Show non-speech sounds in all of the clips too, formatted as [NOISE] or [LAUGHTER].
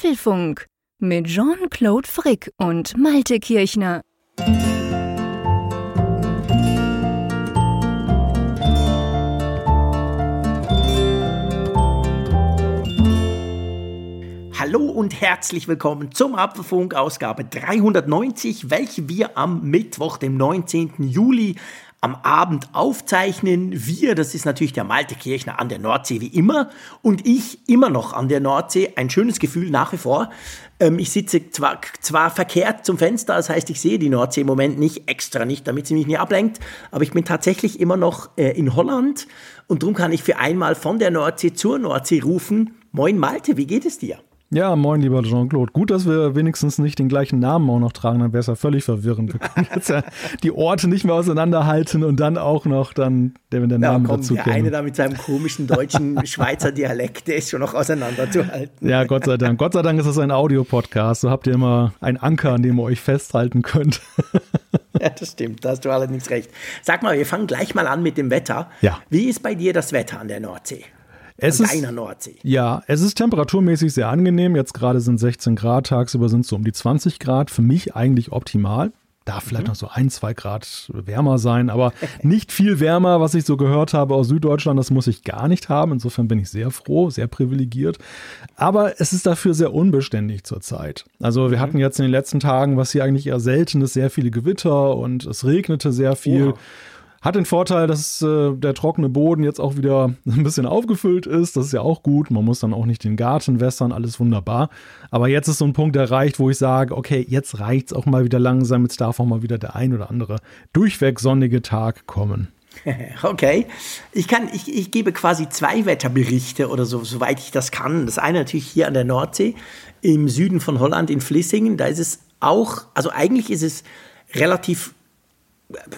Apfelfunk mit Jean-Claude Frick und Malte Kirchner. Hallo und herzlich willkommen zum Apfelfunk Ausgabe 390, welche wir am Mittwoch, dem 19. Juli am Abend aufzeichnen. Wir, das ist natürlich der Malte Kirchner an der Nordsee wie immer und ich immer noch an der Nordsee. Ein schönes Gefühl nach wie vor. Ähm, ich sitze zwar, zwar verkehrt zum Fenster, das heißt, ich sehe die Nordsee im Moment nicht extra nicht, damit sie mich nicht ablenkt, aber ich bin tatsächlich immer noch äh, in Holland und darum kann ich für einmal von der Nordsee zur Nordsee rufen. Moin Malte, wie geht es dir? Ja, moin, lieber Jean-Claude. Gut, dass wir wenigstens nicht den gleichen Namen auch noch tragen, dann wäre es ja völlig verwirrend. Wir können jetzt ja die Orte nicht mehr auseinanderhalten und dann auch noch dann der, der Name ja, dazu Der eine da mit seinem komischen deutschen [LAUGHS] Schweizer Dialekt, der ist schon noch auseinanderzuhalten. Ja, Gott sei Dank. Gott sei Dank ist das ein Audiopodcast. So habt ihr immer einen Anker, an dem ihr euch festhalten könnt. [LAUGHS] Ja, das stimmt, da hast du allerdings recht. Sag mal, wir fangen gleich mal an mit dem Wetter. Ja. Wie ist bei dir das Wetter an der Nordsee? Es ist, deiner Nordsee. Ja, es ist temperaturmäßig sehr angenehm. Jetzt gerade sind 16 Grad, tagsüber sind es so um die 20 Grad. Für mich eigentlich optimal. Darf vielleicht mhm. noch so ein, zwei Grad wärmer sein, aber [LAUGHS] nicht viel wärmer, was ich so gehört habe aus Süddeutschland. Das muss ich gar nicht haben. Insofern bin ich sehr froh, sehr privilegiert. Aber es ist dafür sehr unbeständig zurzeit. Also wir mhm. hatten jetzt in den letzten Tagen, was hier eigentlich eher selten ist, sehr viele Gewitter und es regnete sehr viel. Oh. Hat den Vorteil, dass äh, der trockene Boden jetzt auch wieder [LAUGHS] ein bisschen aufgefüllt ist. Das ist ja auch gut. Man muss dann auch nicht den Garten wässern, alles wunderbar. Aber jetzt ist so ein Punkt erreicht, wo ich sage, okay, jetzt reicht es auch mal wieder langsam. Jetzt darf auch mal wieder der ein oder andere durchweg sonnige Tag kommen. [LAUGHS] Okay, ich kann, ich, ich gebe quasi zwei Wetterberichte oder so, soweit ich das kann. Das eine natürlich hier an der Nordsee, im Süden von Holland in Flissingen. Da ist es auch, also eigentlich ist es relativ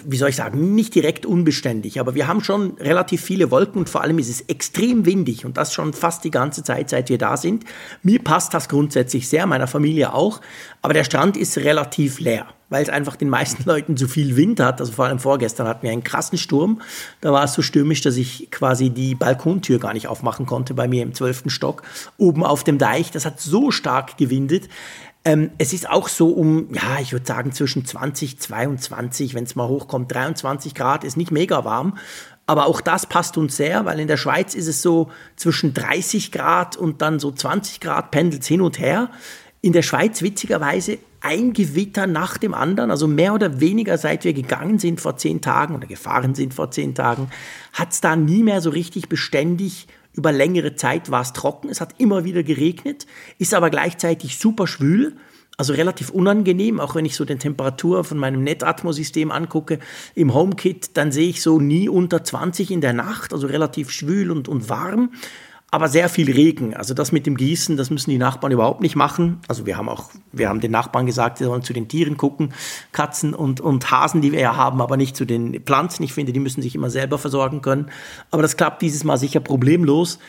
wie soll ich sagen, nicht direkt unbeständig, aber wir haben schon relativ viele Wolken und vor allem ist es extrem windig und das schon fast die ganze Zeit, seit wir da sind. Mir passt das grundsätzlich sehr, meiner Familie auch, aber der Strand ist relativ leer, weil es einfach den meisten [LAUGHS] Leuten zu viel Wind hat. Also vor allem vorgestern hatten wir einen krassen Sturm. Da war es so stürmisch, dass ich quasi die Balkontür gar nicht aufmachen konnte bei mir im zwölften Stock oben auf dem Deich. Das hat so stark gewindet. Ähm, es ist auch so um, ja, ich würde sagen zwischen 20, 22, wenn es mal hochkommt, 23 Grad, ist nicht mega warm. Aber auch das passt uns sehr, weil in der Schweiz ist es so zwischen 30 Grad und dann so 20 Grad pendelt hin und her. In der Schweiz witzigerweise ein Gewitter nach dem anderen, also mehr oder weniger seit wir gegangen sind vor zehn Tagen oder gefahren sind vor zehn Tagen, hat es da nie mehr so richtig beständig über längere Zeit war es trocken, es hat immer wieder geregnet, ist aber gleichzeitig super schwül, also relativ unangenehm, auch wenn ich so den Temperatur von meinem Netatmo-System angucke. Im HomeKit, dann sehe ich so nie unter 20 in der Nacht, also relativ schwül und, und warm aber sehr viel Regen. Also das mit dem Gießen, das müssen die Nachbarn überhaupt nicht machen. Also wir haben auch, wir haben den Nachbarn gesagt, sie sollen zu den Tieren gucken, Katzen und, und Hasen, die wir ja haben, aber nicht zu den Pflanzen. Ich finde, die müssen sich immer selber versorgen können. Aber das klappt dieses Mal sicher problemlos.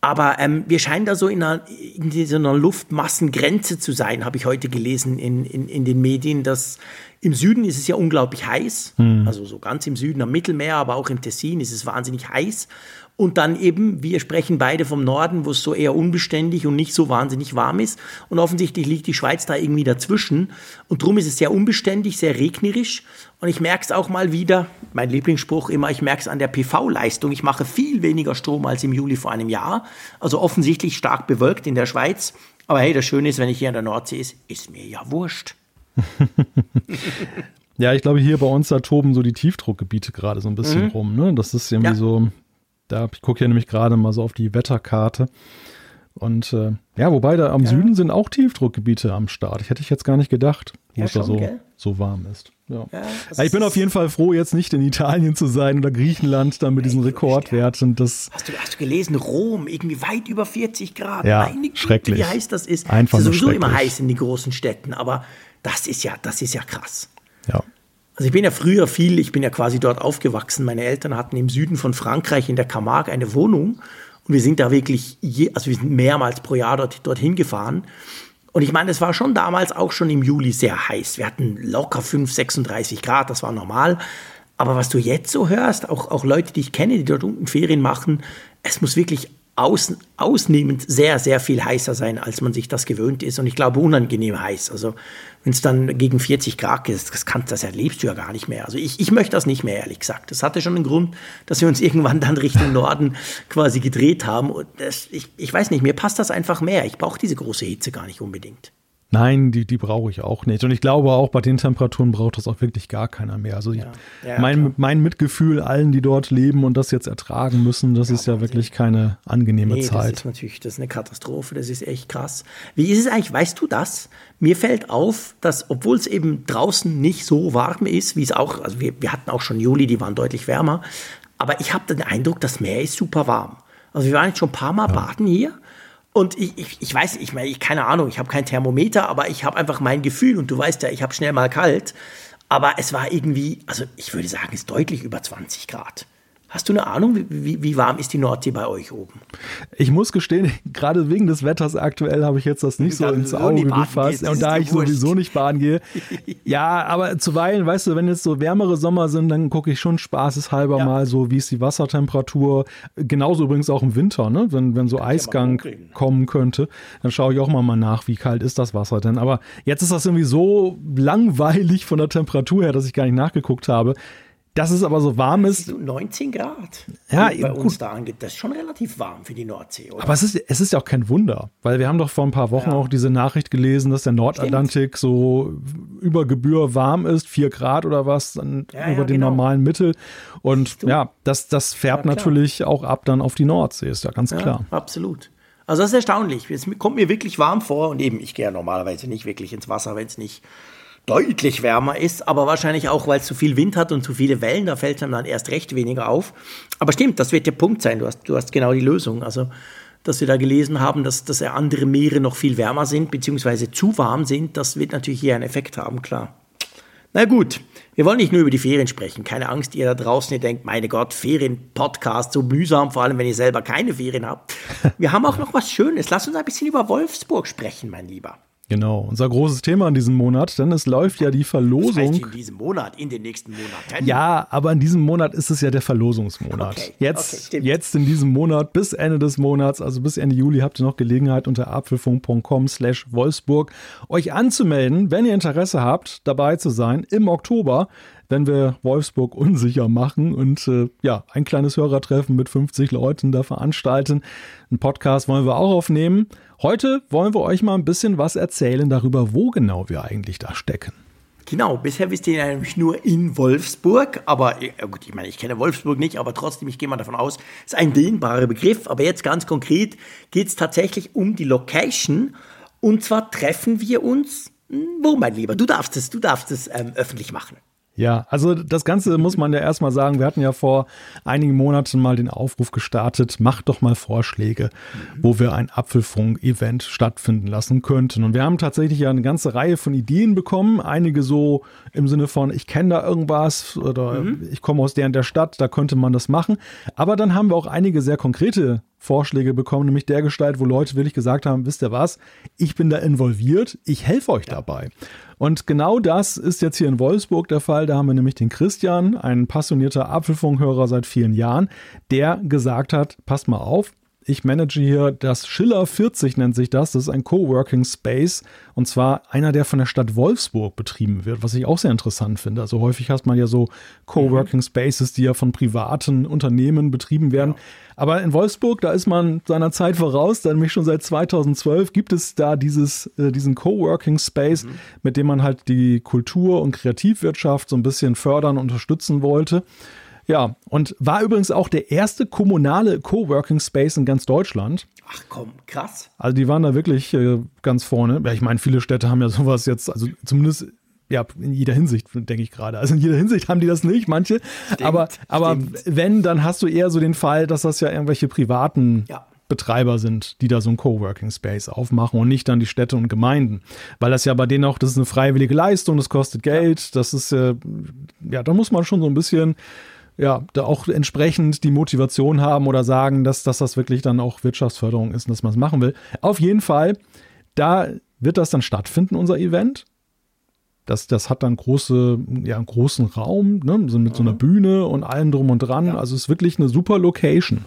Aber ähm, wir scheinen da so in, einer, in dieser Luftmassengrenze zu sein, habe ich heute gelesen in, in, in den Medien, dass im Süden ist es ja unglaublich heiß, hm. also so ganz im Süden am Mittelmeer, aber auch im Tessin ist es wahnsinnig heiß. Und dann eben, wir sprechen beide vom Norden, wo es so eher unbeständig und nicht so wahnsinnig warm ist. Und offensichtlich liegt die Schweiz da irgendwie dazwischen. Und darum ist es sehr unbeständig, sehr regnerisch. Und ich merke es auch mal wieder, mein Lieblingsspruch immer, ich merke es an der PV-Leistung. Ich mache viel weniger Strom als im Juli vor einem Jahr. Also offensichtlich stark bewölkt in der Schweiz. Aber hey, das Schöne ist, wenn ich hier an der Nordsee ist, ist mir ja wurscht. [LAUGHS] Ja, ich glaube, hier bei uns, da toben so die Tiefdruckgebiete gerade so ein bisschen mhm. rum. Ne? Das ist irgendwie ja. so, da, ich gucke hier nämlich gerade mal so auf die Wetterkarte. Und äh, ja, wobei da am ja. Süden sind auch Tiefdruckgebiete am Start. Ich hätte ich jetzt gar nicht gedacht, wo ja, es da so, so warm ist. Ja. ja ich bin auf jeden Fall froh, jetzt nicht in Italien zu sein oder Griechenland dann mit diesen Rekordwerten. Das hast, du, hast du gelesen, Rom, irgendwie weit über 40 Grad. Ja, Meine schrecklich. Wie heiß das ist. Einfach es ist sowieso immer heiß in den großen Städten, aber das ist ja, das ist ja krass. Also ich bin ja früher viel, ich bin ja quasi dort aufgewachsen. Meine Eltern hatten im Süden von Frankreich in der Camargue eine Wohnung und wir sind da wirklich, je, also wir sind mehrmals pro Jahr dort, dorthin gefahren. Und ich meine, es war schon damals auch schon im Juli sehr heiß. Wir hatten locker 5, 36 Grad, das war normal. Aber was du jetzt so hörst, auch, auch Leute, die ich kenne, die dort unten Ferien machen, es muss wirklich aus, ausnehmend sehr, sehr viel heißer sein, als man sich das gewöhnt ist. Und ich glaube, unangenehm heiß. Also wenn es dann gegen 40 Grad ist, das, kann, das erlebst du ja gar nicht mehr. Also ich, ich möchte das nicht mehr, ehrlich gesagt. Das hatte schon einen Grund, dass wir uns [LAUGHS] irgendwann dann Richtung Norden quasi gedreht haben. Und das, ich, ich weiß nicht, mir passt das einfach mehr. Ich brauche diese große Hitze gar nicht unbedingt. Nein, die, die brauche ich auch nicht. Und ich glaube auch, bei den Temperaturen braucht das auch wirklich gar keiner mehr. Also ja. Ja, mein, mein Mitgefühl allen, die dort leben und das jetzt ertragen müssen, das ja, ist ja wirklich keine angenehme nee, Zeit. Das ist natürlich, das ist eine Katastrophe, das ist echt krass. Wie ist es eigentlich, weißt du das? Mir fällt auf, dass, obwohl es eben draußen nicht so warm ist, wie es auch, also wir, wir hatten auch schon Juli, die waren deutlich wärmer, aber ich habe den Eindruck, das Meer ist super warm. Also wir waren jetzt schon ein paar Mal baden hier und ich, ich, ich weiß, ich meine, ich keine Ahnung, ich habe kein Thermometer, aber ich habe einfach mein Gefühl und du weißt ja, ich habe schnell mal kalt. Aber es war irgendwie, also ich würde sagen, es ist deutlich über 20 Grad. Hast du eine Ahnung, wie, wie, warm ist die Nordsee bei euch oben? Ich muss gestehen, [LAUGHS] gerade wegen des Wetters aktuell habe ich jetzt das nicht so ins Auge gefasst. Und da ich sowieso nicht baden gehe. [LAUGHS] ja, aber zuweilen, weißt du, wenn jetzt so wärmere Sommer sind, dann gucke ich schon spaßeshalber ja. mal so, wie ist die Wassertemperatur. Genauso übrigens auch im Winter, ne? wenn, wenn so Eisgang kommen könnte, dann schaue ich auch mal, mal nach, wie kalt ist das Wasser denn. Aber jetzt ist das irgendwie so langweilig von der Temperatur her, dass ich gar nicht nachgeguckt habe. Dass es aber so warm ist. 19 Grad. Ja, bei uns da angeht. Das ist schon relativ warm für die Nordsee, oder? Aber es ist, es ist ja auch kein Wunder, weil wir haben doch vor ein paar Wochen ja. auch diese Nachricht gelesen, dass der Nordatlantik Stimmt. so über Gebühr warm ist, 4 Grad oder was, dann ja, über ja, den genau. normalen Mittel. Und ja, das, das färbt natürlich auch ab dann auf die Nordsee, ist ja ganz klar. Absolut. Also das ist erstaunlich. Es kommt mir wirklich warm vor und eben, ich gehe ja normalerweise nicht wirklich ins Wasser, wenn es nicht deutlich wärmer ist, aber wahrscheinlich auch, weil es zu viel Wind hat und zu viele Wellen, da fällt es dann erst recht weniger auf. Aber stimmt, das wird der Punkt sein, du hast, du hast genau die Lösung. Also, dass wir da gelesen haben, dass, dass andere Meere noch viel wärmer sind, beziehungsweise zu warm sind, das wird natürlich hier einen Effekt haben, klar. Na gut, wir wollen nicht nur über die Ferien sprechen. Keine Angst, ihr da draußen, ihr denkt, meine Gott, Ferien-Podcast, so mühsam, vor allem wenn ihr selber keine Ferien habt. [LAUGHS] Wir haben auch noch was Schönes. Lass uns ein bisschen über Wolfsburg sprechen, mein Lieber. Genau, unser großes Thema in diesem Monat, denn es läuft ja die Verlosung. Das heißt in diesem Monat, in den nächsten Monaten. Ja, aber in diesem Monat ist es ja der Verlosungsmonat. Okay, jetzt, okay, jetzt in diesem Monat bis Ende des Monats, also bis Ende Juli, habt ihr noch Gelegenheit unter apfelfunk.com slash Wolfsburg euch anzumelden, wenn ihr Interesse habt, dabei zu sein im Oktober wenn wir Wolfsburg unsicher machen und äh, ja, ein kleines Hörertreffen mit 50 Leuten da veranstalten. Ein Podcast wollen wir auch aufnehmen. Heute wollen wir euch mal ein bisschen was erzählen darüber, wo genau wir eigentlich da stecken. Genau, bisher wisst ihr nämlich nur in Wolfsburg, aber gut, ich meine, ich kenne Wolfsburg nicht, aber trotzdem, ich gehe mal davon aus, ist ein dehnbarer Begriff. Aber jetzt ganz konkret geht es tatsächlich um die Location. Und zwar treffen wir uns, hm, wo mein Lieber, du darfst es, du darfst es ähm, öffentlich machen. Ja, also das Ganze muss man ja erstmal sagen. Wir hatten ja vor einigen Monaten mal den Aufruf gestartet, macht doch mal Vorschläge, mhm. wo wir ein Apfelfunk-Event stattfinden lassen könnten. Und wir haben tatsächlich ja eine ganze Reihe von Ideen bekommen. Einige so im Sinne von, ich kenne da irgendwas oder mhm. ich komme aus der in der Stadt, da könnte man das machen. Aber dann haben wir auch einige sehr konkrete Vorschläge bekommen, nämlich der Gestalt, wo Leute wirklich gesagt haben, wisst ihr was, ich bin da involviert, ich helfe euch dabei. Und genau das ist jetzt hier in Wolfsburg der Fall. Da haben wir nämlich den Christian, ein passionierter Apfelfunkhörer seit vielen Jahren, der gesagt hat, passt mal auf, ich manage hier das Schiller 40 nennt sich das. Das ist ein Coworking Space und zwar einer, der von der Stadt Wolfsburg betrieben wird, was ich auch sehr interessant finde. Also häufig hast man ja so Coworking Spaces, die ja von privaten Unternehmen betrieben werden. Ja. Aber in Wolfsburg, da ist man seiner Zeit voraus, denn nämlich schon seit 2012 gibt es da dieses, äh, diesen Coworking Space, mhm. mit dem man halt die Kultur- und Kreativwirtschaft so ein bisschen fördern, unterstützen wollte. Ja, und war übrigens auch der erste kommunale Coworking Space in ganz Deutschland. Ach komm, krass. Also die waren da wirklich äh, ganz vorne. Ja, ich meine, viele Städte haben ja sowas jetzt, also zumindest ja, in jeder Hinsicht, denke ich gerade. Also in jeder Hinsicht haben die das nicht, manche. Stimmt, aber aber wenn, dann hast du eher so den Fall, dass das ja irgendwelche privaten ja. Betreiber sind, die da so ein Coworking Space aufmachen und nicht dann die Städte und Gemeinden. Weil das ja bei denen auch, das ist eine freiwillige Leistung, das kostet Geld, das ist, äh, ja, da muss man schon so ein bisschen ja, da auch entsprechend die Motivation haben oder sagen, dass, dass das wirklich dann auch Wirtschaftsförderung ist und dass man es machen will. Auf jeden Fall, da wird das dann stattfinden, unser Event. Das, das hat dann große, ja, einen großen Raum, ne, so mit so einer mhm. Bühne und allem drum und dran. Ja. Also es ist wirklich eine super Location.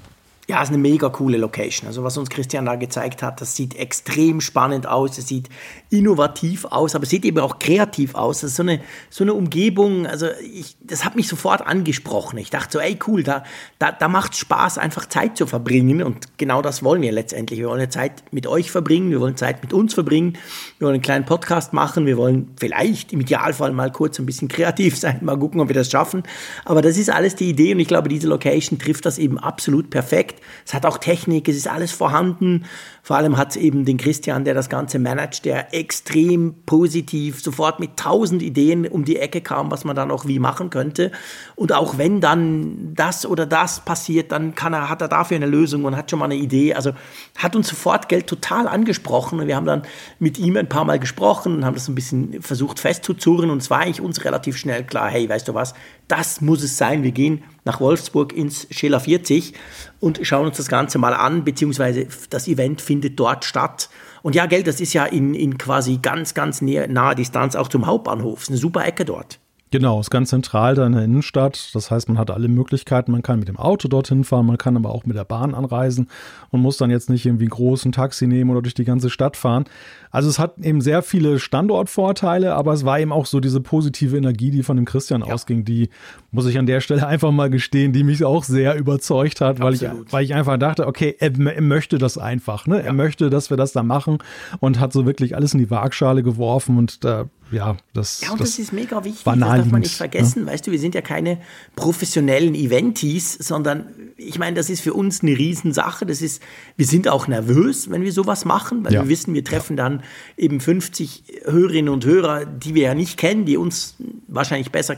Ja, es ist eine mega coole Location. Also was uns Christian da gezeigt hat, das sieht extrem spannend aus, es sieht innovativ aus, aber es sieht eben auch kreativ aus. Das ist so eine, so eine Umgebung, also ich, das hat mich sofort angesprochen. Ich dachte so, ey cool, da, da, da macht Spaß, einfach Zeit zu verbringen und genau das wollen wir letztendlich. Wir wollen ja Zeit mit euch verbringen, wir wollen Zeit mit uns verbringen, wir wollen einen kleinen Podcast machen, wir wollen vielleicht im Idealfall mal kurz ein bisschen kreativ sein, mal gucken, ob wir das schaffen. Aber das ist alles die Idee und ich glaube, diese Location trifft das eben absolut perfekt. Es hat auch Technik, es ist alles vorhanden. Vor allem hat es eben den Christian, der das Ganze managt, der extrem positiv sofort mit tausend Ideen um die Ecke kam, was man dann auch wie machen könnte. Und auch wenn dann das oder das passiert, dann kann er, hat er dafür eine Lösung und hat schon mal eine Idee. Also hat uns sofort Geld total angesprochen. Und wir haben dann mit ihm ein paar Mal gesprochen und haben das ein bisschen versucht festzuzurren. Und es war eigentlich uns relativ schnell klar, hey, weißt du was, das muss es sein. Wir gehen nach Wolfsburg ins Schiller 40 und schauen uns das Ganze mal an, beziehungsweise das Event findet dort statt. Und ja, gell, das ist ja in, in quasi ganz, ganz näher, naher Distanz auch zum Hauptbahnhof. Das ist eine super Ecke dort. Genau, ist ganz zentral da in der Innenstadt. Das heißt, man hat alle Möglichkeiten. Man kann mit dem Auto dorthin fahren, man kann aber auch mit der Bahn anreisen und muss dann jetzt nicht irgendwie einen großen Taxi nehmen oder durch die ganze Stadt fahren. Also es hat eben sehr viele Standortvorteile, aber es war eben auch so diese positive Energie, die von dem Christian ja. ausging, die, muss ich an der Stelle [LAUGHS] einfach mal gestehen, die mich auch sehr überzeugt hat, weil ich, weil ich einfach dachte, okay, er, er möchte das einfach. Ne? Ja. Er möchte, dass wir das da machen und hat so wirklich alles in die Waagschale geworfen und da ja, das, ja, und das, das ist mega wichtig, das darf man nicht vergessen. Ja. Weißt du, wir sind ja keine professionellen Eventies, sondern ich meine, das ist für uns eine Riesensache. Das ist, wir sind auch nervös, wenn wir sowas machen, weil ja. wir wissen, wir treffen dann eben 50 Hörerinnen und Hörer, die wir ja nicht kennen, die uns wahrscheinlich besser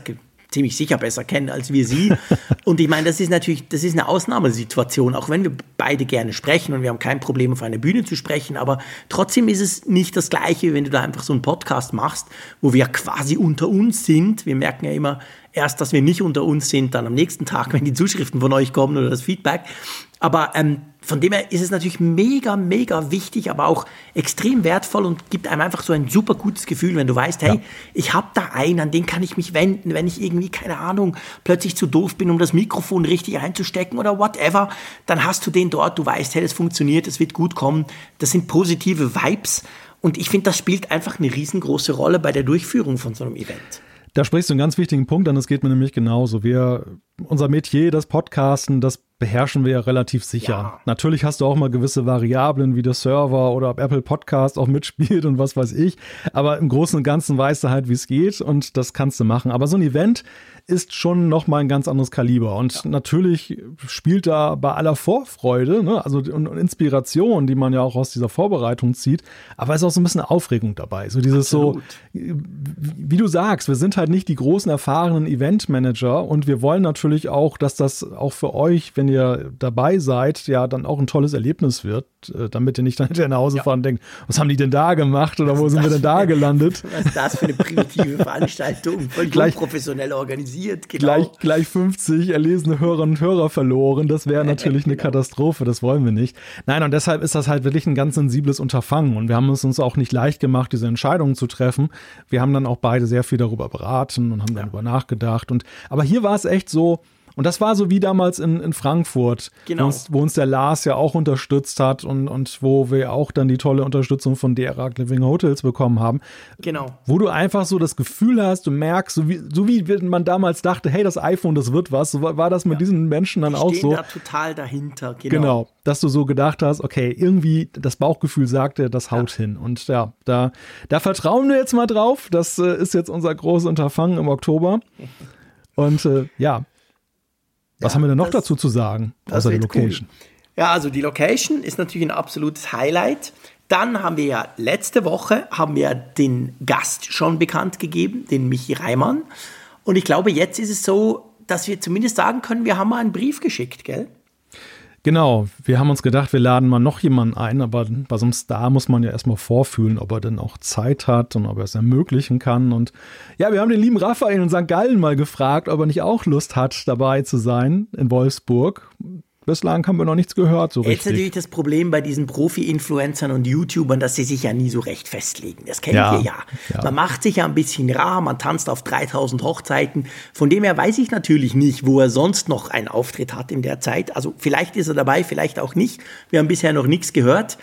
ziemlich sicher besser kennen als wir sie. [LAUGHS] Und ich meine, das ist natürlich, das ist eine Ausnahmesituation, auch wenn wir beide gerne sprechen und wir haben kein Problem, auf einer Bühne zu sprechen, aber trotzdem ist es nicht das Gleiche, wenn du da einfach so einen Podcast machst, wo wir quasi unter uns sind. Wir merken ja immer erst, dass wir nicht unter uns sind, dann am nächsten Tag, wenn die Zuschriften von euch kommen oder das Feedback. Aber ähm, von dem her ist es natürlich mega, mega wichtig, aber auch extrem wertvoll und gibt einem einfach so ein super gutes Gefühl, wenn du weißt, hey, ja. ich habe da einen, an den kann ich mich wenden, wenn ich irgendwie, keine Ahnung, plötzlich zu doof bin, um das Mikrofon richtig einzustecken oder whatever, dann hast du den dort, du weißt, hey, das funktioniert, es wird gut kommen. Das sind positive Vibes und ich finde, das spielt einfach eine riesengroße Rolle bei der Durchführung von so einem Event. Da sprichst du einen ganz wichtigen Punkt an, es geht mir nämlich genauso. Wir, unser Metier, das Podcasten, das beherrschen wir ja relativ sicher. Ja. Natürlich hast du auch mal gewisse Variablen wie der Server oder ob Apple Podcast auch mitspielt und was weiß ich. Aber im Großen und Ganzen weißt du halt, wie es geht und das kannst du machen. Aber so ein Event ist schon noch mal ein ganz anderes Kaliber. Und ja. natürlich spielt da bei aller Vorfreude, ne, also und, und, Inspiration, die man ja auch aus dieser Vorbereitung zieht, aber ist auch so ein bisschen Aufregung dabei. So dieses Absolut. so, wie du sagst, wir sind halt nicht die großen erfahrenen Eventmanager und wir wollen natürlich auch, dass das auch für euch, wenn ihr dabei seid, ja dann auch ein tolles Erlebnis wird, äh, damit ihr nicht dann hinterher nach Hause ja. fahren und denkt, was haben die denn da gemacht oder was wo sind wir denn da gelandet? [LAUGHS] Was ist das für eine primitive Veranstaltung? Voll [LAUGHS] gleich, professionell organisiert. Genau. Gleich, gleich 50 erlesene Hörerinnen und Hörer verloren. Das wäre natürlich genau. eine Katastrophe. Das wollen wir nicht. Nein, und deshalb ist das halt wirklich ein ganz sensibles Unterfangen. Und wir haben es uns auch nicht leicht gemacht, diese Entscheidungen zu treffen. Wir haben dann auch beide sehr viel darüber beraten und haben ja. darüber nachgedacht. Und, aber hier war es echt so, und das war so wie damals in, in Frankfurt, genau. wo, uns, wo uns der Lars ja auch unterstützt hat und, und wo wir auch dann die tolle Unterstützung von DRAG Living Hotels bekommen haben. Genau. Wo du einfach so das Gefühl hast, du merkst, so wie, so wie man damals dachte, hey, das iPhone, das wird was, so war das mit ja. diesen Menschen dann die auch so. da total dahinter, genau. Genau, dass du so gedacht hast, okay, irgendwie das Bauchgefühl sagte, das haut ja. hin. Und ja, da, da vertrauen wir jetzt mal drauf. Das äh, ist jetzt unser großes Unterfangen im Oktober. [LAUGHS] Und äh, ja, was ja, haben wir denn noch das, dazu zu sagen, außer der Location? Cool. Ja, also die Location ist natürlich ein absolutes Highlight. Dann haben wir ja letzte Woche haben wir den Gast schon bekannt gegeben, den Michi Reimann. Und ich glaube, jetzt ist es so, dass wir zumindest sagen können, wir haben mal einen Brief geschickt, gell? Genau, wir haben uns gedacht, wir laden mal noch jemanden ein, aber bei so einem Star muss man ja erstmal vorfühlen, ob er denn auch Zeit hat und ob er es ermöglichen kann. Und ja, wir haben den lieben Raphael in St. Gallen mal gefragt, ob er nicht auch Lust hat, dabei zu sein in Wolfsburg. Bislang haben wir noch nichts gehört so Jetzt natürlich das Problem bei diesen Profi-Influencern und YouTubern, dass sie sich ja nie so recht festlegen. Das kennt ja, ihr ja. ja. Man macht sich ja ein bisschen rar, man tanzt auf 3000 Hochzeiten. Von dem her weiß ich natürlich nicht, wo er sonst noch einen Auftritt hat in der Zeit. Also vielleicht ist er dabei, vielleicht auch nicht. Wir haben bisher noch nichts gehört.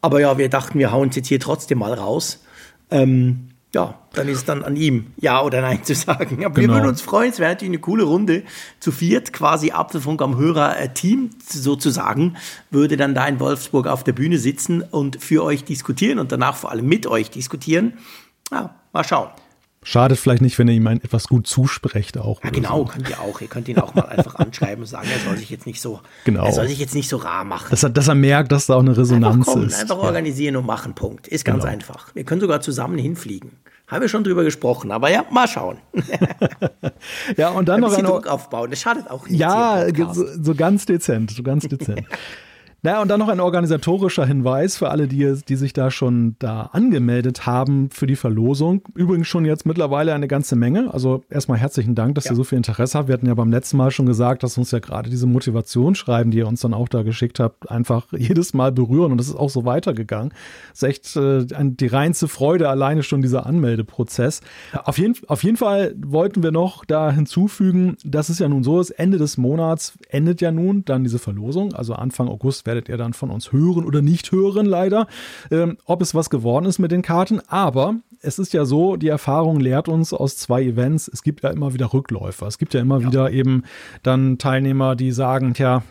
Aber ja, wir dachten, wir hauen es jetzt hier trotzdem mal raus. Ähm, ja, dann ist es dann an ihm, ja oder nein zu sagen. Aber genau. wir würden uns freuen, es wäre natürlich eine coole Runde. Zu viert, quasi Apfelfunk am Hörer-Team sozusagen, würde dann da in Wolfsburg auf der Bühne sitzen und für euch diskutieren und danach vor allem mit euch diskutieren. Ja, mal schauen. Schadet vielleicht nicht, wenn ihr ihm etwas gut zusprecht auch. Ja, genau, so. könnt ihr auch. Ihr könnt ihn auch mal einfach [LAUGHS] anschreiben und sagen, er soll sich jetzt nicht so, genau. er soll sich jetzt nicht so rar machen. Dass er, dass er merkt, dass da auch eine Resonanz einfach kommen, ist. Einfach organisieren ja. und machen, Punkt. Ist ganz genau. einfach. Wir können sogar zusammen hinfliegen. Haben wir schon drüber gesprochen, aber ja, mal schauen. [LAUGHS] ja, und dann ein noch ein Druck aufbauen, das schadet auch nicht. Ja, so, so ganz dezent, so ganz dezent. [LAUGHS] Naja, und dann noch ein organisatorischer Hinweis für alle, die, die sich da schon da angemeldet haben für die Verlosung. Übrigens schon jetzt mittlerweile eine ganze Menge. Also erstmal herzlichen Dank, dass ja. ihr so viel Interesse habt. Wir hatten ja beim letzten Mal schon gesagt, dass uns ja gerade diese Motivationsschreiben, die ihr uns dann auch da geschickt habt, einfach jedes Mal berühren. Und das ist auch so weitergegangen. Das ist echt äh, die reinste Freude, alleine schon dieser Anmeldeprozess. Auf, jeden, auf jeden Fall wollten wir noch da hinzufügen, dass es ja nun so ist, Ende des Monats endet ja nun dann diese Verlosung. Also Anfang August werdet ihr dann von uns hören oder nicht hören, leider, ähm, ob es was geworden ist mit den Karten. Aber es ist ja so, die Erfahrung lehrt uns aus zwei Events, es gibt ja immer wieder Rückläufer. Es gibt ja immer ja. wieder eben dann Teilnehmer, die sagen, tja,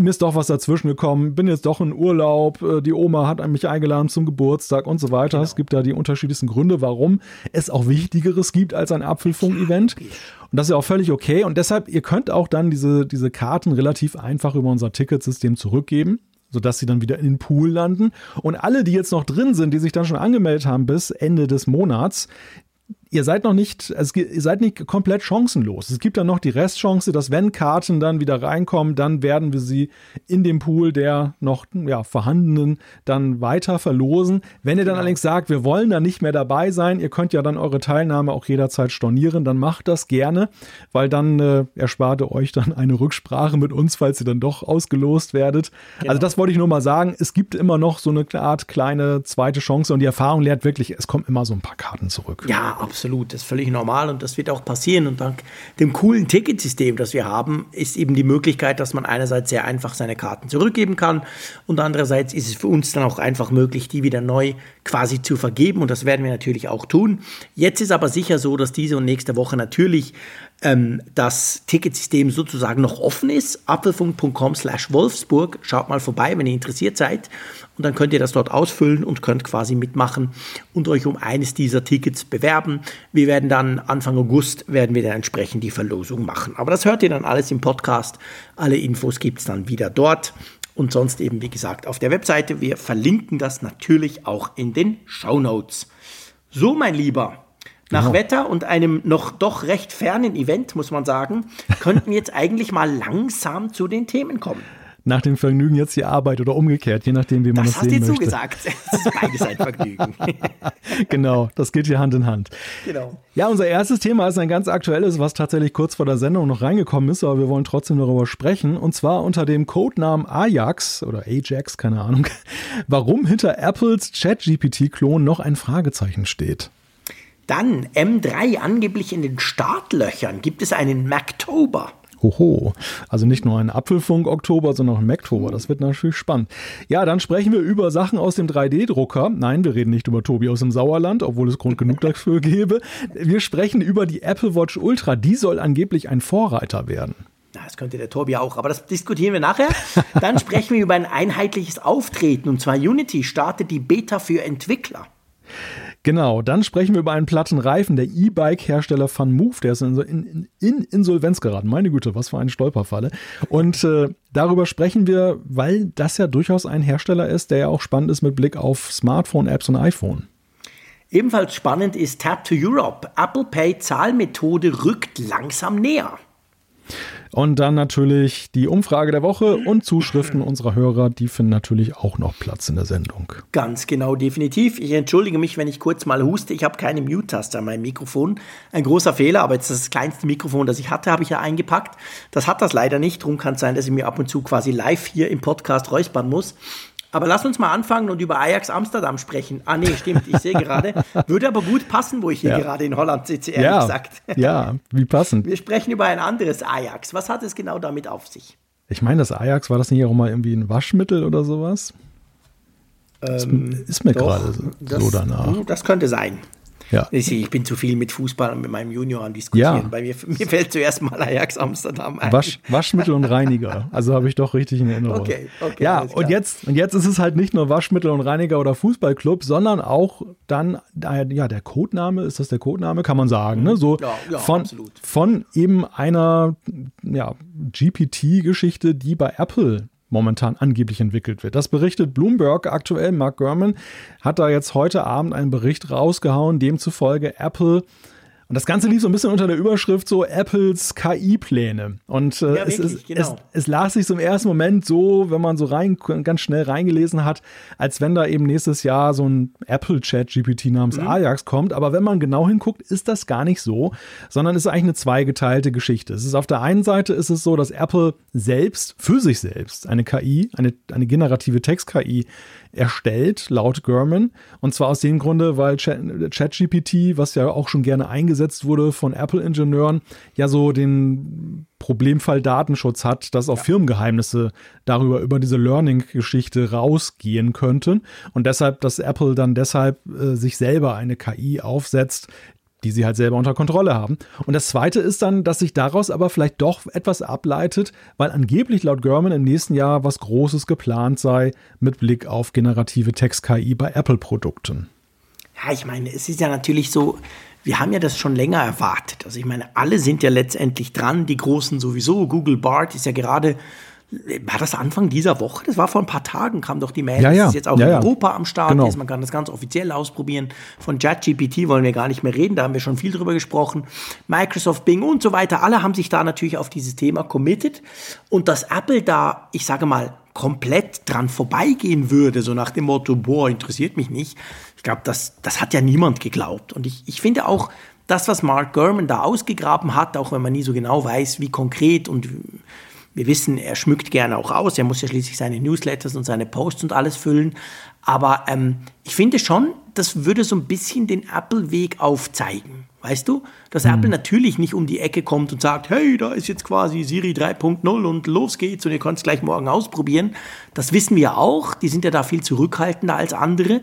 mir ist doch was dazwischen gekommen, bin jetzt doch in Urlaub, äh, die Oma hat mich eingeladen zum Geburtstag und so weiter. Genau. Es gibt da die unterschiedlichsten Gründe, warum es auch Wichtigeres gibt als ein Apfelfunk-Event. Und das ist ja auch völlig okay. Und deshalb, ihr könnt auch dann diese, diese Karten relativ einfach über unser Ticketsystem zurückgeben sodass sie dann wieder in den Pool landen. Und alle, die jetzt noch drin sind, die sich dann schon angemeldet haben bis Ende des Monats, ihr seid noch nicht, also ihr seid nicht komplett chancenlos. Es gibt dann noch die Restchance, dass wenn Karten dann wieder reinkommen, dann werden wir sie in dem Pool der noch ja, vorhandenen dann weiter verlosen. Wenn ihr dann genau. allerdings sagt, wir wollen da nicht mehr dabei sein, ihr könnt ja dann eure Teilnahme auch jederzeit stornieren, dann macht das gerne, weil dann äh, erspart ihr euch dann eine Rücksprache mit uns, falls ihr dann doch ausgelost werdet. Genau. Also das wollte ich nur mal sagen. Es gibt immer noch so eine Art kleine zweite Chance und die Erfahrung lehrt wirklich, es kommen immer so ein paar Karten zurück. Ja, absolut absolut. Das ist völlig normal und das wird auch passieren. Und dank dem coolen Ticketsystem, das wir haben, ist eben die Möglichkeit, dass man einerseits sehr einfach seine Karten zurückgeben kann und andererseits ist es für uns dann auch einfach möglich, die wieder neu quasi zu vergeben. Und das werden wir natürlich auch tun. Jetzt ist aber sicher so, dass diese und nächste Woche natürlich ähm, das Ticketsystem sozusagen noch offen ist. Apfelfunk.com slash Wolfsburg. Schaut mal vorbei, wenn ihr interessiert seid. Und dann könnt ihr das dort ausfüllen und könnt quasi mitmachen und euch um eines dieser Tickets bewerben. Wir werden dann Anfang August werden wir dann entsprechend die Verlosung machen. Aber das hört ihr dann alles im Podcast. Alle Infos gibt es dann wieder dort. Und sonst eben, wie gesagt, auf der Webseite. Wir verlinken das natürlich auch in den Show. So, mein Lieber, nach genau. Wetter und einem noch doch recht fernen Event, muss man sagen, [LAUGHS] könnten wir jetzt eigentlich mal langsam zu den Themen kommen. Nach dem Vergnügen jetzt die Arbeit oder umgekehrt, je nachdem, wie man das, das sehen möchte. Das hast du gesagt. Es ist beides ein Vergnügen. [LAUGHS] genau, das geht hier Hand in Hand. Genau. Ja, unser erstes Thema ist ein ganz aktuelles, was tatsächlich kurz vor der Sendung noch reingekommen ist, aber wir wollen trotzdem darüber sprechen. Und zwar unter dem Codenamen Ajax oder Ajax, keine Ahnung, [LAUGHS] warum hinter Apples ChatGPT-Klon noch ein Fragezeichen steht. Dann M3 angeblich in den Startlöchern. Gibt es einen Mactober? Hoho. Also nicht nur ein Apfelfunk-Oktober, sondern auch ein Mactober. Das wird natürlich spannend. Ja, dann sprechen wir über Sachen aus dem 3D-Drucker. Nein, wir reden nicht über Tobi aus dem Sauerland, obwohl es Grund genug dafür gäbe. Wir sprechen über die Apple Watch Ultra. Die soll angeblich ein Vorreiter werden. Das könnte der Tobi auch, aber das diskutieren wir nachher. Dann sprechen wir über ein einheitliches Auftreten. Und zwar Unity startet die Beta für Entwickler. Genau, dann sprechen wir über einen platten Reifen. Der E-Bike-Hersteller Van Move, der ist in, in, in, Insolvenz geraten. Meine Güte, was für eine Stolperfalle. Und äh, darüber sprechen wir, weil das ja durchaus ein Hersteller ist, der ja auch spannend ist mit Blick auf Smartphone-Apps und iPhone. Ebenfalls spannend ist Tap to Europe. Apple Pay Zahlmethode rückt langsam näher. Und dann natürlich die Umfrage der Woche und Zuschriften unserer Hörer, die finden natürlich auch noch Platz in der Sendung. Ganz genau, definitiv. Ich entschuldige mich, wenn ich kurz mal huste. Ich habe keine Mute-Taste an meinem Mikrofon. Ein großer Fehler, aber jetzt das kleinste Mikrofon, das ich hatte, habe ich ja eingepackt. Das hat das leider nicht. Darum kann es sein, dass ich mir ab und zu quasi live hier im Podcast räuspern muss. Aber lass uns mal anfangen und über Ajax Amsterdam sprechen. Ah, nee, stimmt, ich sehe gerade. [LAUGHS] Würde aber gut passen, wo ich hier ja. gerade in Holland sitze, ehrlich ja, gesagt. [LAUGHS] Ja, wie passend. Wir sprechen über ein anderes Ajax. Was hat es genau damit auf sich? Ich meine, das Ajax, war das nicht auch mal irgendwie ein Waschmittel oder sowas? Ähm, ist mir gerade so danach. Das könnte sein. Ja. Ich, bin zu viel mit Fußball und mit meinem Junior am Diskutieren. Ja. Bei mir, mir fällt zuerst mal Ajax Amsterdam ein. Wasch, Waschmittel und Reiniger. Also habe ich doch richtig in Erinnerung. Okay, okay. Ja, und jetzt, und jetzt ist es halt nicht nur Waschmittel und Reiniger oder Fußballclub, sondern auch dann, ja, der Codename, ist das der Codename? Kann man sagen, ne? So ja, ja, von, absolut. von eben einer ja, GPT-Geschichte, die bei Apple momentan angeblich entwickelt wird. Das berichtet Bloomberg aktuell. Mark Gurman hat da jetzt heute Abend einen Bericht rausgehauen, demzufolge Apple und das Ganze lief so ein bisschen unter der Überschrift so Apples KI-Pläne. Und äh, ja, es, wirklich, es, genau. es, es, las sich so im ersten Moment so, wenn man so rein, ganz schnell reingelesen hat, als wenn da eben nächstes Jahr so ein Apple-Chat-GPT namens mhm. Ajax kommt. Aber wenn man genau hinguckt, ist das gar nicht so, sondern es ist eigentlich eine zweigeteilte Geschichte. Es ist auf der einen Seite ist es so, dass Apple selbst, für sich selbst, eine KI, eine, eine generative Text-KI erstellt, laut Gurman. Und zwar aus dem Grunde, weil ChatGPT, was ja auch schon gerne eingesetzt wurde von Apple-Ingenieuren, ja so den Problemfall Datenschutz hat, dass auch ja. Firmengeheimnisse darüber, über diese Learning-Geschichte rausgehen könnten. Und deshalb, dass Apple dann deshalb äh, sich selber eine KI aufsetzt, die sie halt selber unter Kontrolle haben. Und das Zweite ist dann, dass sich daraus aber vielleicht doch etwas ableitet, weil angeblich laut Gurman im nächsten Jahr was Großes geplant sei mit Blick auf generative Text-KI bei Apple-Produkten. Ja, ich meine, es ist ja natürlich so, wir haben ja das schon länger erwartet. Also ich meine, alle sind ja letztendlich dran, die Großen sowieso. Google Bart ist ja gerade war das Anfang dieser Woche? Das war vor ein paar Tagen, kam doch die Mail, ja, ja. dass es jetzt auch ja, in Europa am Start genau. ist. Man kann das ganz offiziell ausprobieren. Von ChatGPT wollen wir gar nicht mehr reden, da haben wir schon viel drüber gesprochen. Microsoft, Bing und so weiter, alle haben sich da natürlich auf dieses Thema committed. Und dass Apple da, ich sage mal, komplett dran vorbeigehen würde, so nach dem Motto, boah, interessiert mich nicht. Ich glaube, das, das hat ja niemand geglaubt. Und ich, ich finde auch, das, was Mark Gurman da ausgegraben hat, auch wenn man nie so genau weiß, wie konkret und wir wissen, er schmückt gerne auch aus, er muss ja schließlich seine Newsletters und seine Posts und alles füllen. Aber ähm, ich finde schon, das würde so ein bisschen den Apple-Weg aufzeigen. Weißt du? Dass mhm. Apple natürlich nicht um die Ecke kommt und sagt, hey, da ist jetzt quasi Siri 3.0 und los geht's und ihr könnt es gleich morgen ausprobieren. Das wissen wir auch. Die sind ja da viel zurückhaltender als andere.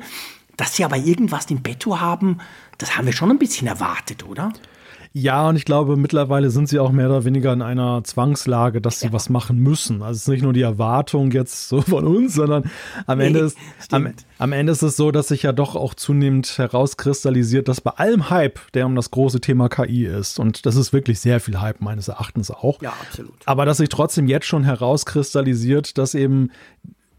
Dass sie aber irgendwas im Petto haben, das haben wir schon ein bisschen erwartet, oder? Ja, und ich glaube, mittlerweile sind sie auch mehr oder weniger in einer Zwangslage, dass sie ja. was machen müssen. Also es ist nicht nur die Erwartung jetzt so von uns, sondern am, nee, Ende ist, am, am, Ende ist es so, dass sich ja doch auch zunehmend herauskristallisiert, dass bei allem Hype, der um das große Thema KI ist, und das ist wirklich sehr viel Hype meines Erachtens auch. Ja, absolut. Aber dass sich trotzdem jetzt schon herauskristallisiert, dass eben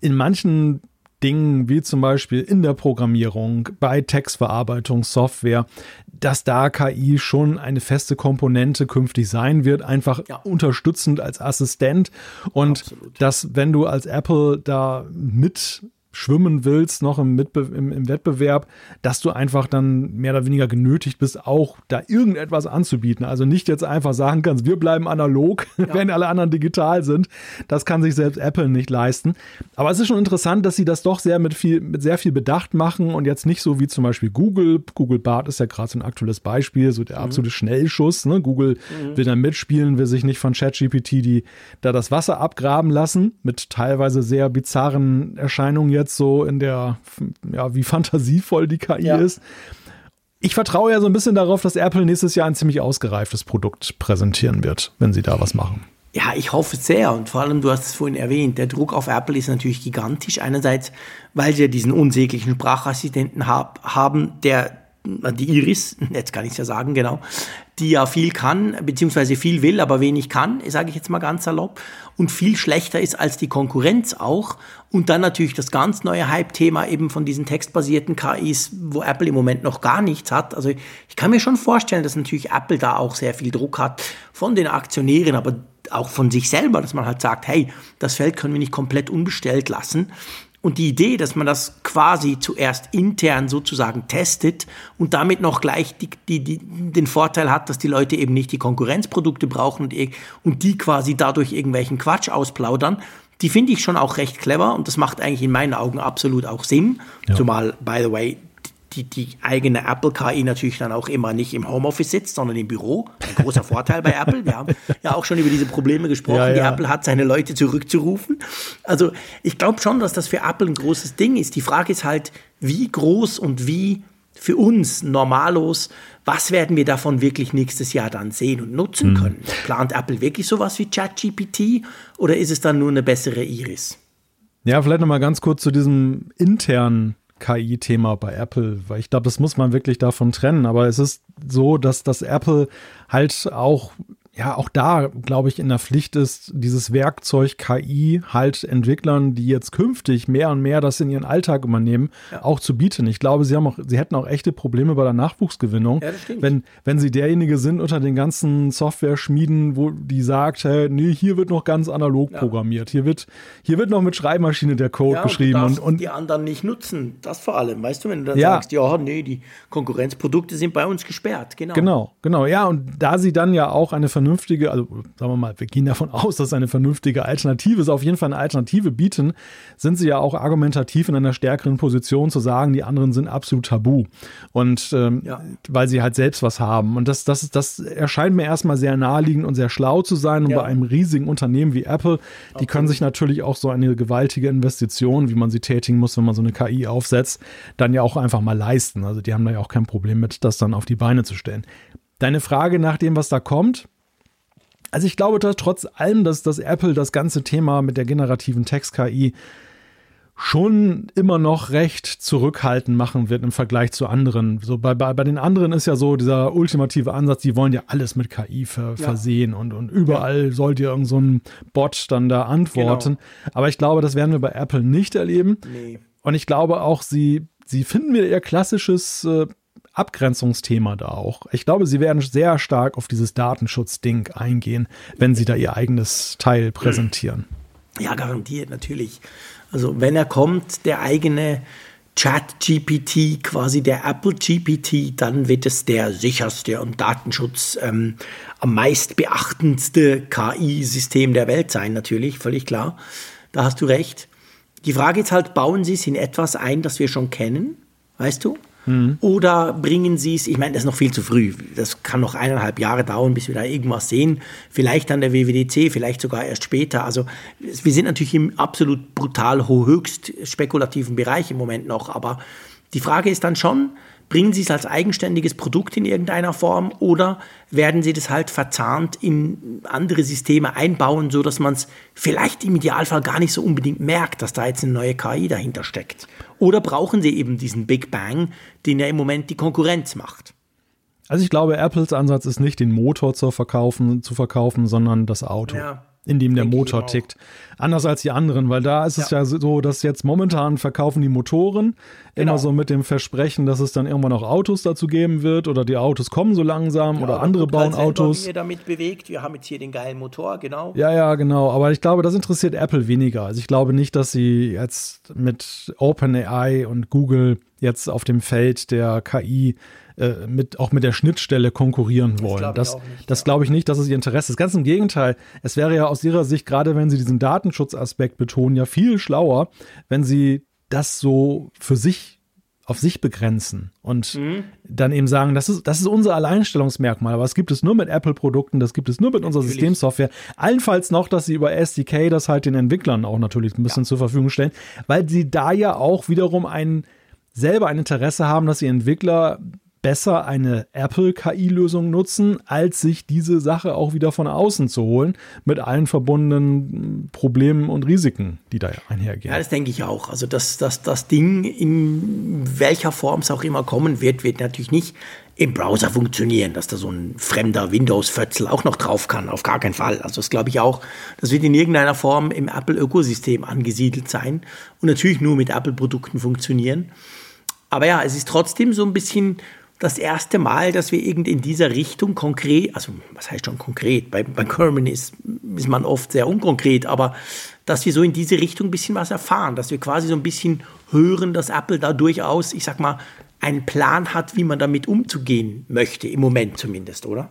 in manchen Dingen wie zum Beispiel in der Programmierung, bei Textverarbeitung, Software, dass da KI schon eine feste Komponente künftig sein wird, einfach ja. unterstützend als Assistent und Absolut. dass wenn du als Apple da mit schwimmen willst, noch im, Mitbe im, im, Wettbewerb, dass du einfach dann mehr oder weniger genötigt bist, auch da irgendetwas anzubieten. Also nicht jetzt einfach sagen kannst, wir bleiben analog, [LAUGHS] ja. wenn alle anderen digital sind. Das kann sich selbst Apple nicht leisten. Aber es ist schon interessant, dass sie das doch sehr mit viel, mit sehr viel Bedacht machen und jetzt nicht so wie zum Beispiel Google. Google Bart ist ja gerade so ein aktuelles Beispiel, so der mhm. absolute Schnellschuss. Ne? Google mhm. will dann mitspielen, will sich nicht von ChatGPT die da das Wasser abgraben lassen mit teilweise sehr bizarren Erscheinungen jetzt jetzt so in der, ja, wie fantasievoll die KI ja. ist. Ich vertraue ja so ein bisschen darauf, dass Apple nächstes Jahr ein ziemlich ausgereiftes Produkt präsentieren wird, wenn sie da was machen. Ja, ich hoffe sehr. Und vor allem, du hast es vorhin erwähnt, der Druck auf Apple ist natürlich gigantisch. Einerseits, weil sie ja diesen unsäglichen Sprachassistenten hab, haben, der die Iris, jetzt kann ich es ja sagen, genau, die ja viel kann, beziehungsweise viel will, aber wenig kann, sage ich jetzt mal ganz salopp, und viel schlechter ist als die Konkurrenz auch. Und dann natürlich das ganz neue Hype-Thema eben von diesen textbasierten KIs, wo Apple im Moment noch gar nichts hat. Also ich kann mir schon vorstellen, dass natürlich Apple da auch sehr viel Druck hat von den Aktionären, aber auch von sich selber, dass man halt sagt, hey, das Feld können wir nicht komplett unbestellt lassen. Und die Idee, dass man das quasi zuerst intern sozusagen testet und damit noch gleich die, die, die, den Vorteil hat, dass die Leute eben nicht die Konkurrenzprodukte brauchen und, und die quasi dadurch irgendwelchen Quatsch ausplaudern, die finde ich schon auch recht clever und das macht eigentlich in meinen Augen absolut auch Sinn. Ja. Zumal, by the way, die, die eigene Apple-KI natürlich dann auch immer nicht im Homeoffice sitzt, sondern im Büro. Ein großer Vorteil bei Apple. Wir haben ja auch schon über diese Probleme gesprochen, ja, ja. die Apple hat, seine Leute zurückzurufen. Also ich glaube schon, dass das für Apple ein großes Ding ist. Die Frage ist halt, wie groß und wie für uns normalos, was werden wir davon wirklich nächstes Jahr dann sehen und nutzen mhm. können? Plant Apple wirklich sowas wie ChatGPT oder ist es dann nur eine bessere Iris? Ja, vielleicht nochmal ganz kurz zu diesem internen KI-Thema bei Apple, weil ich glaube, das muss man wirklich davon trennen. Aber es ist so, dass das Apple halt auch ja auch da, glaube ich, in der Pflicht ist, dieses Werkzeug KI halt Entwicklern, die jetzt künftig mehr und mehr das in ihren Alltag übernehmen, ja. auch zu bieten. Ich glaube, sie haben auch, sie hätten auch echte Probleme bei der Nachwuchsgewinnung, ja, wenn, wenn sie derjenige sind unter den ganzen Software-Schmieden, wo die sagt, hey, nee, hier wird noch ganz analog ja. programmiert, hier wird, hier wird noch mit Schreibmaschine der Code geschrieben und, und, die anderen nicht nutzen. Das vor allem, weißt du, wenn du dann sagst, ja, nee, die Konkurrenzprodukte sind bei uns gesperrt, genau. Genau, genau, ja, und da sie dann ja auch eine vernünftige, also sagen wir mal, wir gehen davon aus, dass eine vernünftige Alternative ist, auf jeden Fall eine Alternative bieten, sind sie ja auch argumentativ in einer stärkeren Position zu sagen, die anderen sind absolut tabu. Und ähm, ja. weil sie halt selbst was haben. Und das, das, das erscheint mir erstmal sehr naheliegend und sehr schlau zu sein. Und ja. bei einem riesigen Unternehmen wie Apple, die okay. können sich natürlich auch so eine gewaltige Investition, wie man sie tätigen muss, wenn man so eine KI aufsetzt, dann ja auch einfach mal leisten. Also die haben da ja auch kein Problem mit, das dann auf die Beine zu stellen. Deine Frage nach dem, was da kommt, also ich glaube dass trotz allem, dass, dass Apple das ganze Thema mit der generativen Text-KI schon immer noch recht zurückhaltend machen wird im Vergleich zu anderen. So bei, bei, bei den anderen ist ja so dieser ultimative Ansatz, die wollen ja alles mit KI ver, ja. versehen und, und überall ja. sollt ihr irgend so ein Bot dann da antworten. Genau. Aber ich glaube, das werden wir bei Apple nicht erleben. Nee. Und ich glaube auch, sie, sie finden wieder ihr klassisches äh, Abgrenzungsthema da auch. Ich glaube, sie werden sehr stark auf dieses Datenschutzding eingehen, wenn sie da ihr eigenes Teil präsentieren. Ja, garantiert, natürlich. Also wenn er kommt, der eigene Chat-GPT, quasi der Apple-GPT, dann wird es der sicherste und Datenschutz ähm, am meist beachtendste KI-System der Welt sein, natürlich, völlig klar. Da hast du recht. Die Frage ist halt, bauen Sie es in etwas ein, das wir schon kennen? Weißt du? Mhm. Oder bringen Sie es, ich meine, das ist noch viel zu früh. Das kann noch eineinhalb Jahre dauern, bis wir da irgendwas sehen. Vielleicht an der WWDC, vielleicht sogar erst später. Also wir sind natürlich im absolut brutal höchst spekulativen Bereich im Moment noch. Aber die Frage ist dann schon, Bringen Sie es als eigenständiges Produkt in irgendeiner Form oder werden Sie das halt verzahnt in andere Systeme einbauen, so dass man es vielleicht im Idealfall gar nicht so unbedingt merkt, dass da jetzt eine neue KI dahinter steckt? Oder brauchen Sie eben diesen Big Bang, den ja im Moment die Konkurrenz macht? Also ich glaube, Apples Ansatz ist nicht den Motor zu verkaufen, zu verkaufen, sondern das Auto. Ja in dem der Motor tickt. Anders als die anderen, weil da ist es ja, ja so, dass jetzt momentan verkaufen die Motoren genau. immer so mit dem Versprechen, dass es dann irgendwann auch Autos dazu geben wird oder die Autos kommen so langsam ja, oder andere bauen halt Autos. Wie ihr damit bewegt. Wir haben jetzt hier den geilen Motor, genau. Ja, ja, genau. Aber ich glaube, das interessiert Apple weniger. Also ich glaube nicht, dass sie jetzt mit OpenAI und Google jetzt auf dem Feld der KI äh, mit, auch mit der Schnittstelle konkurrieren wollen. Das, das, ja. glaube ich nicht, dass es ihr Interesse ist. Ganz im Gegenteil. Es wäre ja aus ihrer Sicht, gerade wenn sie diesen Datenschutzaspekt betonen, ja viel schlauer, wenn sie das so für sich auf sich begrenzen und mhm. dann eben sagen, das ist, das ist unser Alleinstellungsmerkmal, aber das gibt es nur mit Apple-Produkten, das gibt es nur mit unserer natürlich. Systemsoftware. Allenfalls noch, dass sie über SDK das halt den Entwicklern auch natürlich ein bisschen ja. zur Verfügung stellen, weil sie da ja auch wiederum ein, selber ein Interesse haben, dass die Entwickler besser eine Apple-KI-Lösung nutzen, als sich diese Sache auch wieder von außen zu holen, mit allen verbundenen Problemen und Risiken, die da einhergehen. Ja, das denke ich auch. Also das, das, das Ding, in welcher Form es auch immer kommen wird, wird natürlich nicht im Browser funktionieren, dass da so ein fremder Windows-Fötzel auch noch drauf kann. Auf gar keinen Fall. Also das glaube ich auch. Das wird in irgendeiner Form im Apple-Ökosystem angesiedelt sein und natürlich nur mit Apple-Produkten funktionieren. Aber ja, es ist trotzdem so ein bisschen das erste Mal, dass wir irgend in dieser Richtung konkret, also was heißt schon konkret, bei, bei Kerman ist, ist man oft sehr unkonkret, aber dass wir so in diese Richtung ein bisschen was erfahren, dass wir quasi so ein bisschen hören, dass Apple da durchaus, ich sag mal, einen Plan hat, wie man damit umzugehen möchte, im Moment zumindest, oder?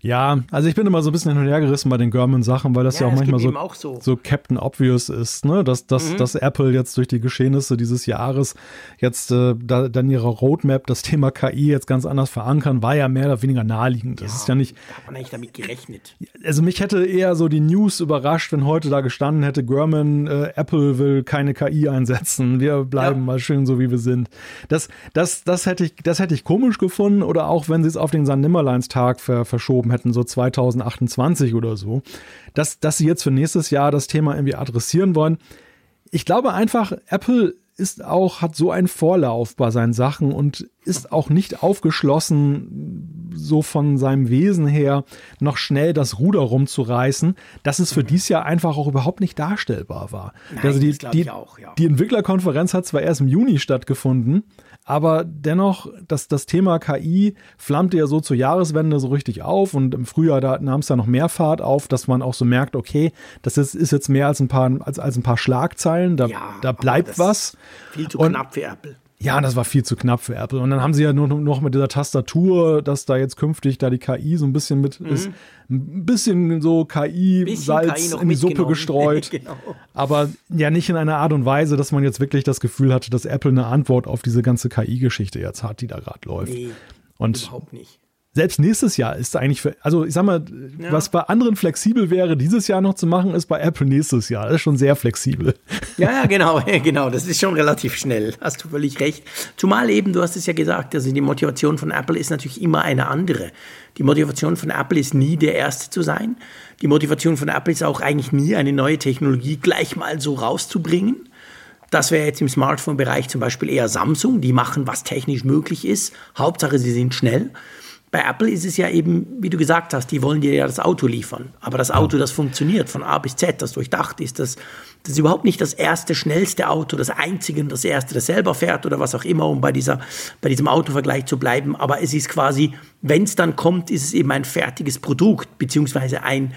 Ja, also ich bin immer so ein bisschen hin und her gerissen bei den German-Sachen, weil das ja, ja auch manchmal so, auch so. so. Captain Obvious ist, ne? Dass, dass, mhm. dass Apple jetzt durch die Geschehnisse dieses Jahres jetzt äh, da, dann ihre Roadmap das Thema KI jetzt ganz anders verankern, war ja mehr oder weniger naheliegend. Das ja, ist ja nicht. Hat man eigentlich damit gerechnet. Also mich hätte eher so die News überrascht, wenn heute da gestanden hätte, German, äh, Apple will keine KI einsetzen. Wir bleiben ja. mal schön so, wie wir sind. Das, das, das hätte ich, das hätte ich komisch gefunden oder auch wenn sie es auf den San Nimmerleins Tag ver, verschoben verschoben hätten, so 2028 oder so, dass, dass sie jetzt für nächstes Jahr das Thema irgendwie adressieren wollen. Ich glaube einfach, Apple ist auch, hat so einen Vorlauf bei seinen Sachen und ist auch nicht aufgeschlossen, so von seinem Wesen her, noch schnell das Ruder rumzureißen, dass es für mhm. dies Jahr einfach auch überhaupt nicht darstellbar war. Nein, also die, die, auch, ja. die Entwicklerkonferenz hat zwar erst im Juni stattgefunden, aber dennoch, das, das Thema KI flammte ja so zur Jahreswende so richtig auf und im Frühjahr da nahm es da noch mehr Fahrt auf, dass man auch so merkt, okay, das ist, ist jetzt mehr als ein paar, als, als ein paar Schlagzeilen, da, ja, da bleibt was. Viel zu und, knapp für Apple. Ja, das war viel zu knapp für Apple. Und dann haben sie ja nur noch mit dieser Tastatur, dass da jetzt künftig da die KI so ein bisschen mit mhm. ist, ein bisschen so KI-Salz in die Suppe [LAUGHS] gestreut. genau. Aber ja nicht in einer Art und Weise, dass man jetzt wirklich das Gefühl hatte, dass Apple eine Antwort auf diese ganze KI-Geschichte jetzt hat, die da gerade läuft. Nee, und überhaupt nicht selbst nächstes Jahr ist eigentlich für, also ich sag mal, ja. was bei anderen flexibel wäre, dieses Jahr noch zu machen, ist bei Apple nächstes Jahr. Das ist schon sehr flexibel. Ja, ja, genau, [LAUGHS] genau. Das ist schon relativ schnell. Hast du völlig recht. Zumal eben, du hast es ja gesagt, also die Motivation von Apple ist natürlich immer eine andere. Die Motivation von Apple ist nie der Erste zu sein. Die Motivation von Apple ist auch eigentlich nie eine neue Technologie gleich mal so rauszubringen. Das wäre jetzt im Smartphone-Bereich zum Beispiel eher Samsung. Die machen, was technisch möglich ist. Hauptsache, sie sind schnell. Bei Apple ist es ja eben, wie du gesagt hast, die wollen dir ja das Auto liefern. Aber das Auto, das funktioniert von A bis Z, das durchdacht ist, das, das ist überhaupt nicht das erste, schnellste Auto, das einzige und das erste, das selber fährt oder was auch immer, um bei, dieser, bei diesem Autovergleich zu bleiben. Aber es ist quasi, wenn es dann kommt, ist es eben ein fertiges Produkt, beziehungsweise ein,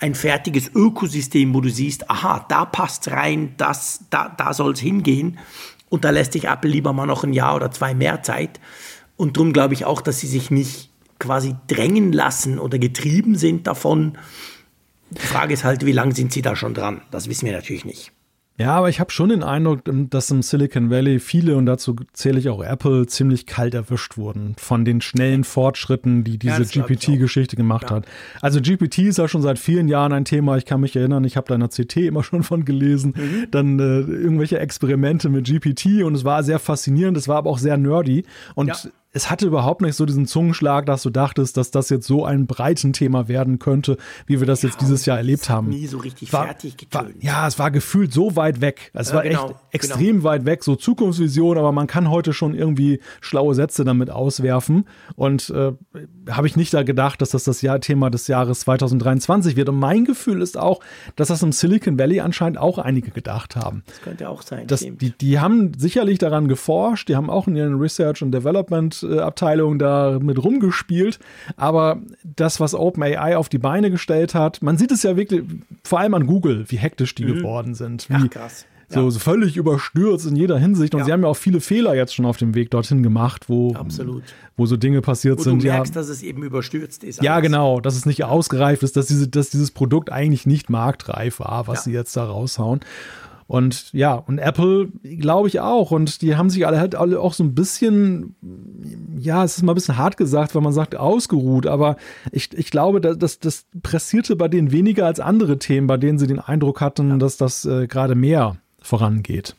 ein fertiges Ökosystem, wo du siehst, aha, da passt rein, das, da, da soll es hingehen. Und da lässt sich Apple lieber mal noch ein Jahr oder zwei mehr Zeit. Und darum glaube ich auch, dass sie sich nicht quasi drängen lassen oder getrieben sind davon. Die Frage ist halt, wie lange sind sie da schon dran? Das wissen wir natürlich nicht. Ja, aber ich habe schon den Eindruck, dass im Silicon Valley viele, und dazu zähle ich auch Apple, ziemlich kalt erwischt wurden von den schnellen Fortschritten, die diese ja, GPT-Geschichte gemacht ja. hat. Also GPT ist ja schon seit vielen Jahren ein Thema. Ich kann mich erinnern, ich habe da in der CT immer [LAUGHS] schon von gelesen. Mhm. Dann äh, irgendwelche Experimente mit GPT und es war sehr faszinierend, es war aber auch sehr nerdy. Und ja es hatte überhaupt nicht so diesen Zungenschlag, dass du dachtest, dass das jetzt so ein breiten Thema werden könnte, wie wir das ja, jetzt dieses Jahr erlebt haben. Nie so richtig war, fertig getönt. ja, es war gefühlt so weit weg. Es ja, war genau, echt extrem genau. weit weg, so Zukunftsvision, aber man kann heute schon irgendwie schlaue Sätze damit auswerfen. Und äh, habe ich nicht da gedacht, dass das das Jahr Thema des Jahres 2023 wird. Und mein Gefühl ist auch, dass das im Silicon Valley anscheinend auch einige gedacht haben. Das könnte auch sein. Das, die, die haben sicherlich daran geforscht, die haben auch in ihren Research und Development Abteilung da mit rumgespielt. Aber das, was OpenAI auf die Beine gestellt hat, man sieht es ja wirklich, vor allem an Google, wie hektisch die mhm. geworden sind. Wie, Ach, krass. So, ja. so, völlig überstürzt in jeder Hinsicht. Und ja. sie haben ja auch viele Fehler jetzt schon auf dem Weg dorthin gemacht, wo, Absolut. wo so Dinge passiert wo sind. Du merkst, ja, dass es eben überstürzt ist. Ja, genau, dass es nicht ausgereift ist, dass, diese, dass dieses Produkt eigentlich nicht marktreif war, was sie jetzt da raushauen. Und ja, und Apple glaube ich auch. Und die haben sich alle halt alle auch so ein bisschen, ja, es ist mal ein bisschen hart gesagt, wenn man sagt, ausgeruht. Aber ich, ich glaube, dass das pressierte bei denen weniger als andere Themen, bei denen sie den Eindruck hatten, ja. dass das äh, gerade mehr vorangeht.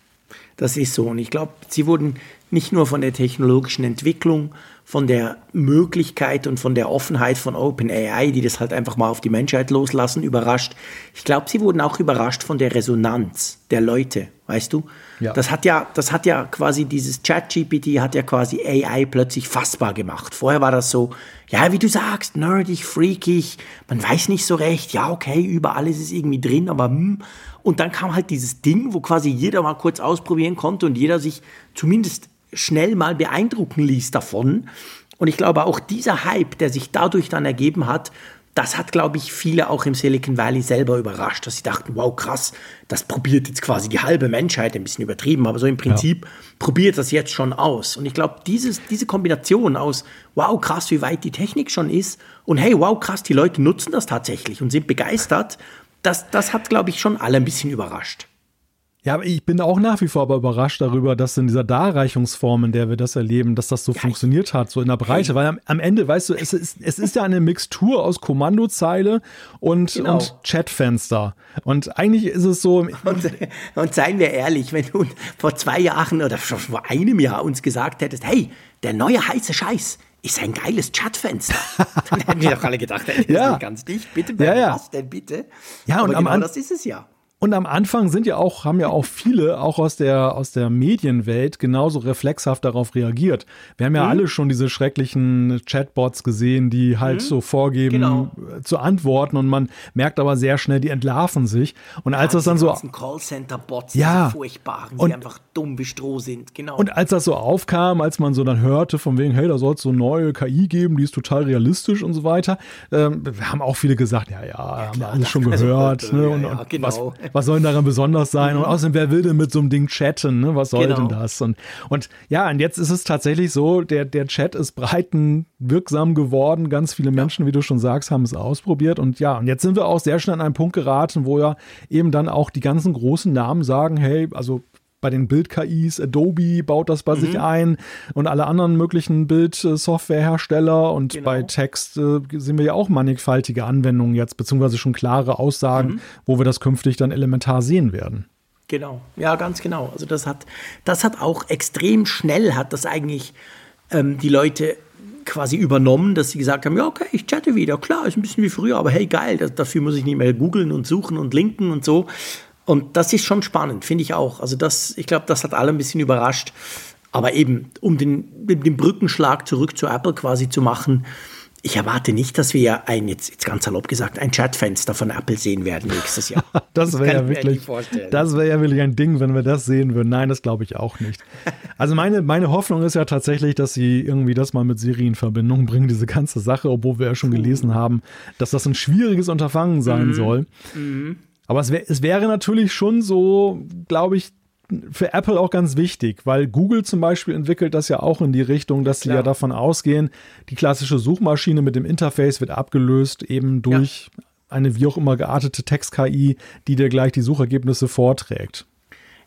Das ist so. Und ich glaube, sie wurden nicht nur von der technologischen Entwicklung, von der Möglichkeit und von der Offenheit von OpenAI, die das halt einfach mal auf die Menschheit loslassen, überrascht. Ich glaube, sie wurden auch überrascht von der Resonanz der Leute, weißt du? Ja. Das hat ja, das hat ja quasi dieses ChatGPT hat ja quasi AI plötzlich fassbar gemacht. Vorher war das so, ja, wie du sagst, nerdig, freakig, man weiß nicht so recht, ja, okay, überall ist es irgendwie drin, aber hm. Und dann kam halt dieses Ding, wo quasi jeder mal kurz ausprobieren konnte und jeder sich zumindest schnell mal beeindrucken ließ davon. Und ich glaube, auch dieser Hype, der sich dadurch dann ergeben hat, das hat, glaube ich, viele auch im Silicon Valley selber überrascht, dass sie dachten, wow, krass, das probiert jetzt quasi die halbe Menschheit, ein bisschen übertrieben, aber so im Prinzip ja. probiert das jetzt schon aus. Und ich glaube, diese Kombination aus, wow, krass, wie weit die Technik schon ist und hey, wow, krass, die Leute nutzen das tatsächlich und sind begeistert, das, das hat, glaube ich, schon alle ein bisschen überrascht. Ja, aber ich bin auch nach wie vor aber überrascht darüber, dass in dieser Darreichungsform, in der wir das erleben, dass das so ja, funktioniert hat, so in der Breite. Weil am, am, Ende, weißt du, es ist, es ist ja eine Mixtur aus Kommandozeile und, genau. und Chatfenster. Und eigentlich ist es so. Und, und seien wir ehrlich, wenn du vor zwei Jahren oder schon vor einem Jahr uns gesagt hättest, hey, der neue heiße Scheiß, ist ein geiles Chatfenster. [LAUGHS] Dann hätten wir doch alle gedacht, hey, das ja. ganz dicht. Bitte, ja, ja. was denn bitte? Ja, und Aber genau das ist es ja. Und am Anfang sind ja auch, haben ja auch viele, auch aus der, aus der Medienwelt, genauso reflexhaft darauf reagiert. Wir haben ja mhm. alle schon diese schrecklichen Chatbots gesehen, die halt mhm. so vorgeben genau. zu antworten und man merkt aber sehr schnell, die entlarven sich. Und als ja, das dann so. Callcenter-Bots, ja, furchtbaren, die und, einfach dumm wie Stroh sind, genau. Und als das so aufkam, als man so dann hörte, von wegen, hey, da soll es so neue KI geben, die ist total realistisch und so weiter, ähm, haben auch viele gesagt, ja, ja, ja haben wir alles schon gehört. Also, ne? und, ja, und genau. was, was soll denn daran besonders sein? Mhm. Und außerdem, wer will denn mit so einem Ding chatten? Ne? Was soll genau. denn das? Und, und ja, und jetzt ist es tatsächlich so, der, der Chat ist breitenwirksam geworden. Ganz viele Menschen, ja. wie du schon sagst, haben es ausprobiert. Und ja, und jetzt sind wir auch sehr schnell an einen Punkt geraten, wo ja eben dann auch die ganzen großen Namen sagen, hey, also bei den Bild-KIs, Adobe baut das bei mhm. sich ein und alle anderen möglichen Bildsoftwarehersteller und genau. bei Text äh, sehen wir ja auch mannigfaltige Anwendungen jetzt, beziehungsweise schon klare Aussagen, mhm. wo wir das künftig dann elementar sehen werden. Genau, ja, ganz genau. Also das hat, das hat auch extrem schnell, hat das eigentlich ähm, die Leute quasi übernommen, dass sie gesagt haben, ja, okay, ich chatte wieder, klar, ist ein bisschen wie früher, aber hey, geil, das, dafür muss ich nicht mehr googeln und suchen und linken und so. Und das ist schon spannend, finde ich auch. Also das, ich glaube, das hat alle ein bisschen überrascht. Aber eben, um den, den Brückenschlag zurück zu Apple quasi zu machen, ich erwarte nicht, dass wir ein, jetzt, jetzt ganz salopp gesagt, ein Chatfenster von Apple sehen werden nächstes Jahr. [LAUGHS] das wäre ja wirklich, das wäre ja wirklich ein Ding, wenn wir das sehen würden. Nein, das glaube ich auch nicht. [LAUGHS] Also meine, meine Hoffnung ist ja tatsächlich, dass sie irgendwie das mal mit Siri in Verbindung bringen, diese ganze Sache, obwohl wir ja schon gelesen haben, dass das ein schwieriges Unterfangen sein mhm. soll. Mhm. Aber es, wär, es wäre natürlich schon so, glaube ich, für Apple auch ganz wichtig, weil Google zum Beispiel entwickelt das ja auch in die Richtung, dass sie ja davon ausgehen, die klassische Suchmaschine mit dem Interface wird abgelöst eben durch ja. eine wie auch immer geartete Text-KI, die dir gleich die Suchergebnisse vorträgt.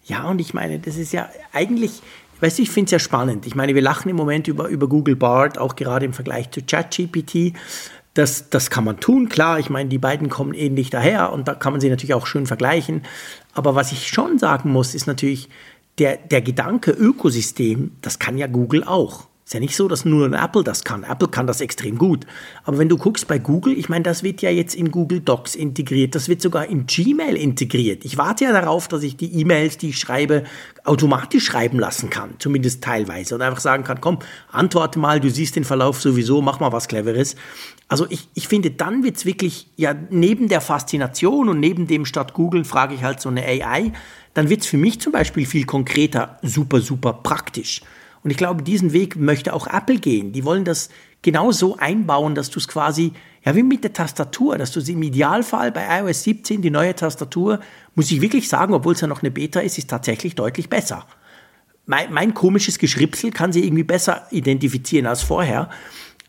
Ja, und ich meine, das ist ja eigentlich, weißt du, ich finde es ja spannend. Ich meine, wir lachen im Moment über, über Google Bard, auch gerade im Vergleich zu ChatGPT. Das, das kann man tun, klar. Ich meine, die beiden kommen ähnlich daher und da kann man sie natürlich auch schön vergleichen. Aber was ich schon sagen muss, ist natürlich, der, der Gedanke Ökosystem, das kann ja Google auch. Ist ja nicht so, dass nur Apple das kann. Apple kann das extrem gut. Aber wenn du guckst bei Google, ich meine, das wird ja jetzt in Google Docs integriert, das wird sogar in Gmail integriert. Ich warte ja darauf, dass ich die E-Mails, die ich schreibe, automatisch schreiben lassen kann, zumindest teilweise. Und einfach sagen kann, komm, antworte mal, du siehst den Verlauf sowieso, mach mal was Cleveres. Also ich, ich finde, dann wird es wirklich, ja, neben der Faszination und neben dem statt Google frage ich halt so eine AI, dann wird es für mich zum Beispiel viel konkreter, super, super praktisch. Und ich glaube, diesen Weg möchte auch Apple gehen. Die wollen das genau so einbauen, dass du es quasi, ja, wie mit der Tastatur, dass du sie im Idealfall bei iOS 17, die neue Tastatur, muss ich wirklich sagen, obwohl es ja noch eine Beta ist, ist tatsächlich deutlich besser. Mein, mein komisches Geschripsel kann sie irgendwie besser identifizieren als vorher,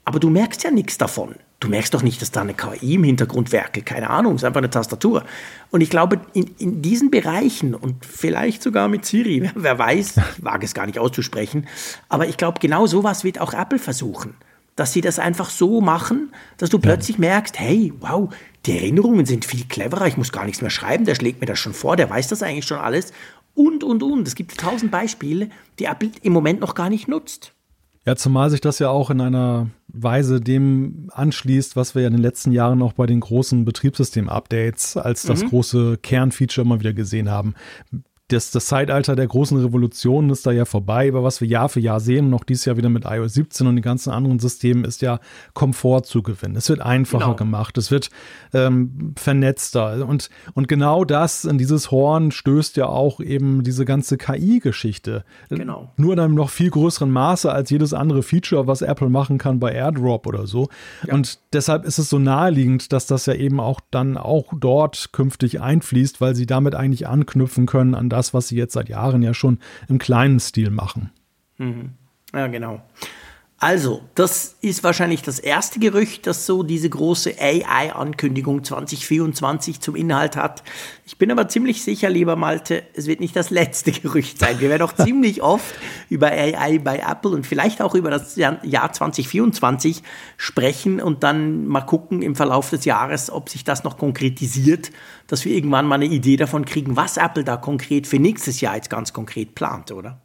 aber du merkst ja nichts davon. Du merkst doch nicht, dass da eine KI im Hintergrund werkelt. Keine Ahnung, es ist einfach eine Tastatur. Und ich glaube, in, in diesen Bereichen und vielleicht sogar mit Siri, [LAUGHS] wer weiß, ich [LAUGHS] wage es gar nicht auszusprechen, aber ich glaube, genau sowas wird auch Apple versuchen. Dass sie das einfach so machen, dass du plötzlich merkst, hey, wow, die Erinnerungen sind viel cleverer, ich muss gar nichts mehr schreiben, der schlägt mir das schon vor, der weiß das eigentlich schon alles. Und, und, und. Es gibt tausend Beispiele, die Apple im Moment noch gar nicht nutzt. Ja, zumal sich das ja auch in einer Weise dem anschließt, was wir ja in den letzten Jahren auch bei den großen Betriebssystem-Updates als das mhm. große Kernfeature immer wieder gesehen haben. Das, das Zeitalter der großen Revolutionen ist da ja vorbei, aber was wir Jahr für Jahr sehen, noch dieses Jahr wieder mit iOS 17 und den ganzen anderen Systemen, ist ja Komfort zu gewinnen. Es wird einfacher genau. gemacht, es wird ähm, vernetzter und, und genau das, in dieses Horn stößt ja auch eben diese ganze KI-Geschichte. Genau. Nur in einem noch viel größeren Maße als jedes andere Feature, was Apple machen kann bei AirDrop oder so. Ja. Und deshalb ist es so naheliegend, dass das ja eben auch dann auch dort künftig einfließt, weil sie damit eigentlich anknüpfen können an das, was sie jetzt seit Jahren ja schon im kleinen Stil machen. Mhm. Ja, genau. Also, das ist wahrscheinlich das erste Gerücht, das so diese große AI-Ankündigung 2024 zum Inhalt hat. Ich bin aber ziemlich sicher, lieber Malte, es wird nicht das letzte [LAUGHS] Gerücht sein. Wir werden auch ziemlich oft über AI bei Apple und vielleicht auch über das Jahr 2024 sprechen und dann mal gucken im Verlauf des Jahres, ob sich das noch konkretisiert, dass wir irgendwann mal eine Idee davon kriegen, was Apple da konkret für nächstes Jahr jetzt ganz konkret plant, oder?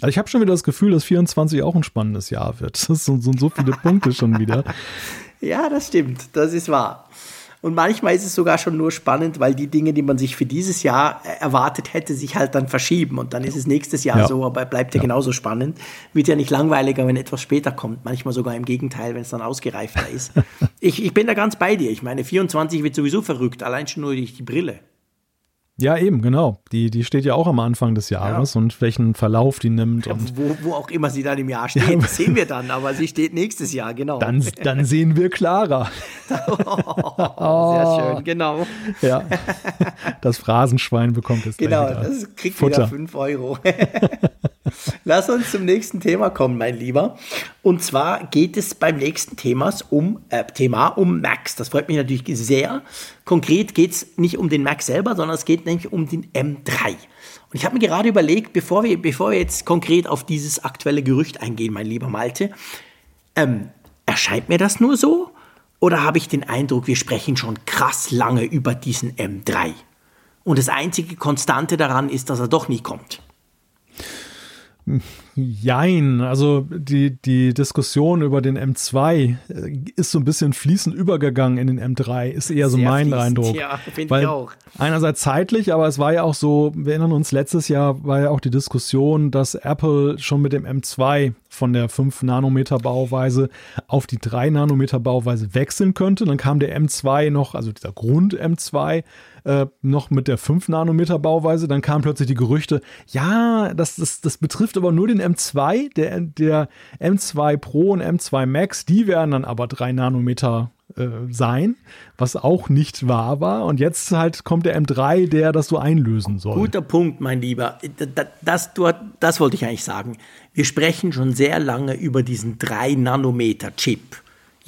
Also ich habe schon wieder das Gefühl, dass 24 auch ein spannendes Jahr wird. [LAUGHS] Das sind so, viele Punkte schon wieder. [LAUGHS] Ja, das stimmt. Das ist wahr. Und manchmal ist es sogar schon nur spannend, weil die Dinge, die man sich für dieses Jahr erwartet hätte, sich halt dann verschieben. Und dann ist es nächstes Jahr ja. so, aber bleibt ja, ja, genauso spannend. Wird ja nicht langweiliger, wenn etwas später kommt. Manchmal sogar im Gegenteil, wenn es dann ausgereifter ist. [LAUGHS] ich, ich bin da ganz bei dir. Ich meine, 24 wird sowieso verrückt, allein schon nur durch die Brille. Ja, eben, genau. Die, die steht ja auch am Anfang des Jahres ja. und welchen Verlauf die nimmt. Ja, und wo, wo auch immer sie dann im Jahr steht, [LAUGHS] das sehen wir dann, aber sie steht nächstes Jahr, genau. Dann, dann sehen wir klarer. [LAUGHS] oh, sehr schön, genau. Ja. Das Phrasenschwein bekommt es Genau, das kriegt Futter. wieder 5 Euro. [LAUGHS] Lass uns zum nächsten Thema kommen, mein Lieber. Und zwar geht es beim nächsten Themas um, äh, Thema um Max. Das freut mich natürlich sehr. Konkret geht es nicht um den Mac selber, sondern es geht nämlich um den M3. Und ich habe mir gerade überlegt, bevor wir, bevor wir jetzt konkret auf dieses aktuelle Gerücht eingehen, mein lieber Malte, ähm, erscheint mir das nur so? Oder habe ich den Eindruck, wir sprechen schon krass lange über diesen M3? Und das einzige Konstante daran ist, dass er doch nie kommt. Jein, also die, die Diskussion über den M2 äh, ist so ein bisschen fließend übergegangen in den M3, ist eher so Sehr mein fließend, Eindruck. Ja, finde ich auch. Einerseits zeitlich, aber es war ja auch so, wir erinnern uns, letztes Jahr war ja auch die Diskussion, dass Apple schon mit dem M2 von der 5 Nanometer Bauweise auf die 3 Nanometer Bauweise wechseln könnte. Dann kam der M2 noch, also dieser Grund M2 äh, noch mit der 5 Nanometer Bauweise. Dann kamen plötzlich die Gerüchte, ja, das, das, das betrifft aber nur den M2, der, der M2 Pro und M2 Max, die werden dann aber 3 Nanometer äh, sein, was auch nicht wahr war. Und jetzt halt kommt der M3, der das so einlösen soll. Guter Punkt, mein Lieber. Das, das, das wollte ich eigentlich sagen. Wir sprechen schon sehr lange über diesen 3 Nanometer Chip.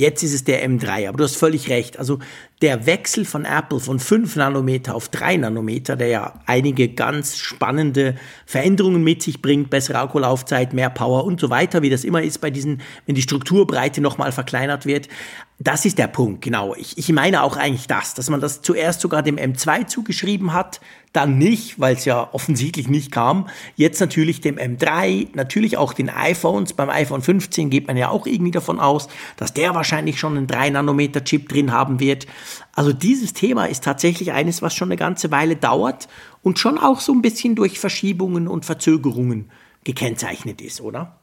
Jetzt ist es der M3, aber du hast völlig recht. Also der Wechsel von Apple von 5 Nanometer auf 3 Nanometer, der ja einige ganz spannende Veränderungen mit sich bringt, bessere Akkulaufzeit, mehr Power und so weiter, wie das immer ist bei diesen, wenn die Strukturbreite nochmal verkleinert wird. Das ist der Punkt, genau. Ich, ich meine auch eigentlich das, dass man das zuerst sogar dem M2 zugeschrieben hat, dann nicht, weil es ja offensichtlich nicht kam. Jetzt natürlich dem M3, natürlich auch den iPhones. Beim iPhone 15 geht man ja auch irgendwie davon aus, dass der wahrscheinlich schon einen 3-Nanometer-Chip drin haben wird. Also dieses Thema ist tatsächlich eines, was schon eine ganze Weile dauert und schon auch so ein bisschen durch Verschiebungen und Verzögerungen gekennzeichnet ist, oder?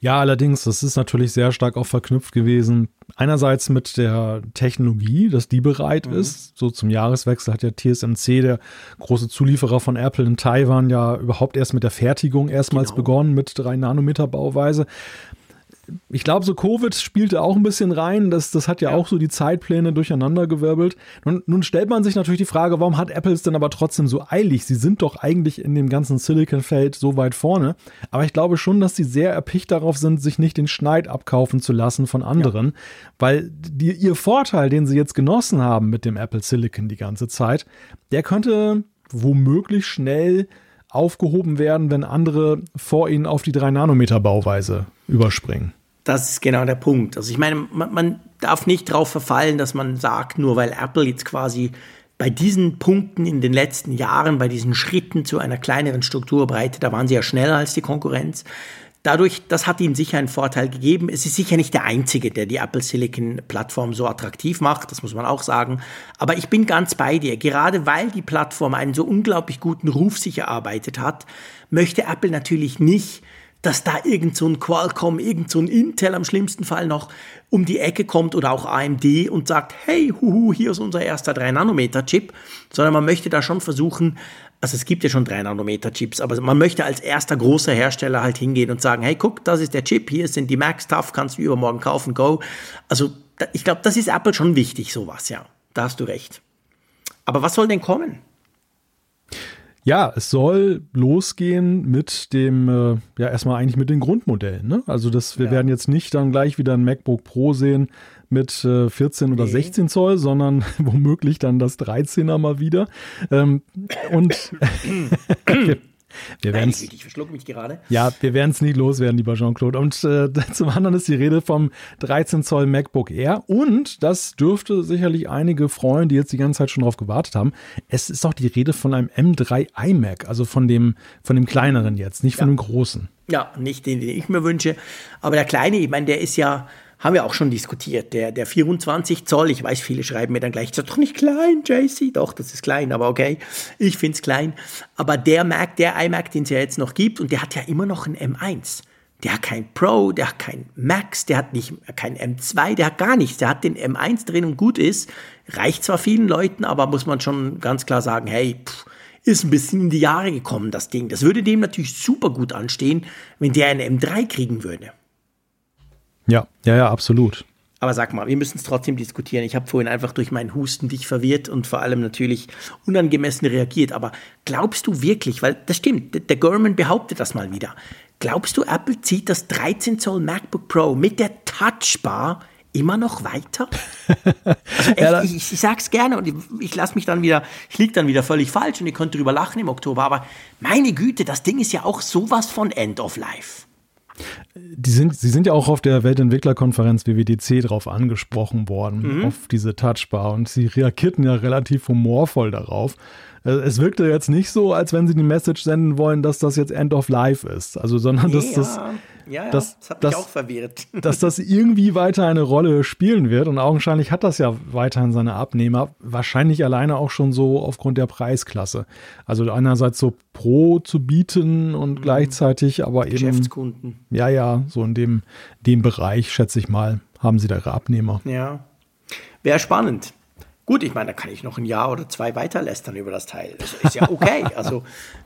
Ja, allerdings, das ist natürlich sehr stark auch verknüpft gewesen. Einerseits mit der Technologie, dass die bereit mhm. ist. So zum Jahreswechsel hat ja TSMC, der große Zulieferer von Apple in Taiwan, ja überhaupt erst mit der Fertigung erstmals genau. begonnen mit 3 Nanometer Bauweise ich glaube, so Covid spielte auch ein bisschen rein. Das, das hat ja, ja. auch so die Zeitpläne durcheinandergewirbelt. Nun, nun stellt man sich natürlich die Frage, warum hat Apple es denn aber trotzdem so eilig? Sie sind doch eigentlich in dem ganzen Silicon-Feld so weit vorne. Aber ich glaube schon, dass sie sehr erpicht darauf sind, sich nicht den Schneid abkaufen zu lassen von anderen. Ja. Weil die, ihr Vorteil, den sie jetzt genossen haben mit dem Apple Silicon die ganze Zeit, der könnte womöglich schnell aufgehoben werden, wenn andere vor ihnen auf die 3-Nanometer-Bauweise überspringen. Das ist genau der Punkt. Also ich meine, man, man darf nicht darauf verfallen, dass man sagt, nur weil Apple jetzt quasi bei diesen Punkten in den letzten Jahren, bei diesen Schritten zu einer kleineren Strukturbreite, da waren sie ja schneller als die Konkurrenz, dadurch, das hat ihnen sicher einen Vorteil gegeben. Es ist sicher nicht der einzige, der die Apple Silicon Plattform so attraktiv macht, das muss man auch sagen. Aber ich bin ganz bei dir. Gerade weil die Plattform einen so unglaublich guten Ruf sich erarbeitet hat, möchte Apple natürlich nicht dass da irgend so ein Qualcomm, irgend so ein Intel am schlimmsten Fall noch um die Ecke kommt oder auch AMD und sagt, hey, huhu, hier ist unser erster 3-Nanometer-Chip, sondern man möchte da schon versuchen, also es gibt ja schon 3-Nanometer-Chips, aber man möchte als erster großer Hersteller halt hingehen und sagen, hey, guck, das ist der Chip, hier sind die Max Tough, kannst du übermorgen kaufen, go. Also ich glaube, das ist Apple schon wichtig, sowas, ja. Da hast du recht. Aber was soll denn kommen? Ja, es soll losgehen mit dem, äh, ja, erstmal eigentlich mit den Grundmodellen. Ne? Also das, wir ja. werden jetzt nicht dann gleich wieder ein MacBook Pro sehen mit äh, 14 oder nee. 16 Zoll, sondern [LAUGHS] womöglich dann das 13er mal wieder. Ähm, und [COUGHS] [COUGHS] [COUGHS] Wir Nein, ich, ich verschluck mich gerade. Ja, wir werden es nie loswerden, lieber Jean-Claude. Und äh, [LAUGHS] zum anderen ist die Rede vom 13 Zoll MacBook Air. Und das dürfte sicherlich einige freuen, die jetzt die ganze Zeit schon drauf gewartet haben. Es ist auch die Rede von einem M3 iMac, also von dem, von dem kleineren jetzt, nicht von ja. dem großen. Ja, nicht den, den ich mir wünsche. Aber der kleine, ich meine, der ist ja haben wir auch schon diskutiert. Der, der 24 Zoll, ich weiß, viele schreiben mir dann gleich, ist doch nicht klein, JC. Doch, das ist klein, aber okay, ich finde es klein. Aber der Mac, der iMac, den es ja jetzt noch gibt, und der hat ja immer noch ein M1. Der hat kein Pro, der hat kein Max, der hat nicht kein M2, der hat gar nichts. Der hat den M1 drin und gut ist. Reicht zwar vielen Leuten, aber muss man schon ganz klar sagen, hey, pff, ist ein bisschen in die Jahre gekommen, das Ding. Das würde dem natürlich super gut anstehen, wenn der einen M3 kriegen würde. Ja, ja, ja, absolut. Aber sag mal, wir müssen es trotzdem diskutieren. Ich habe vorhin einfach durch meinen Husten dich verwirrt und vor allem natürlich unangemessen reagiert. Aber glaubst du wirklich, weil das stimmt, der Gorman behauptet das mal wieder. Glaubst du, Apple zieht das 13 Zoll MacBook Pro mit der Touchbar immer noch weiter? [LAUGHS] Also echt, ja, ich, ich, sag's gerne und ich, ich lasse mich dann wieder, ich lieg dann wieder völlig falsch und ihr könnt drüber lachen im Oktober. Aber meine Güte, das Ding ist ja auch sowas von End of Life. Die sind, sie sind ja auch auf der Weltentwicklerkonferenz WWDC drauf angesprochen worden, mhm. auf diese Touchbar. Und sie reagierten ja relativ humorvoll darauf. Äh, es wirkte jetzt nicht so, als wenn sie die Message senden wollen, dass das jetzt End of Life ist. Also, sondern dass das. Ja ja, ja, das, das hat mich dass, auch verwirrt. [LAUGHS] [LAUGHS] Dass das irgendwie weiter eine Rolle spielen wird und augenscheinlich hat das ja weiterhin seine Abnehmer, wahrscheinlich alleine auch schon so aufgrund der Preisklasse. Also einerseits so Pro zu bieten und mhm. gleichzeitig aber eben. Geschäftskunden. Ja, ja, so in dem, dem Bereich, schätze ich mal, haben sie da ihre Abnehmer. Ja. Wäre spannend. Gut, ich meine, da kann ich noch ein Jahr oder zwei weiterlästern über das Teil. Das ist ja okay. [LAUGHS] also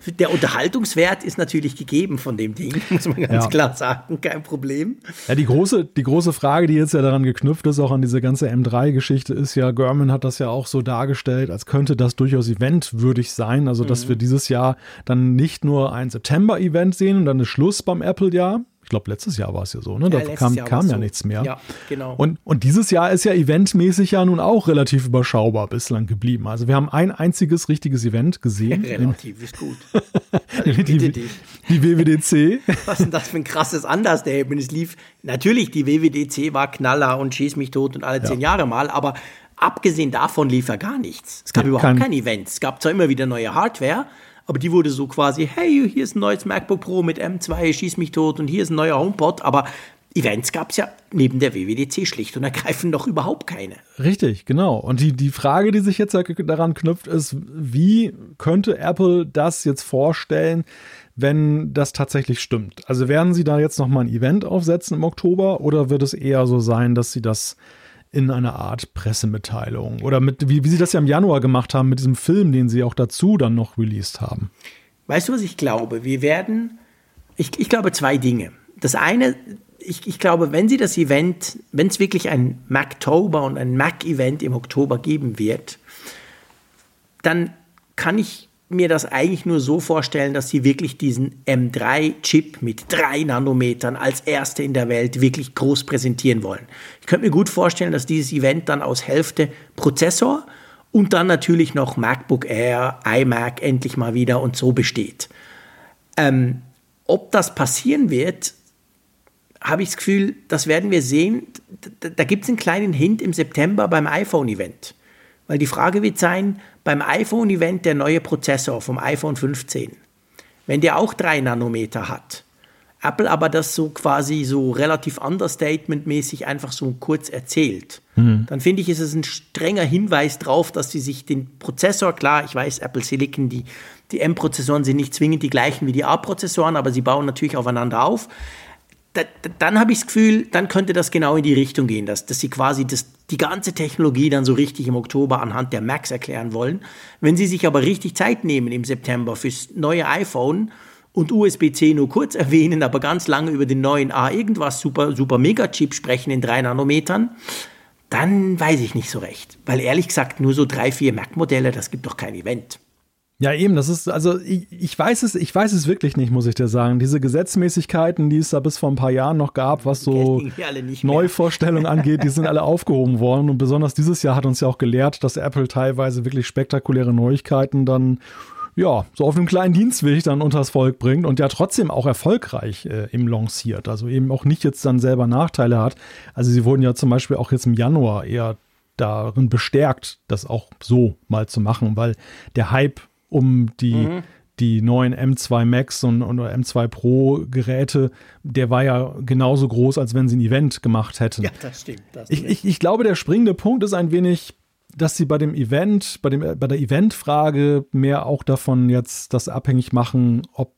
der Unterhaltungswert ist natürlich gegeben von dem Ding, [LAUGHS] muss man ganz ja. klar sagen, kein Problem. Ja, die große, die große Frage, die jetzt ja daran geknüpft ist, auch an diese ganze M3-Geschichte, ist ja, German hat das ja auch so dargestellt, als könnte das durchaus eventwürdig sein. Also, dass mhm. wir dieses Jahr dann nicht nur ein September-Event sehen und dann ist Schluss beim Apple-Jahr, ich glaube, letztes Jahr war es ja so, ne? Da ja, kam, kam ja so. nichts mehr. Ja, genau. Und, und dieses Jahr ist ja eventmäßig ja nun auch relativ überschaubar bislang geblieben. Also wir haben ein einziges richtiges Event gesehen. [LAUGHS] relativ, ist gut. Also [LAUGHS] die, die, die WWDC. [LAUGHS] Was ist denn das für ein krasses Understatement? Es lief, natürlich, die WWDC war Knaller und schieß mich tot und alle zehn Jahre mal, aber abgesehen davon lief ja gar nichts. Es gab ja, überhaupt kein, kein Event. Es gab zwar immer wieder neue Hardware, aber die wurde so quasi, hey, hier ist ein neues MacBook Pro mit M2, schieß mich tot und hier ist ein neuer HomePod, aber Events gab es ja neben der WWDC schlicht und ergreifend noch überhaupt keine. Richtig, genau. Und die, die Frage, die sich jetzt daran knüpft, ist, wie könnte Apple das jetzt vorstellen, wenn das tatsächlich stimmt? Also werden sie da jetzt nochmal ein Event aufsetzen im Oktober oder wird es eher so sein, dass sie das in einer Art Pressemitteilung. Oder mit, wie, wie sie das ja im Januar gemacht haben mit diesem Film, den sie auch dazu dann noch released haben. Weißt du, was ich glaube? Wir werden, ich, ich glaube zwei Dinge. Das eine, ich, ich glaube, wenn sie das Event, wenn es wirklich ein Mactober und ein Mac-Event im Oktober geben wird, dann kann ich mir das eigentlich nur so vorstellen, dass sie wirklich diesen M3-Chip mit drei Nanometern als erste in der Welt wirklich groß präsentieren wollen. Ich könnte mir gut vorstellen, dass dieses Event dann aus Hälfte Prozessor und dann natürlich noch MacBook Air, iMac endlich mal wieder und so besteht. Ähm, ob das passieren wird, habe ich das Gefühl, das werden wir sehen. Da, da gibt es einen kleinen Hint im September beim iPhone-Event. Weil die Frage wird sein, beim iPhone-Event der neue Prozessor vom iPhone 15, wenn der auch 3 Nanometer hat, Apple aber das so quasi so relativ understatement-mäßig einfach so kurz erzählt. Mhm. Dann finde ich, ist es ein strenger Hinweis darauf, dass sie sich den Prozessor, klar, ich weiß, Apple Silicon, die, die M-Prozessoren sind nicht zwingend die gleichen wie die A-Prozessoren, aber sie bauen natürlich aufeinander auf. Da, dann habe ich das Gefühl, dann könnte das genau in die Richtung gehen, dass, dass sie quasi das, die ganze Technologie dann so richtig im Oktober anhand der Macs erklären wollen. Wenn sie sich aber richtig Zeit nehmen im September fürs neue iPhone, und USB-C nur kurz [LAUGHS] erwähnen, aber ganz lange über den neuen A irgendwas super, super Mega-Chip sprechen in drei Nanometern, dann weiß ich nicht so recht. Weil ehrlich gesagt, nur so drei, vier Mac-Modelle, das gibt doch kein Event. Ja, eben, das ist, also ich, ich weiß es, ich weiß es wirklich nicht, muss ich dir sagen. Diese Gesetzmäßigkeiten, die es da bis vor ein paar Jahren noch gab, was so Neuvorstellungen [LAUGHS] angeht, die sind alle aufgehoben worden. Und besonders dieses Jahr hat uns ja auch gelehrt, dass Apple teilweise wirklich spektakuläre Neuigkeiten dann ja, so auf einem kleinen Dienstweg dann unters Volk bringt und ja trotzdem auch erfolgreich äh, im lanciert. Also eben auch nicht jetzt dann selber Nachteile hat. Also sie wurden ja zum Beispiel auch jetzt im Januar eher darin bestärkt, das auch so mal zu machen, weil der Hype um die, mhm. die neuen M2 Max und, und M2 Pro Geräte, der war ja genauso groß, als wenn sie ein Event gemacht hätten. Ja, das stimmt. Das ich, ich, ich glaube, der springende Punkt ist ein wenig, dass sie bei dem Event, bei, dem, bei der Eventfrage mehr auch davon jetzt das abhängig machen, ob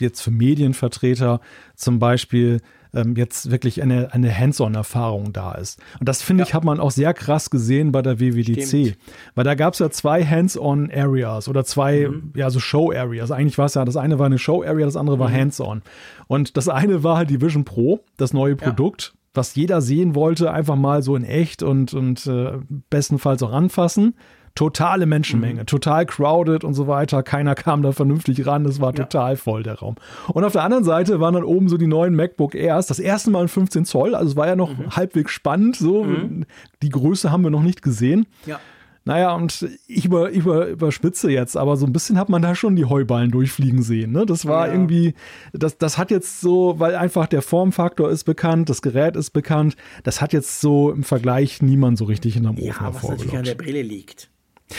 jetzt für Medienvertreter zum Beispiel ähm, jetzt wirklich eine, eine Hands-on-Erfahrung da ist. Und das finde ja. ich, hat man auch sehr krass gesehen bei der WWDC. Stimmt. Weil da gab es ja zwei Hands-on-Areas oder zwei, mhm. ja, so Show-Areas. Eigentlich war es ja, das eine war eine Show-Area, das andere war mhm. Hands-on. Und das eine war halt die Vision Pro, das neue Produkt. Ja was jeder sehen wollte, einfach mal so in echt und, und äh, bestenfalls auch anfassen. Totale Menschenmenge, mhm. total crowded und so weiter. Keiner kam da vernünftig ran. Es war ja. total voll, der Raum. Und auf der anderen Seite waren dann oben so die neuen MacBook Airs. Das erste Mal in 15 Zoll. Also es war ja noch mhm. halbwegs spannend. So. Mhm. Die Größe haben wir noch nicht gesehen. Ja. Naja, und ich über, über, überspitze jetzt, aber so ein bisschen hat man da schon die Heuballen durchfliegen sehen. Ne? Das war ja. irgendwie, das, das hat jetzt so, weil einfach der Formfaktor ist bekannt, das Gerät ist bekannt, das hat jetzt so im Vergleich niemand so richtig in der Ofen ja, was natürlich an der Brille liegt.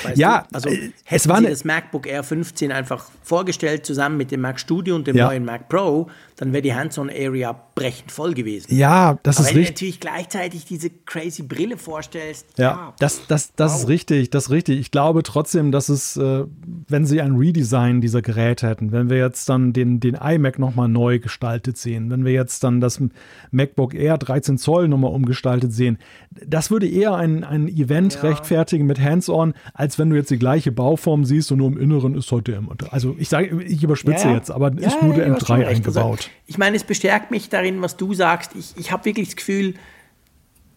Weißt ja, du? also äh, es war Sie das MacBook Air 15 einfach vorgestellt zusammen mit dem Mac Studio und dem ja. neuen Mac Pro, dann wäre die Hands-on-Area brechend voll gewesen. Ja, das Aber ist richtig. Wenn du natürlich gleichzeitig diese crazy Brille vorstellst. Ja, ja das, das, das wow. ist richtig, das ist richtig. Ich glaube trotzdem, dass es, äh, wenn sie ein Redesign dieser Geräte hätten, wenn wir jetzt dann den, den iMac nochmal neu gestaltet sehen, wenn wir jetzt dann das MacBook Air 13 Zoll nochmal umgestaltet sehen, das würde eher ein, ein Event ja. rechtfertigen mit Hands-on, als wenn du jetzt die gleiche Bauform siehst und nur im Inneren ist heute M. Also ich sage, ich überspitze ja. jetzt, aber ist nur der M3 eingebaut. Ich meine, es bestärkt mich darin, was du sagst. Ich, ich habe wirklich das Gefühl,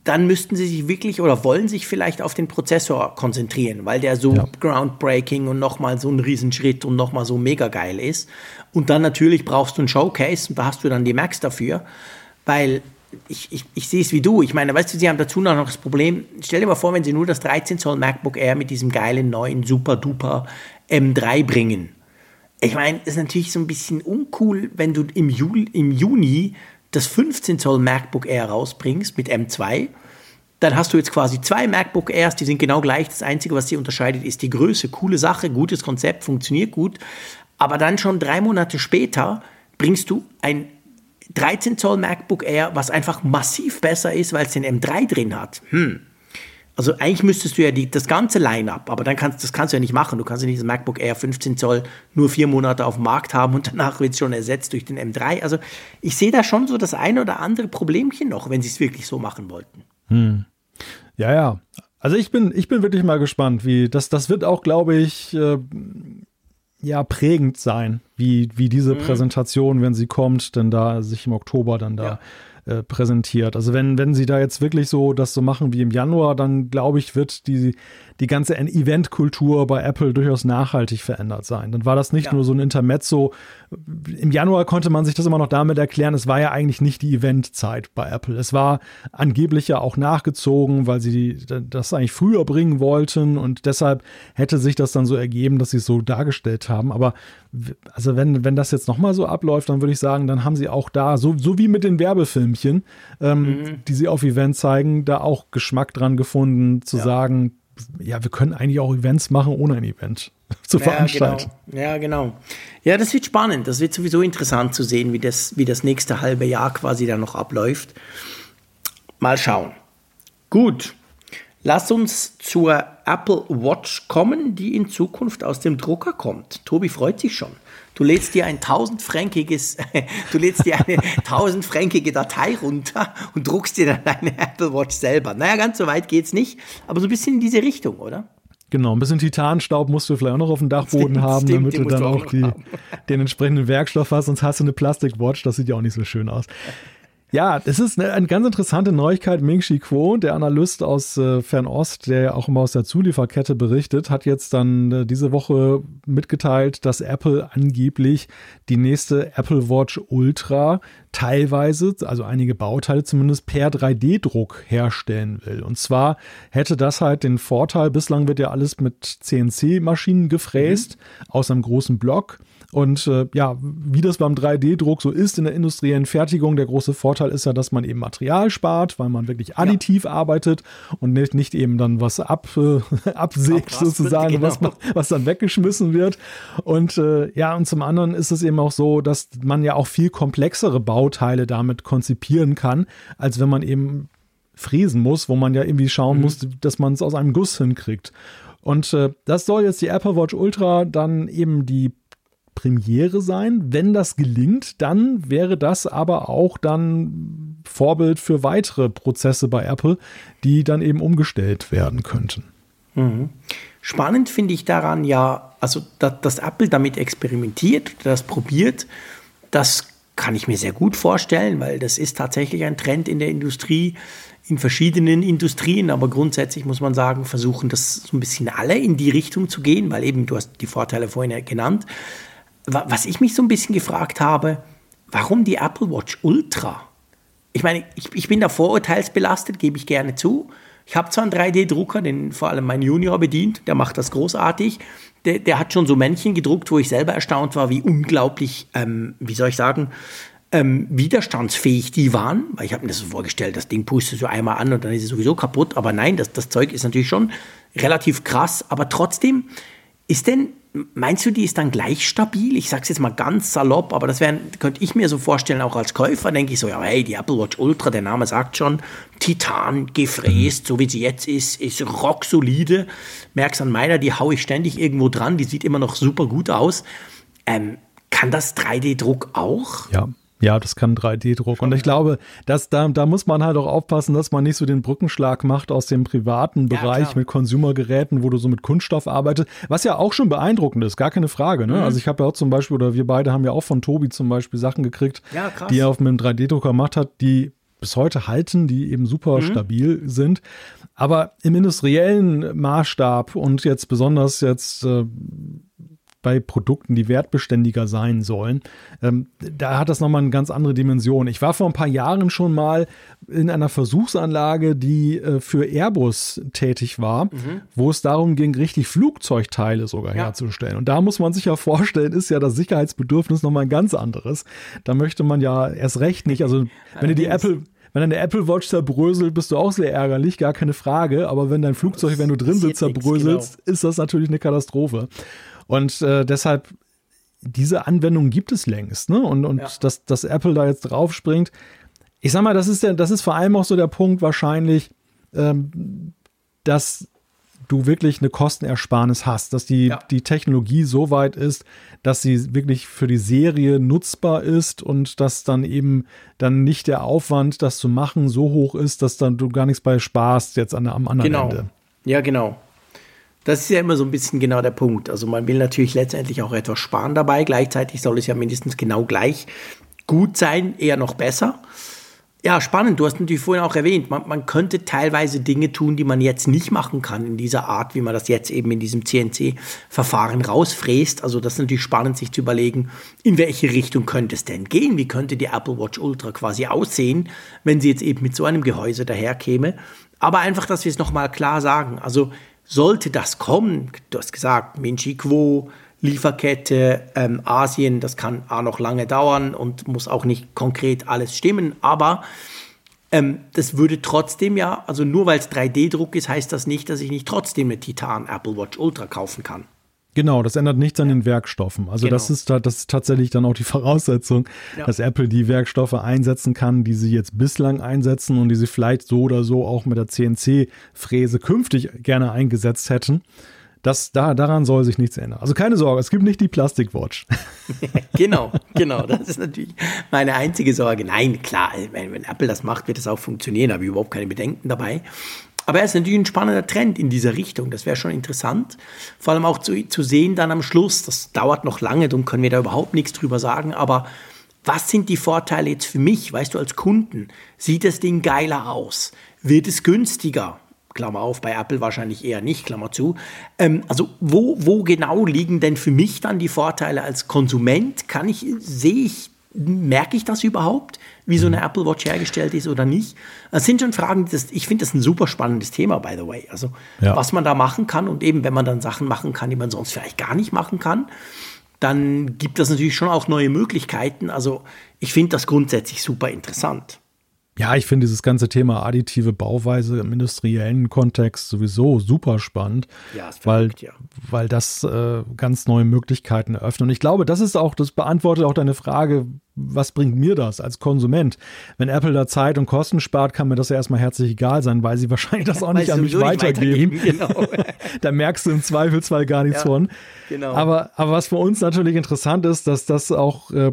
dann müssten sie sich wirklich oder wollen sich vielleicht auf den Prozessor konzentrieren, weil der so ja. groundbreaking und nochmal so ein Riesenschritt und nochmal so mega geil ist. Und dann natürlich brauchst du ein Showcase und da hast du dann die Macs dafür, weil ich, ich, ich sehe es wie du. Ich meine, weißt du, sie haben dazu noch das Problem, stell dir mal vor, wenn sie nur das 13 Zoll MacBook Air mit diesem geilen neuen super duper M3 bringen ich meine, ist natürlich so ein bisschen uncool, wenn du im, Juli, im Juni das 15 Zoll MacBook Air rausbringst mit M2. Dann hast du jetzt quasi zwei MacBook Airs, die sind genau gleich. Das Einzige, was sie unterscheidet, ist die Größe. Coole Sache, gutes Konzept, funktioniert gut. Aber dann schon drei Monate später bringst du ein 13 Zoll MacBook Air, was einfach massiv besser ist, weil es den M3 drin hat. Hm, also eigentlich müsstest du ja die, das ganze Line-up, aber dann kannst, das kannst du ja nicht machen. Du kannst ja nicht das MacBook Air 15 Zoll nur vier Monate auf dem Markt haben und danach wird es schon ersetzt durch den M3. Also ich sehe da schon so das eine oder andere Problemchen noch, wenn sie es wirklich so machen wollten. Hm. Ja, ja. Also ich bin, ich bin wirklich mal gespannt, wie das, das wird auch, glaube ich, äh, ja, prägend sein, wie, wie diese mhm. Präsentation, wenn sie kommt, denn da sich im Oktober dann da ja äh, präsentiert. Also wenn, wenn sie da jetzt wirklich so das so machen wie im Januar, dann glaube ich, wird die, die ganze Eventkultur bei Apple durchaus nachhaltig verändert sein. Dann war das nicht ja. nur so ein Intermezzo. Im Januar konnte man sich das immer noch damit erklären, es war ja eigentlich nicht die Eventzeit bei Apple. Es war angeblich ja auch nachgezogen, weil sie das eigentlich früher bringen wollten und deshalb hätte sich das dann so ergeben, dass sie es so dargestellt haben. Aber also wenn, wenn das jetzt nochmal so abläuft, dann würde ich sagen, dann haben sie auch da, so, so wie mit den Werbefilmchen, ähm, mhm. die sie auf Event zeigen, da auch Geschmack dran gefunden, zu ja. sagen, ja, wir können eigentlich auch Events machen ohne ein Event. [LAUGHS] zu veranstalten. Ja genau. ja, genau. Ja, das wird spannend. Das wird sowieso interessant zu sehen, wie das, wie das nächste halbe Jahr quasi dann noch abläuft. Mal schauen. Gut. Lass uns zur Apple Watch kommen, die in Zukunft aus dem Drucker kommt. Tobi freut sich schon. Du lädst dir ein tausendfränkiges, [LAUGHS] du lädst dir eine [LAUGHS] tausendfränkige Datei runter und druckst dir dann eine [LAUGHS] Apple Watch selber. Naja, ganz so weit geht's nicht, aber so ein bisschen in diese Richtung, oder? Genau, ein bisschen Titanstaub musst du vielleicht auch noch auf dem Dachboden stimmt, haben, stimmt, damit du dann auch, auch die, den entsprechenden Werkstoff hast, sonst hast du eine Plastikwatch, das sieht ja auch nicht so schön aus. Ja, das ist eine, eine, ganz interessante Neuigkeit. Ming Chi Kuo, der Analyst aus äh, Fernost, der ja auch immer aus der Zulieferkette berichtet, hat jetzt dann äh, diese Woche mitgeteilt, dass Apple angeblich die nächste Apple Watch Ultra teilweise, also einige Bauteile zumindest per 3D-Druck herstellen will. Und zwar hätte das halt den Vorteil, bislang wird ja alles mit CNC-Maschinen gefräst mhm. aus einem großen Block. Und äh, ja, wie das beim 3D-Druck so ist in der industriellen Fertigung, der große Vorteil ist ja, dass man eben Material spart, weil man wirklich additiv ja. arbeitet und nicht, nicht eben dann was ab, äh, [LAUGHS] absägt sozusagen, genau. was, [LAUGHS] was dann weggeschmissen wird. Und äh, ja, und zum anderen ist es eben auch so, dass man ja auch viel komplexere Bauteile damit konzipieren kann, als wenn man eben fräsen muss, wo man ja irgendwie schauen mhm. muss, dass man es aus einem Guss hinkriegt. Und äh, das soll jetzt die Apple Watch Ultra dann eben die Premiere sein. Wenn das gelingt, dann wäre das aber auch dann Vorbild für weitere Prozesse bei Apple, die dann eben umgestellt werden könnten. Mhm. Spannend finde ich daran ja, also dass, dass Apple damit experimentiert, das probiert, das kann ich mir sehr gut vorstellen, weil das ist tatsächlich ein Trend in der Industrie, in verschiedenen Industrien, aber grundsätzlich muss man sagen, versuchen das so ein bisschen alle in die Richtung zu gehen, weil eben du hast die Vorteile vorhin genannt was ich mich so ein bisschen gefragt habe, warum die Apple Watch Ultra? Ich meine, ich, ich bin da vorurteilsbelastet, gebe ich gerne zu. Ich habe zwar einen 3D-Drucker, den vor allem mein Junior bedient, der macht das großartig. Der, der, hat schon so Männchen gedruckt, wo ich selber erstaunt war, wie unglaublich, ähm, wie soll ich sagen, ähm, widerstandsfähig die waren. Weil ich habe mir das so vorgestellt, das Ding pustet so einmal an und dann ist es sowieso kaputt. Aber nein, das, das Zeug ist natürlich schon relativ krass. Aber trotzdem, ist denn Meinst du, die ist dann gleich stabil? Ich sage es jetzt mal ganz salopp, aber das wär, könnte ich mir so vorstellen, auch als Käufer denke ich so, ja, hey, die Apple Watch Ultra, der Name sagt schon, Titan gefräst, so wie sie jetzt ist, ist rocksolide. Merkst an meiner, die haue ich ständig irgendwo dran, die sieht immer noch super gut aus. Ähm, kann das 3D-Druck auch? Ja, ja, das kann 3D-Druck. Und ich glaube, dass da, da muss man halt auch aufpassen, dass man nicht so den Brückenschlag macht aus dem privaten Bereich ja, mit Consumergeräten, wo du so mit Kunststoff arbeitest, was ja auch schon beeindruckend ist, gar keine Frage. Ne? Mhm. Also ich habe ja auch zum Beispiel, oder wir beide haben ja auch von Tobi zum Beispiel Sachen gekriegt, ja, die er auf einem 3D-Drucker gemacht hat, die bis heute halten, die eben super mhm. stabil sind. Aber im industriellen Maßstab und jetzt besonders jetzt äh, bei Produkten, die wertbeständiger sein sollen. Ähm, da hat das nochmal eine ganz andere Dimension. Ich war vor ein paar Jahren schon mal in einer Versuchsanlage, die äh, für Airbus tätig war, mhm. wo es darum ging, richtig Flugzeugteile sogar ja. herzustellen. Und da muss man sich ja vorstellen, ist ja das Sicherheitsbedürfnis nochmal ein ganz anderes. Da möchte man ja erst recht nicht, also wenn du die Apple, wenn deine Apple Watch zerbröselt, bist du auch sehr ärgerlich, gar keine Frage. Aber wenn dein Flugzeug, wenn du drin sitzt, zerbröselst, genau. ist das natürlich eine Katastrophe. Und äh, deshalb, diese Anwendung gibt es längst. Ne? Und, und ja. dass, dass Apple da jetzt draufspringt. Ich sag mal, das ist, der, das ist vor allem auch so der Punkt wahrscheinlich, ähm, dass du wirklich eine Kostenersparnis hast, dass die, ja. die Technologie so weit ist, dass sie wirklich für die Serie nutzbar ist und dass dann eben dann nicht der Aufwand, das zu machen, so hoch ist, dass dann du gar nichts bei sparst jetzt an, am anderen genau. Ende. Ja, genau. Das ist ja immer so ein bisschen genau der Punkt. Also man will natürlich letztendlich auch etwas sparen dabei. Gleichzeitig soll es ja mindestens genau gleich gut sein, eher noch besser. Ja, spannend. Du hast natürlich vorhin auch erwähnt, man, man, könnte teilweise Dinge tun, die man jetzt nicht machen kann in dieser Art, wie man das jetzt eben in diesem CNC-Verfahren rausfräst. Also das ist natürlich spannend, sich zu überlegen, in welche Richtung könnte es denn gehen? Wie könnte die Apple Watch Ultra quasi aussehen, wenn sie jetzt eben mit so einem Gehäuse daherkäme? Aber einfach, dass wir es nochmal klar sagen. Also sollte das kommen, du hast gesagt, Minchi Quo, Lieferkette, ähm, Asien, das kann auch noch lange dauern und muss auch nicht konkret alles stimmen, aber ähm, das würde trotzdem ja, also nur weil es 3D-Druck ist, heißt das nicht, dass ich nicht trotzdem eine Titan Apple Watch Ultra kaufen kann. Genau, das ändert nichts an den Werkstoffen. Also genau. das, ist, das ist tatsächlich dann auch die [LAUGHS] Voraussetzung, ja. dass Apple die Werkstoffe einsetzen kann, die sie jetzt bislang einsetzen und die sie vielleicht so oder so auch mit der CNC-Fräse künftig gerne eingesetzt hätten. Das, da, daran soll sich nichts ändern. Also keine Sorge, es gibt nicht die Plastikwatch. [LAUGHS] [LAUGHS] genau, genau. Das ist natürlich meine einzige Sorge. Nein, klar, wenn, wenn Apple das macht, wird es auch funktionieren, Da habe ich überhaupt keine Bedenken dabei. Aber er ist natürlich ein spannender Trend in dieser Richtung. Das wäre schon interessant. Vor allem auch zu, zu sehen dann am Schluss. Das dauert noch lange, darum können wir da überhaupt nichts drüber sagen. Aber was sind die Vorteile jetzt für mich? Weißt du, als Kunden, sieht das Ding geiler aus? Wird es günstiger? Klammer auf, bei Apple wahrscheinlich eher nicht, Klammer zu. Ähm, also wo, wo genau liegen denn für mich dann die Vorteile als Konsument? Kann ich, sehe ich, merke ich das überhaupt? Wie so eine mhm. Apple Watch hergestellt ist oder nicht. Das sind schon Fragen, das, ich finde das ein super spannendes Thema, by the way. Also, ja. was man da machen kann und eben, wenn man dann Sachen machen kann, die man sonst vielleicht gar nicht machen kann, dann gibt das natürlich schon auch neue Möglichkeiten. Also, ich finde das grundsätzlich super interessant. Ja, ich finde dieses ganze Thema additive Bauweise im industriellen Kontext sowieso super spannend, ja, verrückt, weil, ja. weil das äh, ganz neue Möglichkeiten eröffnet. Und ich glaube, das ist auch, das beantwortet auch deine Frage, was bringt mir das als Konsument? Wenn Apple da Zeit und Kosten spart, kann mir das ja erstmal herzlich egal sein, weil sie [LAUGHS] wahrscheinlich das auch nicht an mich weitergeben. weitergeben genau. [LAUGHS] da merkst du im Zweifelsfall gar nichts ja, von. Genau. Aber, aber was für uns natürlich interessant ist, dass das auch äh,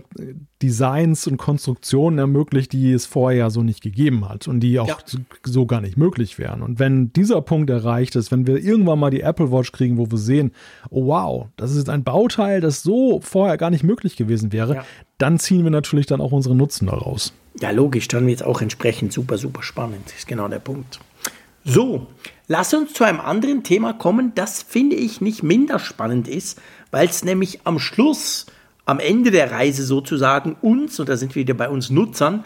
Designs und Konstruktionen ermöglicht, die es vorher so nicht gegeben hat und die auch ja. so gar nicht möglich wären. Und wenn dieser Punkt erreicht ist, wenn wir irgendwann mal die Apple Watch kriegen, wo wir sehen, oh wow, das ist ein Bauteil, das so vorher gar nicht möglich gewesen wäre, ja dann ziehen wir natürlich dann auch unsere Nutzen daraus. Ja, logisch, dann wird es auch entsprechend super, super spannend. Das ist genau der Punkt. So, lass uns zu einem anderen Thema kommen, das finde ich nicht minder spannend ist, weil es nämlich am Schluss, am Ende der Reise sozusagen uns, und da sind wir wieder bei uns Nutzern,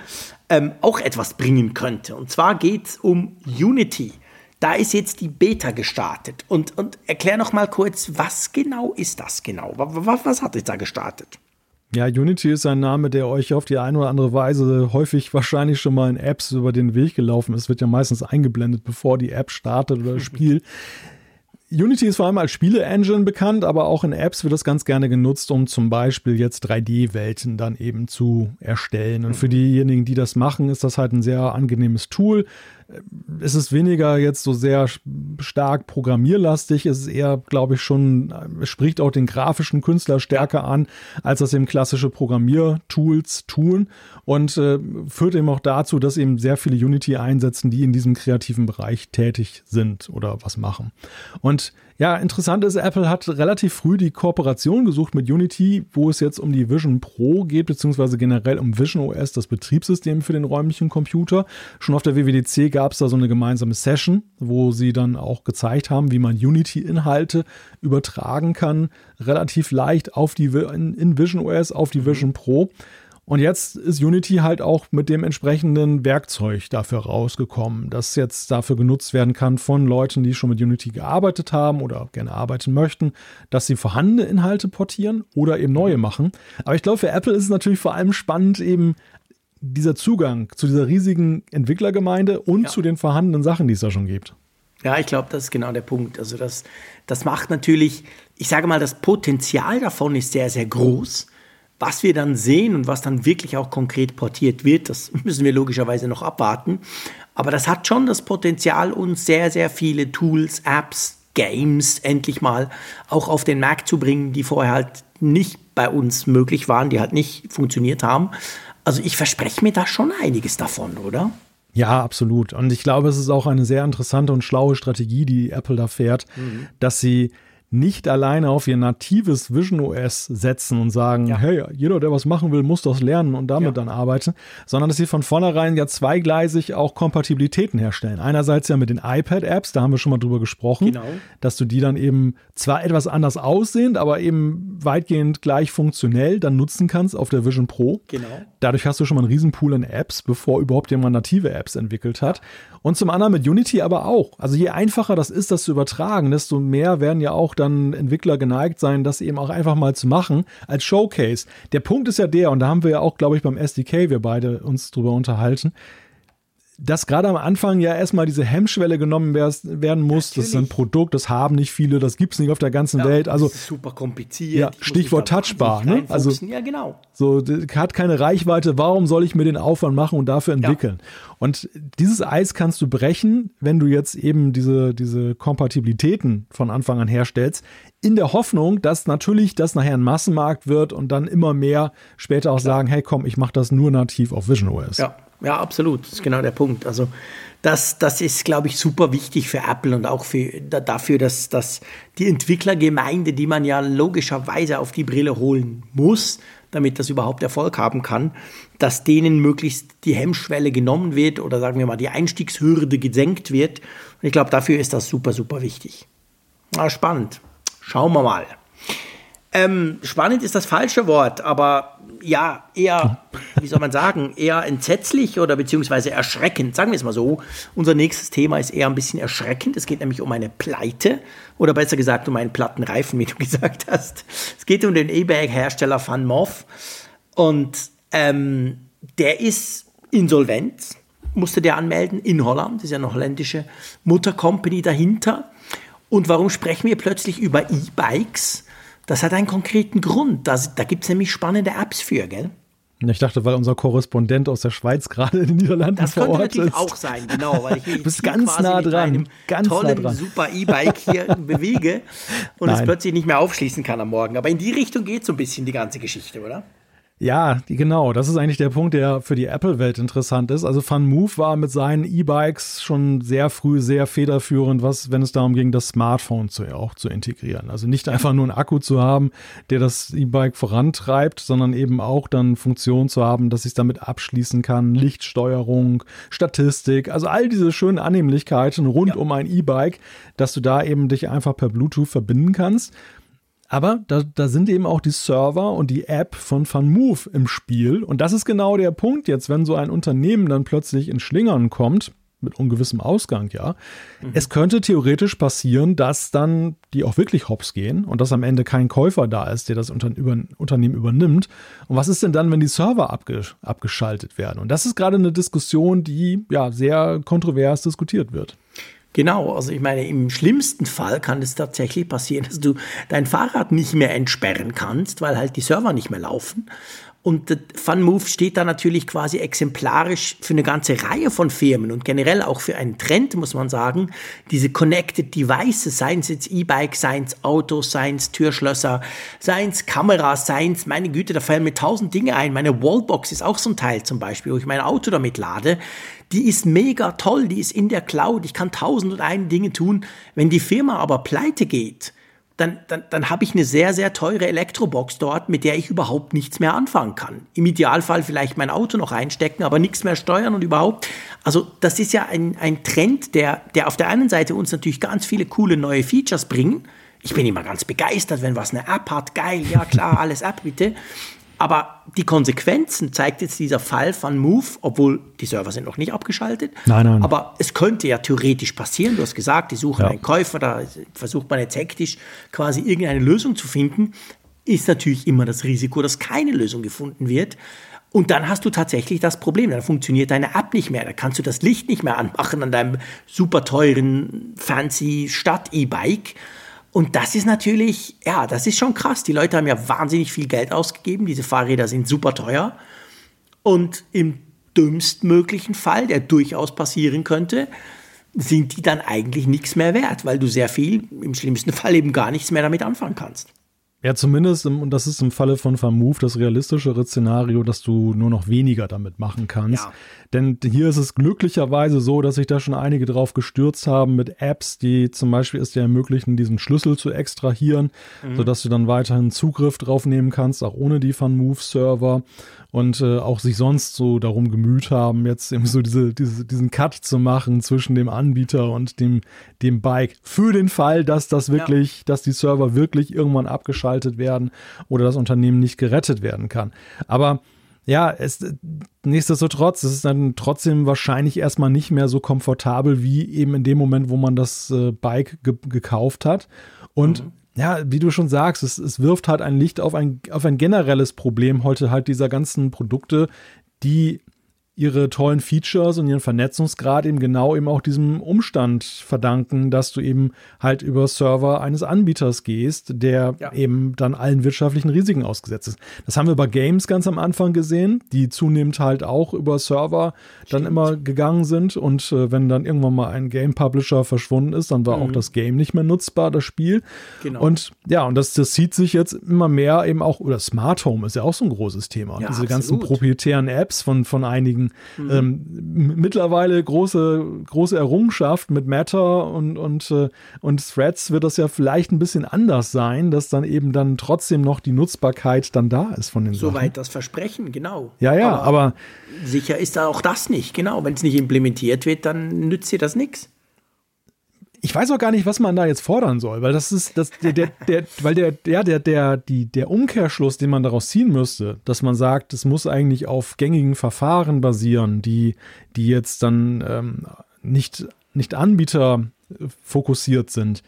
ähm, auch etwas bringen könnte. Und zwar geht es um Unity. Da ist jetzt die Beta gestartet. Und, und erklär noch mal kurz, was genau ist das genau? Was, was hat jetzt da gestartet? Ja, Unity ist ein Name, der euch auf die eine oder andere Weise häufig wahrscheinlich schon mal in Apps über den Weg gelaufen ist. Wird ja meistens eingeblendet, bevor die App startet oder das [LAUGHS] Spiel. Unity ist vor allem als Spiele-Engine bekannt, aber auch in Apps wird das ganz gerne genutzt, um zum Beispiel jetzt 3D-Welten dann eben zu erstellen. Und für mhm. diejenigen, die das machen, ist das halt ein sehr angenehmes Tool es ist weniger jetzt so sehr stark programmierlastig. Es ist eher, glaube ich, schon, es spricht auch den grafischen Künstler stärker an, als das eben klassische Programmiertools tun und äh, führt eben auch dazu, dass eben sehr viele Unity einsetzen, die in diesem kreativen Bereich tätig sind oder was machen. Und ja, interessant ist, Apple hat relativ früh die Kooperation gesucht mit Unity, wo es jetzt um die Vision Pro geht, beziehungsweise generell um Vision OS, das Betriebssystem für den räumlichen Computer. Schon auf der WWDC gab es da so eine gemeinsame Session, wo sie dann auch gezeigt haben, wie man Unity-Inhalte übertragen kann, relativ leicht auf die in Vision OS auf die Vision Pro. Und jetzt ist Unity halt auch mit dem entsprechenden Werkzeug dafür rausgekommen, das jetzt dafür genutzt werden kann von Leuten, die schon mit Unity gearbeitet haben oder gerne arbeiten möchten, dass sie vorhandene Inhalte portieren oder eben neue machen. Aber ich glaube, für Apple ist es natürlich vor allem spannend, eben dieser Zugang zu dieser riesigen Entwicklergemeinde und ja. zu den vorhandenen Sachen, die es da schon gibt. Ja, ich glaube, das ist genau der Punkt. Also das, das macht natürlich, ich sage mal, das Potenzial davon ist sehr, sehr groß. Was wir dann sehen und was dann wirklich auch konkret portiert wird, das [LAUGHS] müssen wir logischerweise noch abwarten. Aber das hat schon das Potenzial, uns sehr, sehr viele Tools, Apps, Games endlich mal auch auf den Markt zu bringen, die vorher halt nicht bei uns möglich waren, die halt nicht funktioniert haben. Also ich verspreche mir da schon einiges davon, oder? Ja, absolut. Und ich glaube, es ist auch eine sehr interessante und schlaue Strategie, die Apple da fährt, mhm. dass sie nicht alleine auf ihr natives Vision OS setzen und sagen, ja. hey, jeder, der was machen will, muss das lernen und damit ja. dann arbeiten, sondern dass sie von vornherein ja zweigleisig auch Kompatibilitäten herstellen. Einerseits ja mit den iPad-Apps, da haben wir schon mal drüber gesprochen, genau. dass du die dann eben zwar etwas anders aussehend, aber eben weitgehend gleich funktionell dann nutzen kannst auf der Vision Pro. Genau. Dadurch hast du schon mal einen Riesenpool an Apps, bevor überhaupt jemand native Apps entwickelt hat. Und zum anderen mit Unity aber auch. Also je einfacher das ist, das zu übertragen, desto mehr werden ja auch dann Entwickler geneigt sein, das eben auch einfach mal zu machen als Showcase. Der Punkt ist ja der, und da haben wir ja auch, glaube ich, beim SDK wir beide uns drüber unterhalten, dass gerade am Anfang ja erstmal diese Hemmschwelle genommen werden muss. Natürlich. Das ist ein Produkt, das haben nicht viele, das gibt es nicht auf der ganzen ja, Welt. Also super kompliziert. Ja, Stichwort touchbar. Ne? Also ja, genau. So hat keine Reichweite. Warum soll ich mir den Aufwand machen und dafür entwickeln? Ja. Und dieses Eis kannst du brechen, wenn du jetzt eben diese diese Kompatibilitäten von Anfang an herstellst, in der Hoffnung, dass natürlich das nachher ein Massenmarkt wird und dann immer mehr später auch Klar. sagen, hey, komm, ich mache das nur nativ auf Vision OS. Ja. Ja, absolut. Das ist genau der Punkt. Also das, das ist, glaube ich, super wichtig für Apple und auch für, dafür, dass, dass die Entwicklergemeinde, die man ja logischerweise auf die Brille holen muss, damit das überhaupt Erfolg haben kann, dass denen möglichst die Hemmschwelle genommen wird oder sagen wir mal die Einstiegshürde gesenkt wird. Und ich glaube, dafür ist das super, super wichtig. Na, spannend. Schauen wir mal. Ähm, spannend ist das falsche Wort, aber ja, eher, wie soll man sagen, eher entsetzlich oder beziehungsweise erschreckend, sagen wir es mal so. Unser nächstes Thema ist eher ein bisschen erschreckend. Es geht nämlich um eine Pleite oder besser gesagt um einen platten Reifen, wie du [LAUGHS] gesagt hast. Es geht um den E-Bag-Hersteller Van Moff und ähm, der ist insolvent, musste der anmelden in Holland, das ist ja eine holländische Muttercompany dahinter. Und warum sprechen wir plötzlich über E-Bikes? Das hat einen konkreten Grund. Das, da gibt es nämlich spannende Apps für, gell? Ich dachte, weil unser Korrespondent aus der Schweiz gerade in den Niederlanden das vor Ort ist. Das könnte natürlich auch sein, genau, weil ich [LAUGHS] hier bist ganz nah dran, ganz tollen, nah dran. super E-Bike hier [LAUGHS] bewege und Nein. es plötzlich nicht mehr aufschließen kann am Morgen. Aber in die Richtung geht so ein bisschen die ganze Geschichte, oder? Ja, genau. Das ist eigentlich der Punkt, der für die Apple-Welt interessant ist. Also FunMove war mit seinen E-Bikes schon sehr früh sehr federführend, was, wenn es darum ging, das Smartphone zu, auch zu integrieren. Also nicht einfach nur einen Akku zu haben, der das E-Bike vorantreibt, sondern eben auch dann Funktionen zu haben, dass ich es damit abschließen kann, Lichtsteuerung, Statistik, also all diese schönen Annehmlichkeiten rund ja. um ein E-Bike, dass du da eben dich einfach per Bluetooth verbinden kannst. Aber da, da sind eben auch die Server und die App von FunMove im Spiel. Und das ist genau der Punkt jetzt, wenn so ein Unternehmen dann plötzlich in Schlingern kommt, mit ungewissem Ausgang, ja. Mhm. Es könnte theoretisch passieren, dass dann die auch wirklich hops gehen und dass am Ende kein Käufer da ist, der das Unter über Unternehmen übernimmt. Und was ist denn dann, wenn die Server abgesch abgeschaltet werden? Und das ist gerade eine Diskussion, die ja sehr kontrovers diskutiert wird. Genau, also ich meine, im schlimmsten Fall kann es tatsächlich passieren, dass du dein Fahrrad nicht mehr entsperren kannst, weil halt die Server nicht mehr laufen. Und FunMove steht da natürlich quasi exemplarisch für eine ganze Reihe von Firmen und generell auch für einen Trend, muss man sagen. Diese Connected Devices, seien es jetzt E-Bike, seien es Autos, seien es Türschlösser, seien es Kameras, seien es, meine Güte, da fallen mir tausend Dinge ein. Meine Wallbox ist auch so ein Teil zum Beispiel, wo ich mein Auto damit lade. Die ist mega toll, die ist in der Cloud. Ich kann tausend und einen Dinge tun. Wenn die Firma aber pleite geht, dann, dann, dann habe ich eine sehr, sehr teure Elektrobox dort, mit der ich überhaupt nichts mehr anfangen kann. Im Idealfall vielleicht mein Auto noch einstecken, aber nichts mehr steuern und überhaupt. Also das ist ja ein, ein Trend, der, der auf der einen Seite uns natürlich ganz viele coole neue Features bringt. Ich bin immer ganz begeistert, wenn was eine App hat. Geil, ja klar, [LAUGHS] alles App bitte. Aber die Konsequenzen zeigt jetzt dieser Fall von Move, obwohl die Server sind noch nicht abgeschaltet. Nein, nein. Aber es könnte ja theoretisch passieren. Du hast gesagt, die suchen ja. einen Käufer, da versucht man jetzt hektisch quasi irgendeine Lösung zu finden. Ist natürlich immer das Risiko, dass keine Lösung gefunden wird. Und dann hast du tatsächlich das Problem, dann funktioniert deine App nicht mehr, da kannst du das Licht nicht mehr anmachen an deinem super teuren, fancy Stadt-E-Bike und das ist natürlich, ja, das ist schon krass. Die Leute haben ja wahnsinnig viel Geld ausgegeben. Diese Fahrräder sind super teuer. Und im dümmstmöglichen Fall, der durchaus passieren könnte, sind die dann eigentlich nichts mehr wert, weil du sehr viel, im schlimmsten Fall eben gar nichts mehr damit anfangen kannst. Ja, zumindest, und das ist im Falle von Vermove das realistischere Szenario, dass du nur noch weniger damit machen kannst. Ja. Denn hier ist es glücklicherweise so, dass sich da schon einige drauf gestürzt haben mit Apps, die zum Beispiel es dir ermöglichen, diesen Schlüssel zu extrahieren, mhm. sodass du dann weiterhin Zugriff drauf nehmen kannst, auch ohne die Funmove-Server und äh, auch sich sonst so darum gemüht haben, jetzt eben so diese, diese, diesen Cut zu machen zwischen dem Anbieter und dem, dem Bike. Für den Fall, dass das wirklich, ja. dass die Server wirklich irgendwann abgeschaltet werden oder das Unternehmen nicht gerettet werden kann. Aber ja, es, nichtsdestotrotz, es ist dann trotzdem wahrscheinlich erstmal nicht mehr so komfortabel wie eben in dem Moment, wo man das äh, Bike ge gekauft hat. Und mhm ja, wie du schon sagst, es, es wirft halt ein Licht auf ein, auf ein generelles Problem heute halt dieser ganzen Produkte, die ihre tollen Features und ihren Vernetzungsgrad eben genau eben auch diesem Umstand verdanken, dass du eben halt über Server eines Anbieters gehst, der ja. eben dann allen wirtschaftlichen Risiken ausgesetzt ist. Das haben wir bei Games ganz am Anfang gesehen, die zunehmend halt auch über Server Stimmt. dann immer gegangen sind und äh, wenn dann irgendwann mal ein Game Publisher verschwunden ist, dann war mhm. auch das Game nicht mehr nutzbar, das Spiel. Genau. Und ja, und das, das zieht sich jetzt immer mehr eben auch, oder Smart Home ist ja auch so ein großes Thema. Ja, Diese absolut. ganzen proprietären Apps von, von einigen Mhm. Ähm, mittlerweile große, große Errungenschaft mit Matter und, und, äh, und Threads wird das ja vielleicht ein bisschen anders sein, dass dann eben dann trotzdem noch die Nutzbarkeit dann da ist von den Soweit Sachen. das Versprechen, genau. Ja, ja, aber, aber sicher ist da auch das nicht, genau. Wenn es nicht implementiert wird, dann nützt dir das nichts ich weiß auch gar nicht, was man da jetzt fordern soll, weil das ist das der der, der weil der der der der die der Umkehrschluss, den man daraus ziehen müsste, dass man sagt, es muss eigentlich auf gängigen Verfahren basieren, die die jetzt dann ähm, nicht nicht Anbieter fokussiert sind.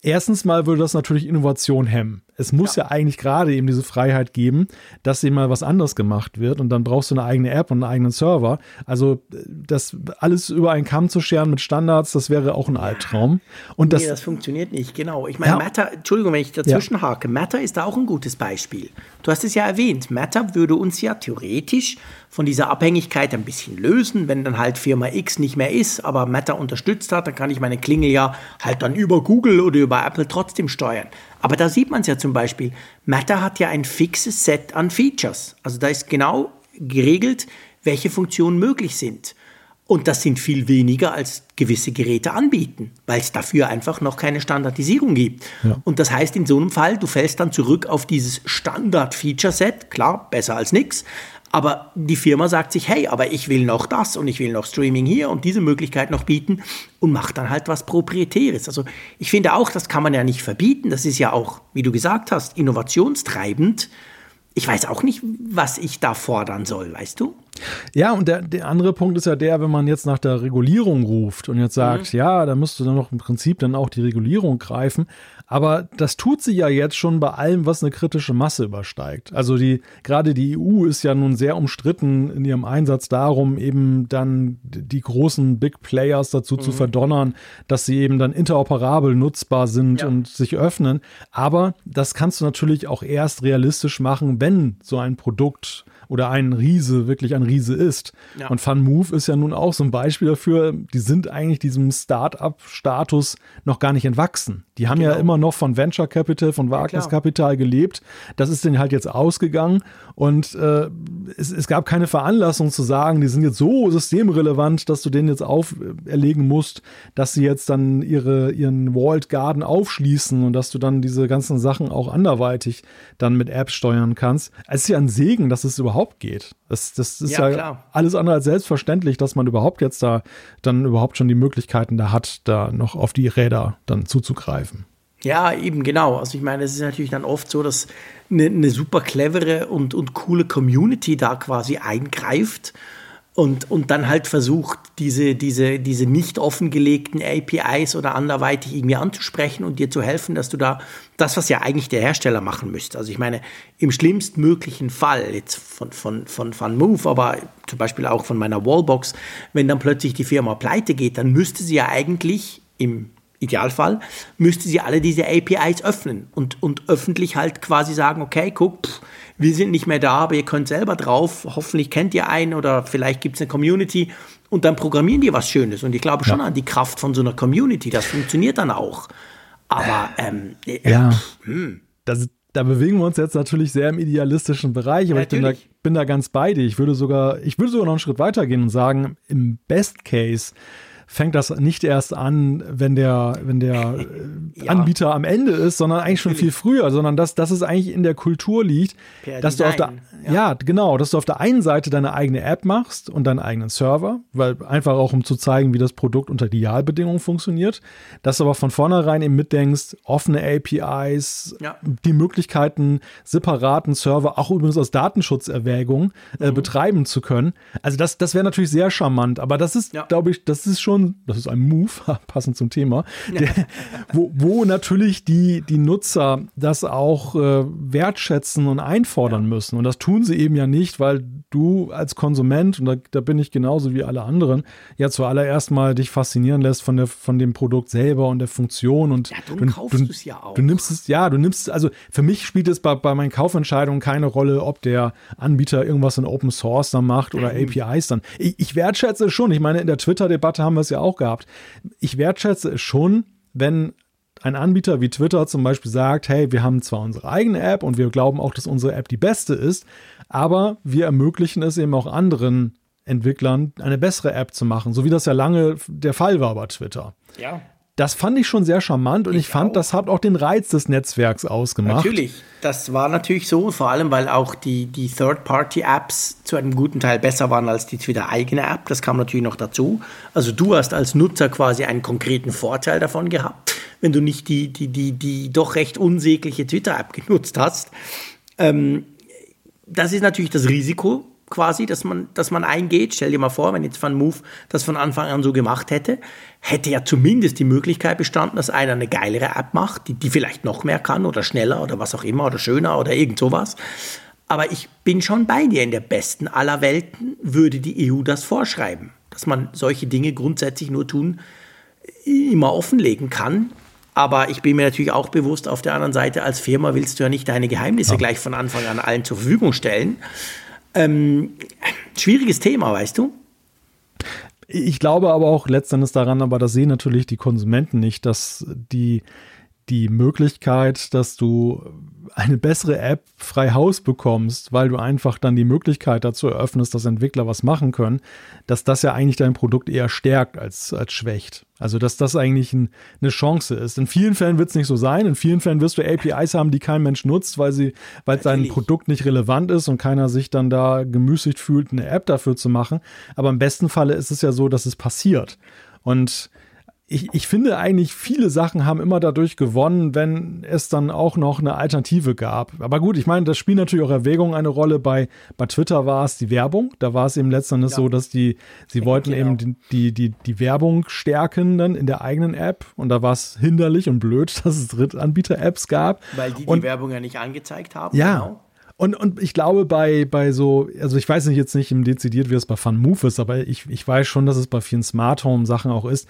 Erstens mal würde das natürlich Innovation hemmen. Es muss ja. ja, eigentlich gerade eben diese Freiheit geben, dass eben mal was anderes gemacht wird und dann brauchst du eine eigene App und einen eigenen Server. Also das alles über einen Kamm zu scheren mit Standards, das wäre auch ein Albtraum. Und das, nee, das funktioniert nicht, genau. Ich meine, ja. Matter, Entschuldigung, wenn ich dazwischen ja. hake, Matter ist da auch ein gutes Beispiel. Du hast es ja erwähnt, Matter würde uns ja theoretisch von dieser Abhängigkeit ein bisschen lösen, wenn dann halt Firma X nicht mehr ist, aber Matter unterstützt hat, dann kann ich meine Klingel ja halt dann über Google oder über Apple trotzdem steuern. Aber da sieht man es ja zum Beispiel. Matter hat ja ein fixes Set an Features. Also da ist genau geregelt, welche Funktionen möglich sind. Und das sind viel weniger, als gewisse Geräte anbieten, weil es dafür einfach noch keine Standardisierung gibt. Ja. Und das heißt in so einem Fall, du fällst dann zurück auf dieses Standard-Feature-Set, klar, besser als nichts, aber die Firma sagt sich, hey, aber ich will noch das und ich will noch Streaming hier und diese Möglichkeit noch bieten und macht dann halt was Proprietäres. Also ich finde auch, das kann man ja nicht verbieten. Das ist ja auch, wie du gesagt hast, innovationstreibend. Ich weiß auch nicht, was ich da fordern soll, weißt du? Ja, und der, der andere Punkt ist ja der, wenn man jetzt nach der Regulierung ruft und jetzt sagt, mhm. ja, da müsste dann noch im Prinzip dann auch die Regulierung greifen. Aber das tut sie ja jetzt schon bei allem, was eine kritische Masse übersteigt. Also die, gerade die EU ist ja nun sehr umstritten in ihrem Einsatz darum, eben dann die großen Big Players dazu mhm. zu verdonnern, dass sie eben dann interoperabel nutzbar sind ja. und sich öffnen. Aber das kannst du natürlich auch erst realistisch machen, wenn so ein Produkt oder ein Riese wirklich ein Riese ist. Ja. Und FunMove ist ja nun auch so ein Beispiel dafür, die sind eigentlich diesem Start-up-Status noch gar nicht entwachsen. Die haben genau. ja immer noch von Venture Capital, von Wagniskapital ja, gelebt. Das ist denen halt jetzt ausgegangen und äh, es, es, gab keine Veranlassung zu sagen, die sind jetzt so systemrelevant, dass du denen jetzt auferlegen musst, dass sie jetzt dann ihre, ihren Walled Garden aufschließen und dass du dann diese ganzen Sachen auch anderweitig dann mit Apps steuern kannst. Es ist ja ein Segen, dass es überhaupt geht. Das, das ist ja, ja alles andere als selbstverständlich, dass man überhaupt jetzt da dann überhaupt schon die Möglichkeiten da hat, da noch auf die Räder dann zuzugreifen. Ja, eben genau. Also ich meine, es ist natürlich dann oft so, dass eine, eine super clevere und, und coole Community da quasi eingreift und, und dann halt versucht, diese, diese, diese nicht offengelegten APIs oder anderweitig irgendwie anzusprechen und dir zu helfen, dass du da das, was ja eigentlich der Hersteller machen müsste. Also ich meine, im schlimmstmöglichen Fall jetzt von, von, von, von Move, aber zum Beispiel auch von meiner Wallbox, wenn dann plötzlich die Firma pleite geht, dann müsste sie ja eigentlich im Idealfall müsste sie alle diese APIs öffnen und, und öffentlich halt quasi sagen, okay, guck, pff, wir sind nicht mehr da, aber ihr könnt selber drauf, hoffentlich kennt ihr einen oder vielleicht gibt es eine Community und dann programmieren die was Schönes. Und ich glaube schon ja. an die Kraft von so einer Community, das funktioniert dann auch. Aber ähm, äh, ja, hm. das, da bewegen wir uns jetzt natürlich sehr im idealistischen Bereich, aber ja, ich bin da, bin da ganz bei dir. Ich würde sogar, ich würde sogar noch einen Schritt weiter gehen und sagen, im Best Case fängt das nicht erst an, wenn der, wenn der [LAUGHS] äh, ja. Anbieter am Ende ist, sondern eigentlich schon viel früher, sondern dass, dass es eigentlich in der Kultur liegt, per dass Design. du auf der, ja. ja. genau, dass du auf der einen Seite deine eigene App machst und deinen eigenen Server, weil einfach auch um zu zeigen, wie das Produkt unter Idealbedingungen funktioniert, dass du aber von vornherein eben mitdenkst, offene APIs, ja. die Möglichkeiten, separaten Server, auch übrigens aus Datenschutzerwägungen, äh, mhm. betreiben zu können. Also das, das wäre natürlich sehr charmant, aber das ist, glaube ich, das ist schon Y, das ist ein Move, [LAUGHS] passend zum Thema, der, wo, wo natürlich die, die Nutzer das auch äh, wertschätzen und einfordern ja. müssen. Und das tun sie eben ja nicht, weil du als Konsument, und da, da bin ich genauso wie alle anderen, ja zuallererst mal dich faszinieren lässt von, der, von dem Produkt selber und der Funktion. Und ja, du, du kaufst es ja auch. Du nimmst es, ja, du nimmst, also für mich spielt es bei, bei meinen Kaufentscheidungen keine Rolle, ob der Anbieter irgendwas in Open Source dann macht oder mhm. APIs dann. Ich, ich wertschätze es schon. Ich meine, in der Twitter-Debatte haben wir es ja auch gehabt. Ich wertschätze es schon, wenn ein Anbieter wie Twitter zum Beispiel sagt, hey, wir haben zwar unsere eigene App und wir glauben auch, dass unsere App die beste ist, aber wir ermöglichen es eben auch anderen Entwicklern, eine bessere App zu machen, so wie das ja lange der Fall war bei Twitter. Ja. Das fand ich schon sehr charmant und ich, ich fand, auch. das hat auch den Reiz des Netzwerks ausgemacht. Natürlich, das war natürlich so, vor allem weil auch die, die Third-Party-Apps zu einem guten Teil besser waren als die Twitter-eigene App. Das kam natürlich noch dazu. Also du hast als Nutzer quasi einen konkreten Vorteil davon gehabt, wenn du nicht die, die, die, die doch recht unsägliche Twitter-App genutzt hast. Ähm, das ist natürlich das Risiko, quasi, dass man, dass man eingeht. Stell dir mal vor, wenn jetzt Van Move das von Anfang an so gemacht hätte, hätte ja zumindest die Möglichkeit bestanden, dass einer eine geilere App macht, die, die vielleicht noch mehr kann oder schneller oder was auch immer oder schöner oder irgend sowas. Aber ich bin schon bei dir. In der besten aller Welten würde die EU das vorschreiben, dass man solche Dinge grundsätzlich nur tun, immer offenlegen kann. Aber ich bin mir natürlich auch bewusst, auf der anderen Seite, als Firma willst du ja nicht deine Geheimnisse ja. gleich von Anfang an allen zur Verfügung stellen. Ähm, schwieriges Thema, weißt du? Ich glaube aber auch letztendlich daran, aber das sehen natürlich die Konsumenten nicht, dass die, die Möglichkeit, dass du eine bessere App frei Haus bekommst, weil du einfach dann die Möglichkeit dazu eröffnest, dass Entwickler was machen können, dass das ja eigentlich dein Produkt eher stärkt als, als schwächt. Also, dass das eigentlich ein, eine Chance ist. In vielen Fällen wird es nicht so sein. In vielen Fällen wirst du APIs haben, die kein Mensch nutzt, weil sie, weil dein Produkt nicht relevant ist und keiner sich dann da gemüßigt fühlt, eine App dafür zu machen. Aber im besten Falle ist es ja so, dass es passiert. Und ich, ich finde eigentlich, viele Sachen haben immer dadurch gewonnen, wenn es dann auch noch eine Alternative gab. Aber gut, ich meine, das spielt natürlich auch Erwägungen eine Rolle. Bei, bei Twitter war es die Werbung. Da war es eben letztendlich ja. so, dass die, sie wollten genau. eben die, die, die, die Werbung stärken dann in der eigenen App. Und da war es hinderlich und blöd, [LAUGHS] dass es Drittanbieter-Apps gab. Weil die und, die Werbung ja nicht angezeigt haben. Ja. Genau. Und, und ich glaube, bei, bei so, also ich weiß nicht jetzt nicht im dezidiert, wie es bei FunMove ist, aber ich, ich weiß schon, dass es bei vielen Smart Home Sachen auch ist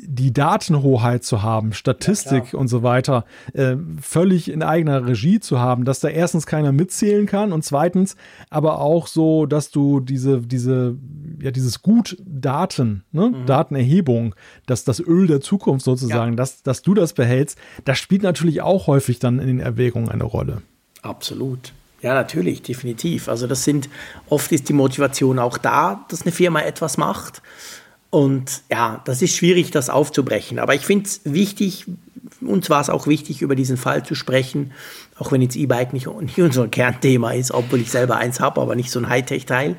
die Datenhoheit zu haben, Statistik ja, und so weiter, äh, völlig in eigener Regie zu haben, dass da erstens keiner mitzählen kann und zweitens aber auch so, dass du diese, diese, ja, dieses Gut Daten, ne? Mhm. Datenerhebung, dass das Öl der Zukunft sozusagen, ja. dass, dass du das behältst, das spielt natürlich auch häufig dann in den Erwägungen eine Rolle. Absolut. Ja, natürlich, definitiv. Also das sind, oft ist die Motivation auch da, dass eine Firma etwas macht. Und ja, das ist schwierig, das aufzubrechen. Aber ich finde es wichtig, uns war es auch wichtig, über diesen Fall zu sprechen, auch wenn jetzt E-Bike nicht, nicht unser Kernthema ist, obwohl ich selber eins habe, aber nicht so ein Hightech-Teil.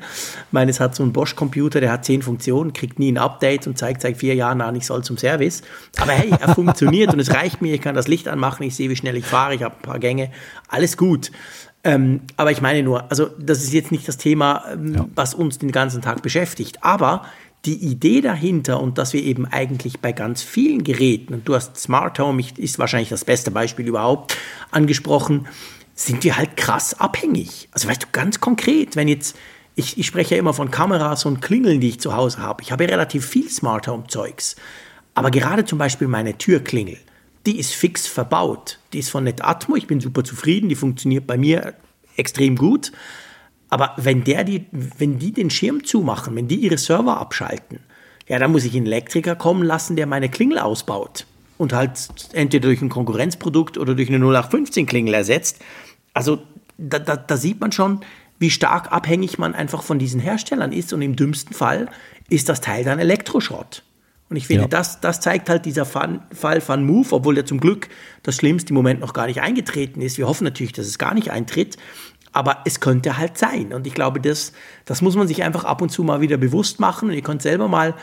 Meines hat so einen Bosch-Computer, der hat zehn Funktionen, kriegt nie ein Update und zeigt seit vier Jahren an, ich soll zum Service. Aber hey, er funktioniert und es reicht mir, ich kann das Licht anmachen, ich sehe, wie schnell ich fahre, ich habe ein paar Gänge, alles gut. Ähm, aber ich meine nur, also das ist jetzt nicht das Thema, ähm, ja. was uns den ganzen Tag beschäftigt. Aber die Idee dahinter und dass wir eben eigentlich bei ganz vielen Geräten, und du hast Smart Home, ist wahrscheinlich das beste Beispiel überhaupt, angesprochen, sind wir halt krass abhängig. Also weißt du, ganz konkret, wenn jetzt, ich, ich spreche ja immer von Kameras und Klingeln, die ich zu Hause habe. Ich habe ja relativ viel Smart Home Zeugs. Aber gerade zum Beispiel meine Türklingel, die ist fix verbaut. Die ist von Netatmo, ich bin super zufrieden, die funktioniert bei mir extrem gut. Aber wenn, der die, wenn die den Schirm zumachen, wenn die ihre Server abschalten, ja, dann muss ich einen Elektriker kommen lassen, der meine Klingel ausbaut und halt entweder durch ein Konkurrenzprodukt oder durch eine 0815 Klingel ersetzt. Also da, da, da sieht man schon, wie stark abhängig man einfach von diesen Herstellern ist und im dümmsten Fall ist das Teil dann Elektroschrott. Und ich finde, ja. das, das zeigt halt dieser Fun, Fall von Move, obwohl der zum Glück das Schlimmste im Moment noch gar nicht eingetreten ist. Wir hoffen natürlich, dass es gar nicht eintritt. Aber es könnte halt sein. Und ich glaube, das, das muss man sich einfach ab und zu mal wieder bewusst machen. Und ihr könnt selber mal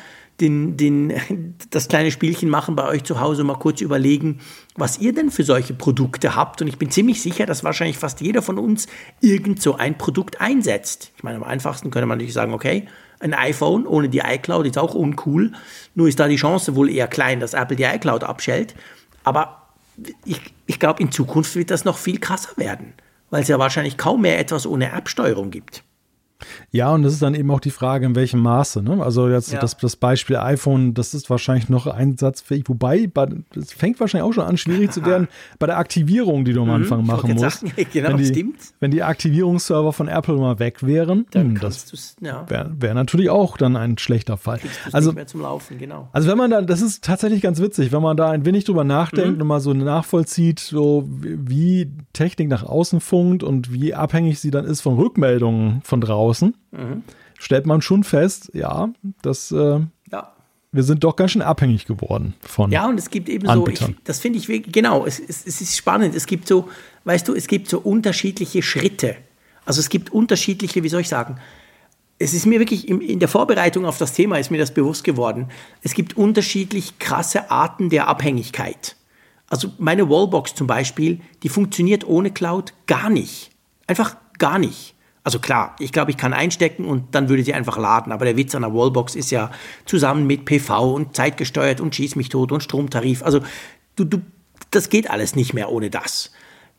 den, den, [LAUGHS] das kleine Spielchen machen bei euch zu Hause, mal kurz überlegen, was ihr denn für solche Produkte habt. Und ich bin ziemlich sicher, dass wahrscheinlich fast jeder von uns irgend so ein Produkt einsetzt. Ich meine, am einfachsten könnte man natürlich sagen, okay, Ein iPhone ohne die iCloud ist auch uncool. Nur ist da die Chance wohl eher klein, dass Apple die iCloud abschält. Aber ich, ich glaube, in Zukunft wird das noch viel krasser werden, weil es ja wahrscheinlich kaum mehr etwas ohne App-Steuerung gibt. Ja, und das ist dann eben auch die Frage, in welchem Maße. Ne? Also jetzt ja. das, das Beispiel iPhone, das ist wahrscheinlich noch einsatzfähig, wobei es fängt wahrscheinlich auch schon an, schwierig zu werden bei der Aktivierung, die du am mhm, Anfang mhm, machen musst. Sagen, [LAUGHS] genau, wenn die, stimmt. Wenn die Aktivierungsserver von Apple mal weg wären, dann mh, hm, das ja. wäre wär natürlich auch dann ein schlechter Fall. Also, Laufen, genau. also wenn man da, das ist tatsächlich ganz witzig, wenn man da ein wenig drüber nachdenkt mhm. und mal so nachvollzieht, so wie Technik nach außen funkt und wie abhängig sie dann ist von Rückmeldungen von draußen draußen, mhm. stellt man schon fest, ja, dass äh, ja. wir sind doch ganz schön abhängig geworden von. Ja, und es gibt eben Anbietern. so, ich, das finde ich wirklich, genau, es, es, es ist spannend. Es gibt so, weißt du, es gibt so unterschiedliche Schritte. Also es gibt unterschiedliche, wie soll ich sagen, es ist mir wirklich in der Vorbereitung auf das Thema ist mir das bewusst geworden. Es gibt unterschiedlich krasse Arten der Abhängigkeit. Also meine Wallbox zum Beispiel, die funktioniert ohne Cloud gar nicht. Einfach gar nicht. Also klar, ich glaube, ich kann einstecken und dann würde sie einfach laden. Aber der Witz an der Wallbox ist ja zusammen mit PV und zeitgesteuert und schieß mich tot und Stromtarif. Also du, du, das geht alles nicht mehr ohne das.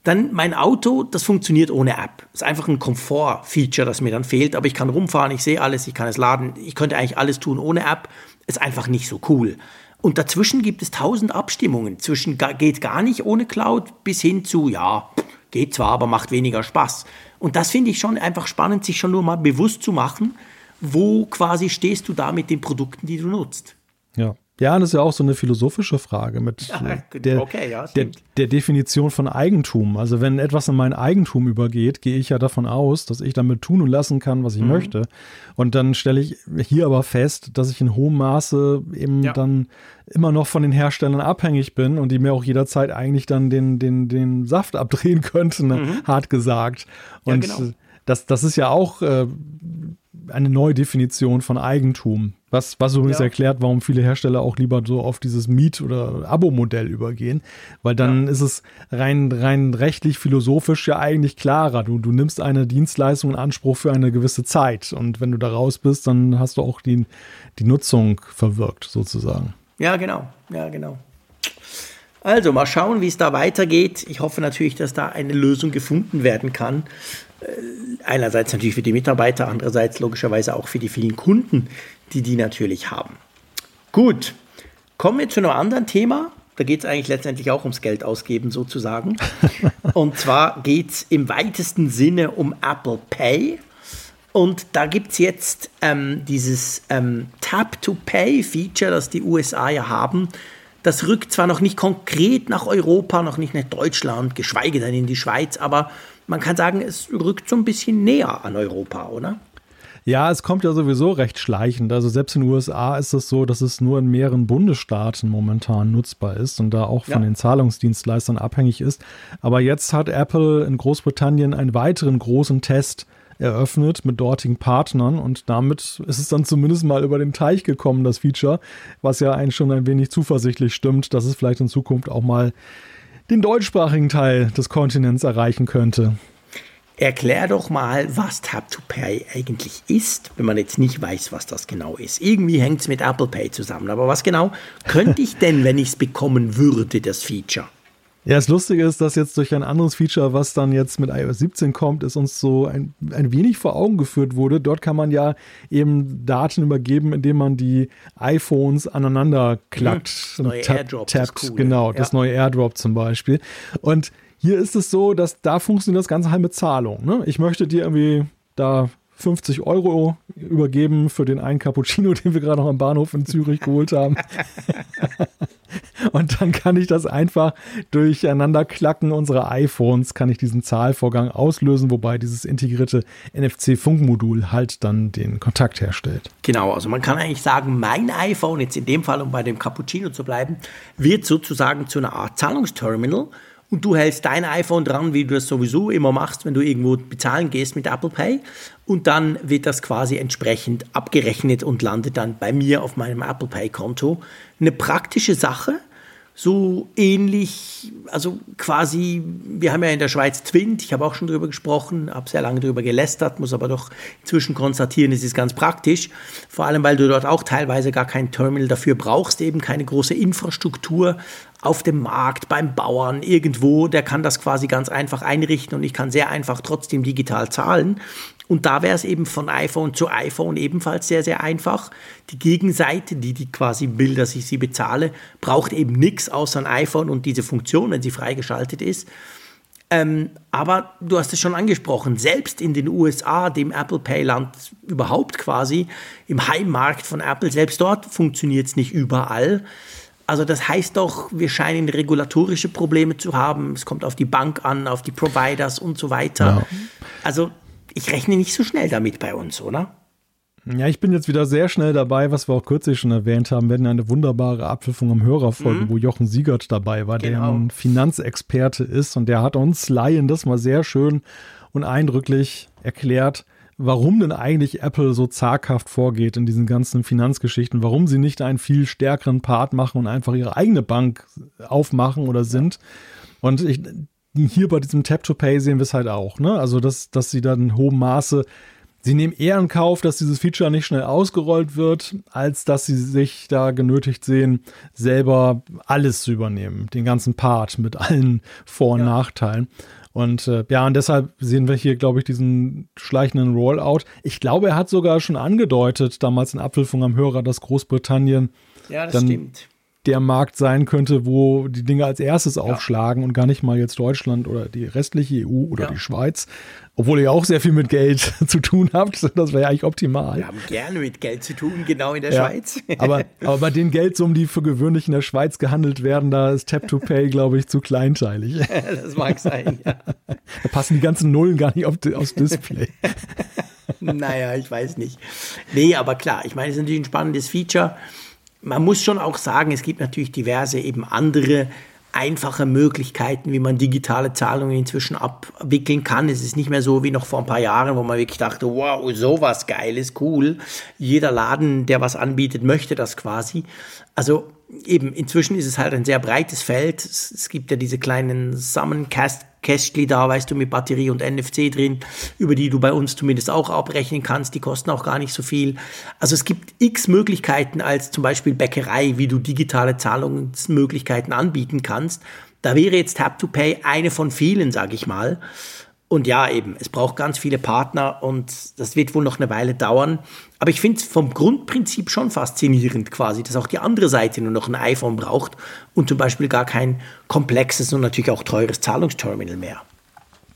Dann mein Auto, das funktioniert ohne App. Ist einfach ein Komfort-Feature, das mir dann fehlt. Aber ich kann rumfahren, ich sehe alles, ich kann es laden. Ich könnte eigentlich alles tun ohne App. Ist einfach nicht so cool. Und dazwischen gibt es tausend Abstimmungen. Zwischen geht gar nicht ohne Cloud bis hin zu, ja, geht zwar, aber macht weniger Spaß. Und das finde ich schon einfach spannend, sich schon nur mal bewusst zu machen, wo quasi stehst du da mit den Produkten, die du nutzt. Ja. Ja, das ist ja auch so eine philosophische Frage mit ja, der, [LAUGHS] okay, ja, der, der, Definition von Eigentum. Also wenn etwas in mein Eigentum übergeht, gehe ich ja davon aus, dass ich damit tun und lassen kann, was ich mhm. möchte. Und dann stelle ich hier aber fest, dass ich in hohem Maße eben ja. dann immer noch von den Herstellern abhängig bin und die mir auch jederzeit eigentlich dann den, den, den Saft abdrehen könnten, mhm. hart gesagt. Und genau. das, das ist ja auch äh, eine neue Definition von Eigentum. Was, was übrigens ja. erklärt, warum viele Hersteller auch lieber so auf dieses Miet- oder Abo-Modell übergehen, weil dann ja. ist es rein, rein rechtlich, philosophisch ja eigentlich klarer. Du, du nimmst eine Dienstleistung in Anspruch für eine gewisse Zeit und wenn du da raus bist, dann hast du auch die, die Nutzung verwirkt, sozusagen. Ja, genau. Ja, genau. Also mal schauen, wie es da weitergeht. Ich hoffe natürlich, dass da eine Lösung gefunden werden kann. Äh, einerseits natürlich für die Mitarbeiter, andererseits logischerweise auch für die vielen Kunden, die die natürlich haben. Gut, kommen wir zu einem anderen Thema. Da geht es eigentlich letztendlich auch ums Geld ausgeben sozusagen. [LAUGHS] Und zwar geht es im weitesten Sinne um Apple Pay. Und da gibt es jetzt ähm, dieses ähm, Tap-to-Pay-Feature, das die USA ja haben. Das rückt zwar noch nicht konkret nach Europa, noch nicht nach Deutschland, geschweige denn in die Schweiz, aber man kann sagen, es rückt so ein bisschen näher an Europa, oder? Ja, es kommt ja sowieso recht schleichend. Also selbst in den USA ist es so, dass es nur in mehreren Bundesstaaten momentan nutzbar ist und da auch von ja. den Zahlungsdienstleistern abhängig ist. Aber jetzt hat Apple in Großbritannien einen weiteren großen Test eröffnet mit dortigen Partnern und damit ist es dann zumindest mal über den Teich gekommen, das Feature, was ja einen schon ein wenig zuversichtlich stimmt, dass es vielleicht in Zukunft auch mal den deutschsprachigen Teil des Kontinents erreichen könnte. Erklär doch mal, was Tap to Pay eigentlich ist, wenn man jetzt nicht weiß, was das genau ist. Irgendwie hängt es mit Apple Pay zusammen, aber was genau könnte ich denn, wenn ich es bekommen würde, das Feature? Ja, das Lustige ist, dass jetzt durch ein anderes Feature, was dann jetzt mit iOS 17 kommt, ist uns so ein, ein wenig vor Augen geführt wurde. Dort kann man ja eben Daten übergeben, indem man die iPhones aneinander klackt. Das neue Airdrop. Tappt, cool. Genau, ja. das neue Airdrop zum Beispiel. Und hier ist es so, dass da funktioniert das Ganze halt mit Zahlung. Ne? Ich möchte dir irgendwie da 50 Euro übergeben für den einen Cappuccino, [LAUGHS] den wir gerade noch am Bahnhof in Zürich geholt haben. [LAUGHS] Und dann kann ich das einfach durcheinander klacken unserer iPhones, kann ich diesen Zahlvorgang auslösen, wobei dieses integrierte NFC-Funkmodul halt dann den Kontakt herstellt. Genau, also man kann eigentlich sagen, mein iPhone, jetzt in dem Fall, um bei dem Cappuccino zu bleiben, wird sozusagen zu einer Art Zahlungsterminal und du hältst dein iPhone dran, wie du das sowieso immer machst, wenn du irgendwo bezahlen gehst mit Apple Pay. Und dann wird das quasi entsprechend abgerechnet und landet dann bei mir auf meinem Apple Pay Konto. Eine praktische Sache, so ähnlich, also quasi, wir haben ja in der Schweiz Twint, ich habe auch schon darüber gesprochen, habe sehr lange darüber gelästert, muss aber doch inzwischen konstatieren, es ist ganz praktisch, vor allem weil du dort auch teilweise gar kein Terminal dafür brauchst, eben keine große Infrastruktur auf dem Markt, beim Bauern, irgendwo, der kann das quasi ganz einfach einrichten und ich kann sehr einfach trotzdem digital zahlen. Und da wäre es eben von iPhone zu iPhone ebenfalls sehr, sehr einfach. Die Gegenseite, die, die quasi will, dass ich sie bezahle, braucht eben nichts außer ein iPhone und diese Funktion, wenn sie freigeschaltet ist. Ähm, aber du hast es schon angesprochen, selbst in den USA, dem Apple Pay-Land überhaupt quasi, im Heimmarkt von Apple, selbst dort funktioniert es nicht überall. Also das heißt doch, wir scheinen regulatorische Probleme zu haben. Es kommt auf die Bank an, auf die Providers und so weiter. Ja. Also ich rechne nicht so schnell damit bei uns, oder? Ja, ich bin jetzt wieder sehr schnell dabei, was wir auch kürzlich schon erwähnt haben. Wir hatten eine wunderbare Abpfiffung am Hörerfolge, mhm. wo Jochen Siegert dabei war, genau. der ein Finanzexperte ist und der hat uns Laien das mal sehr schön und eindrücklich erklärt, warum denn eigentlich Apple so zaghaft vorgeht in diesen ganzen Finanzgeschichten, warum sie nicht einen viel stärkeren Part machen und einfach ihre eigene Bank aufmachen oder sind. Und ich, hier bei diesem Tap to Pay sehen wir es halt auch, ne? Also, dass, dass sie dann in hohem Maße, sie nehmen eher in Kauf, dass dieses Feature nicht schnell ausgerollt wird, als dass sie sich da genötigt sehen, selber alles zu übernehmen, den ganzen Part mit allen Vor- und ja. Nachteilen. Und äh, ja, und deshalb sehen wir hier, glaube ich, diesen schleichenden Rollout. Ich glaube, er hat sogar schon angedeutet, damals in Abwilfung am Hörer, dass Großbritannien ja, das dann stimmt der Markt sein könnte, wo die Dinge als erstes ja. aufschlagen und gar nicht mal jetzt Deutschland oder die restliche EU oder ja. die Schweiz. Obwohl ihr auch sehr viel mit Geld [LAUGHS] zu tun habt. Das wäre ja eigentlich optimal. Wir haben gerne mit Geld zu tun, genau in der ja. Schweiz. [LAUGHS] aber, aber bei den Geldsummen, die für gewöhnlich in der Schweiz gehandelt werden, da ist Tap to Pay, [LAUGHS] glaube ich, zu kleinteilig. das mag sein, ja. Da passen die ganzen Nullen gar nicht auf, aufs Display. naja, ich weiß nicht. Nee, aber klar, ich meine, es ist natürlich ein spannendes Feature man muss schon auch sagen, es gibt natürlich diverse eben andere einfache Möglichkeiten, wie man digitale Zahlungen inzwischen abwickeln kann. Es ist nicht mehr so wie noch vor ein paar Jahren, wo man wirklich dachte, wow, sowas geiles, cool. Jeder Laden, der was anbietet, möchte das quasi. Also eben, inzwischen ist es halt ein sehr breites Feld. Es, gibt ja diese kleinen Summoncast Kästli da, weißt du, mit Batterie und NFC drin, über die du bei uns zumindest auch abrechnen kannst. Die kosten auch gar nicht so viel. Also es gibt x Möglichkeiten als zum Beispiel Bäckerei, wie du digitale Zahlungsmöglichkeiten anbieten kannst. Da wäre jetzt Tap to Pay eine von vielen, sage ich mal. Und ja, eben, es braucht ganz viele Partner und das wird wohl noch eine Weile dauern. Aber ich finde es vom Grundprinzip schon faszinierend quasi, dass auch die andere Seite nur noch ein iPhone braucht und zum Beispiel gar kein komplexes und natürlich auch teures Zahlungsterminal mehr.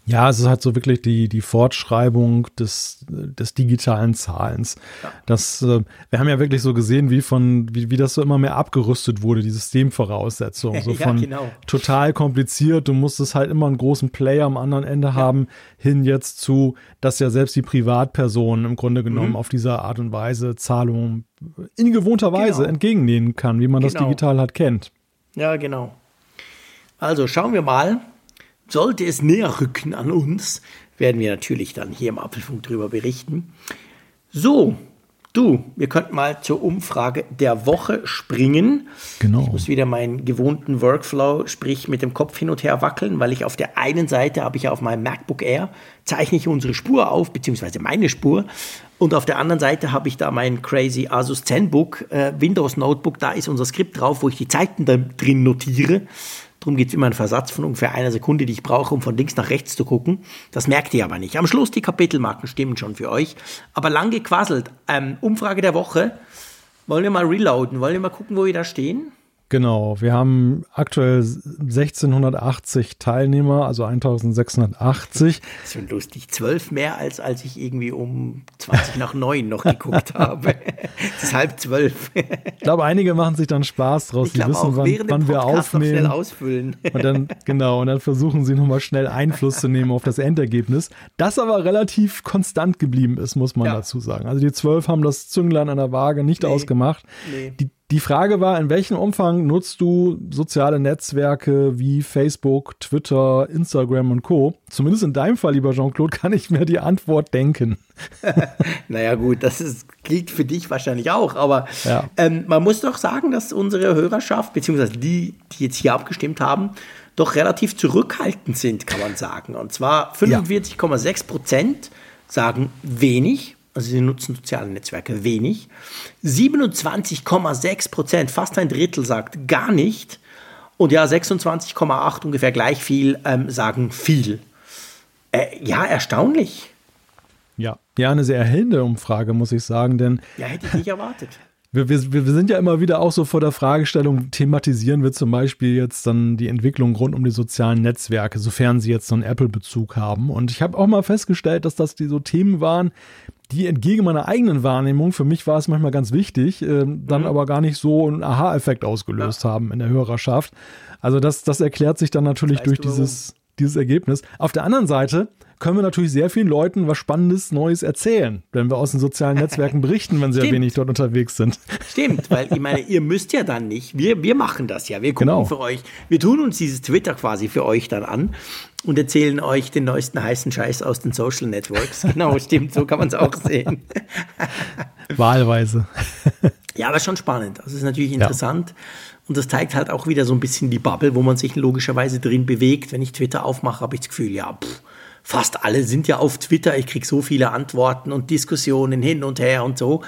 Ja, es ist halt so wirklich die, die Fortschreibung des, des digitalen Zahlens. Ja. Das, äh, wir haben ja wirklich so gesehen, wie von, wie, wie das so immer mehr abgerüstet wurde, die Systemvoraussetzungen. [LAUGHS] So ja, von genau. total kompliziert, du musstest halt immer einen großen Player am anderen Ende ja. haben, hin jetzt zu, dass ja selbst die Privatperson im Grunde genommen mhm. auf diese Art und Weise Zahlungen in gewohnter Weise genau. entgegennehmen kann, wie man genau. das digital halt kennt. Ja, genau. Also schauen wir mal, sollte es näher rücken an uns, werden wir natürlich dann hier im Apfelfunk drüber berichten. So, du, wir könnten mal zur Umfrage der Woche springen. Genau. Ich muss wieder meinen gewohnten Workflow, sprich mit dem Kopf hin und her wackeln, weil ich auf der einen Seite habe ich ja auf meinem MacBook Air, zeichne ich unsere Spur auf, beziehungsweise meine Spur. Und auf der anderen Seite habe ich da mein crazy Asus ZenBook, äh, Windows Notebook, da ist unser Skript drauf, wo ich die Zeiten drin notiere. Darum gibt es immer einen Versatz von ungefähr einer Sekunde, die ich brauche, um von links nach rechts zu gucken. Das merkt ihr aber nicht. Am Schluss die Kapitelmarken stimmen schon für euch. Aber lang gequasselt. Ähm, Umfrage der Woche. Wollen wir mal reloaden? Wollen wir mal gucken, wo wir da stehen? Genau, wir haben aktuell 1680 Teilnehmer, also 1680. Das ist schon lustig. Zwölf mehr, als als ich irgendwie um 20 nach neun noch geguckt [LAUGHS] habe. Es ist halb zwölf. Ich glaube, einige machen sich dann Spaß draus. Sie wissen, auch, wann, wann wir aufnehmen. schnell ausfüllen. Und dann, genau, und dann versuchen sie nochmal schnell Einfluss zu nehmen auf das Endergebnis. Das aber relativ konstant geblieben ist, muss man ja. dazu sagen. Also die zwölf haben das Zünglein an der Waage nicht nee. ausgemacht. Nee. Die Die Frage war, in welchem Umfang nutzt du soziale Netzwerke wie Facebook, Twitter, Instagram und Co. Zumindest in deinem Fall, lieber Jean-Claude, kann ich mir die Antwort denken. [LAUGHS] naja gut, das ist, gilt für dich wahrscheinlich auch, aber ja. ähm, man muss doch sagen, dass unsere Hörerschaft, beziehungsweise die, die jetzt hier abgestimmt haben, doch relativ zurückhaltend sind, kann man sagen. Und zwar 45,6 Prozent sagen wenig, also sie nutzen soziale Netzwerke wenig. 27,6 Prozent, fast ein Drittel, sagt gar nicht. Und ja, 26,8 ungefähr gleich viel ähm, sagen viel. Äh, ja, erstaunlich. Ja, ja, eine sehr erhellende Umfrage, muss ich sagen, denn. Ja, hätte ich nicht erwartet. Wir, wir, wir sind ja immer wieder auch so vor der Fragestellung, thematisieren wir zum Beispiel jetzt dann die Entwicklung rund um die sozialen Netzwerke, sofern sie jetzt so einen Apple-Bezug haben. Und ich habe auch mal festgestellt, dass das die so Themen waren, die entgegen meiner eigenen Wahrnehmung, für mich war es manchmal ganz wichtig, äh, dann mhm. aber gar nicht so einen Aha-Effekt ausgelöst ja. haben in der Hörerschaft. Also das, das erklärt sich dann natürlich weißt durch dieses, dieses Ergebnis. Auf der anderen Seite können wir natürlich sehr vielen Leuten was Spannendes, Neues erzählen, wenn wir aus den sozialen Netzwerken [LAUGHS] berichten, wenn sie ja wenig dort unterwegs sind. Stimmt, weil ich meine, ihr müsst ja dann nicht. Wir, wir machen das ja. Wir gucken genau. für euch. Wir tun uns dieses Twitter quasi für euch dann an und erzählen euch den neuesten heißen Scheiß aus den Social Networks. [LAUGHS] Genau, stimmt, so kann man es auch sehen. [LAUGHS] Wahlweise. ja, aber schon spannend. Das ist natürlich interessant. Ja. Und das zeigt halt auch wieder so ein bisschen die Bubble, wo man sich logischerweise drin bewegt. Wenn ich Twitter aufmache, habe ich das Gefühl, ja, pff, fast alle sind ja auf Twitter. Ich kriege so viele Antworten und Diskussionen hin und her und so.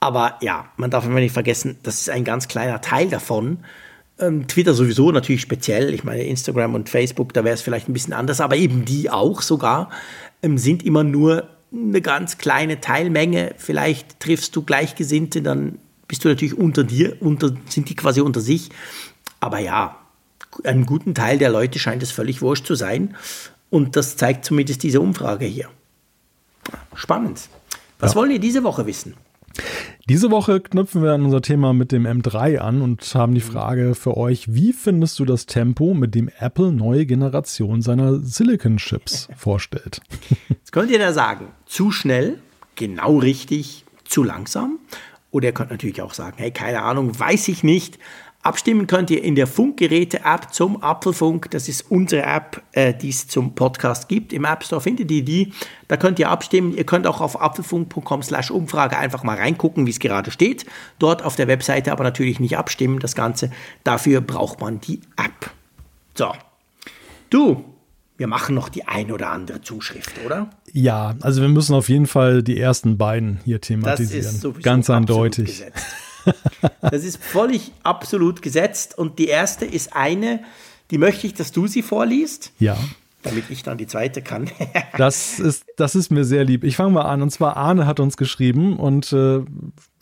Aber ja, man darf immer nicht vergessen, das ist ein ganz kleiner Teil davon. Ähm, Twitter sowieso natürlich speziell. Ich meine, Instagram und Facebook, da wäre es vielleicht ein bisschen anders, aber eben die auch sogar, ähm, sind immer nur eine ganz kleine Teilmenge. Vielleicht triffst du Gleichgesinnte, dann bist du natürlich unter dir, unter, sind die quasi unter sich. Aber ja, einem guten Teil der Leute scheint es völlig wurscht zu sein. Und das zeigt zumindest diese Umfrage hier. Spannend. Was ja. wollen ihr diese Woche wissen? Diese Woche knüpfen wir an unser Thema mit dem M3 an und haben die. Frage für euch, wie findest du das Tempo, mit dem Apple neue Generation seiner Silicon Chips [LAUGHS] vorstellt? Jetzt könnt ihr da sagen, zu schnell, genau richtig, zu langsam. Oder ihr könnt natürlich auch sagen, hey, keine Ahnung, weiß ich nicht, Abstimmen könnt ihr in der Funkgeräte-App zum Apfelfunk. Das ist unsere App, äh, die es zum Podcast gibt. Im App Store findet ihr die. Da könnt ihr abstimmen. Ihr könnt auch auf apfelfunk.com slash Umfrage einfach mal reingucken, wie es gerade steht. Dort auf der Webseite aber natürlich nicht abstimmen, das Ganze. Dafür braucht man die App. So. Du, wir machen noch die ein oder andere Zuschrift, oder? Ja, also wir müssen auf jeden Fall die ersten beiden hier thematisieren. Das ist sowieso Ganz eindeutig. Das ist völlig absolut gesetzt. Und die erste ist eine, die möchte ich, dass du sie vorliest. Ja. Damit ich dann die zweite kann. das, ist, das ist mir sehr lieb. Ich fange mal an. Und zwar Arne hat uns geschrieben und äh,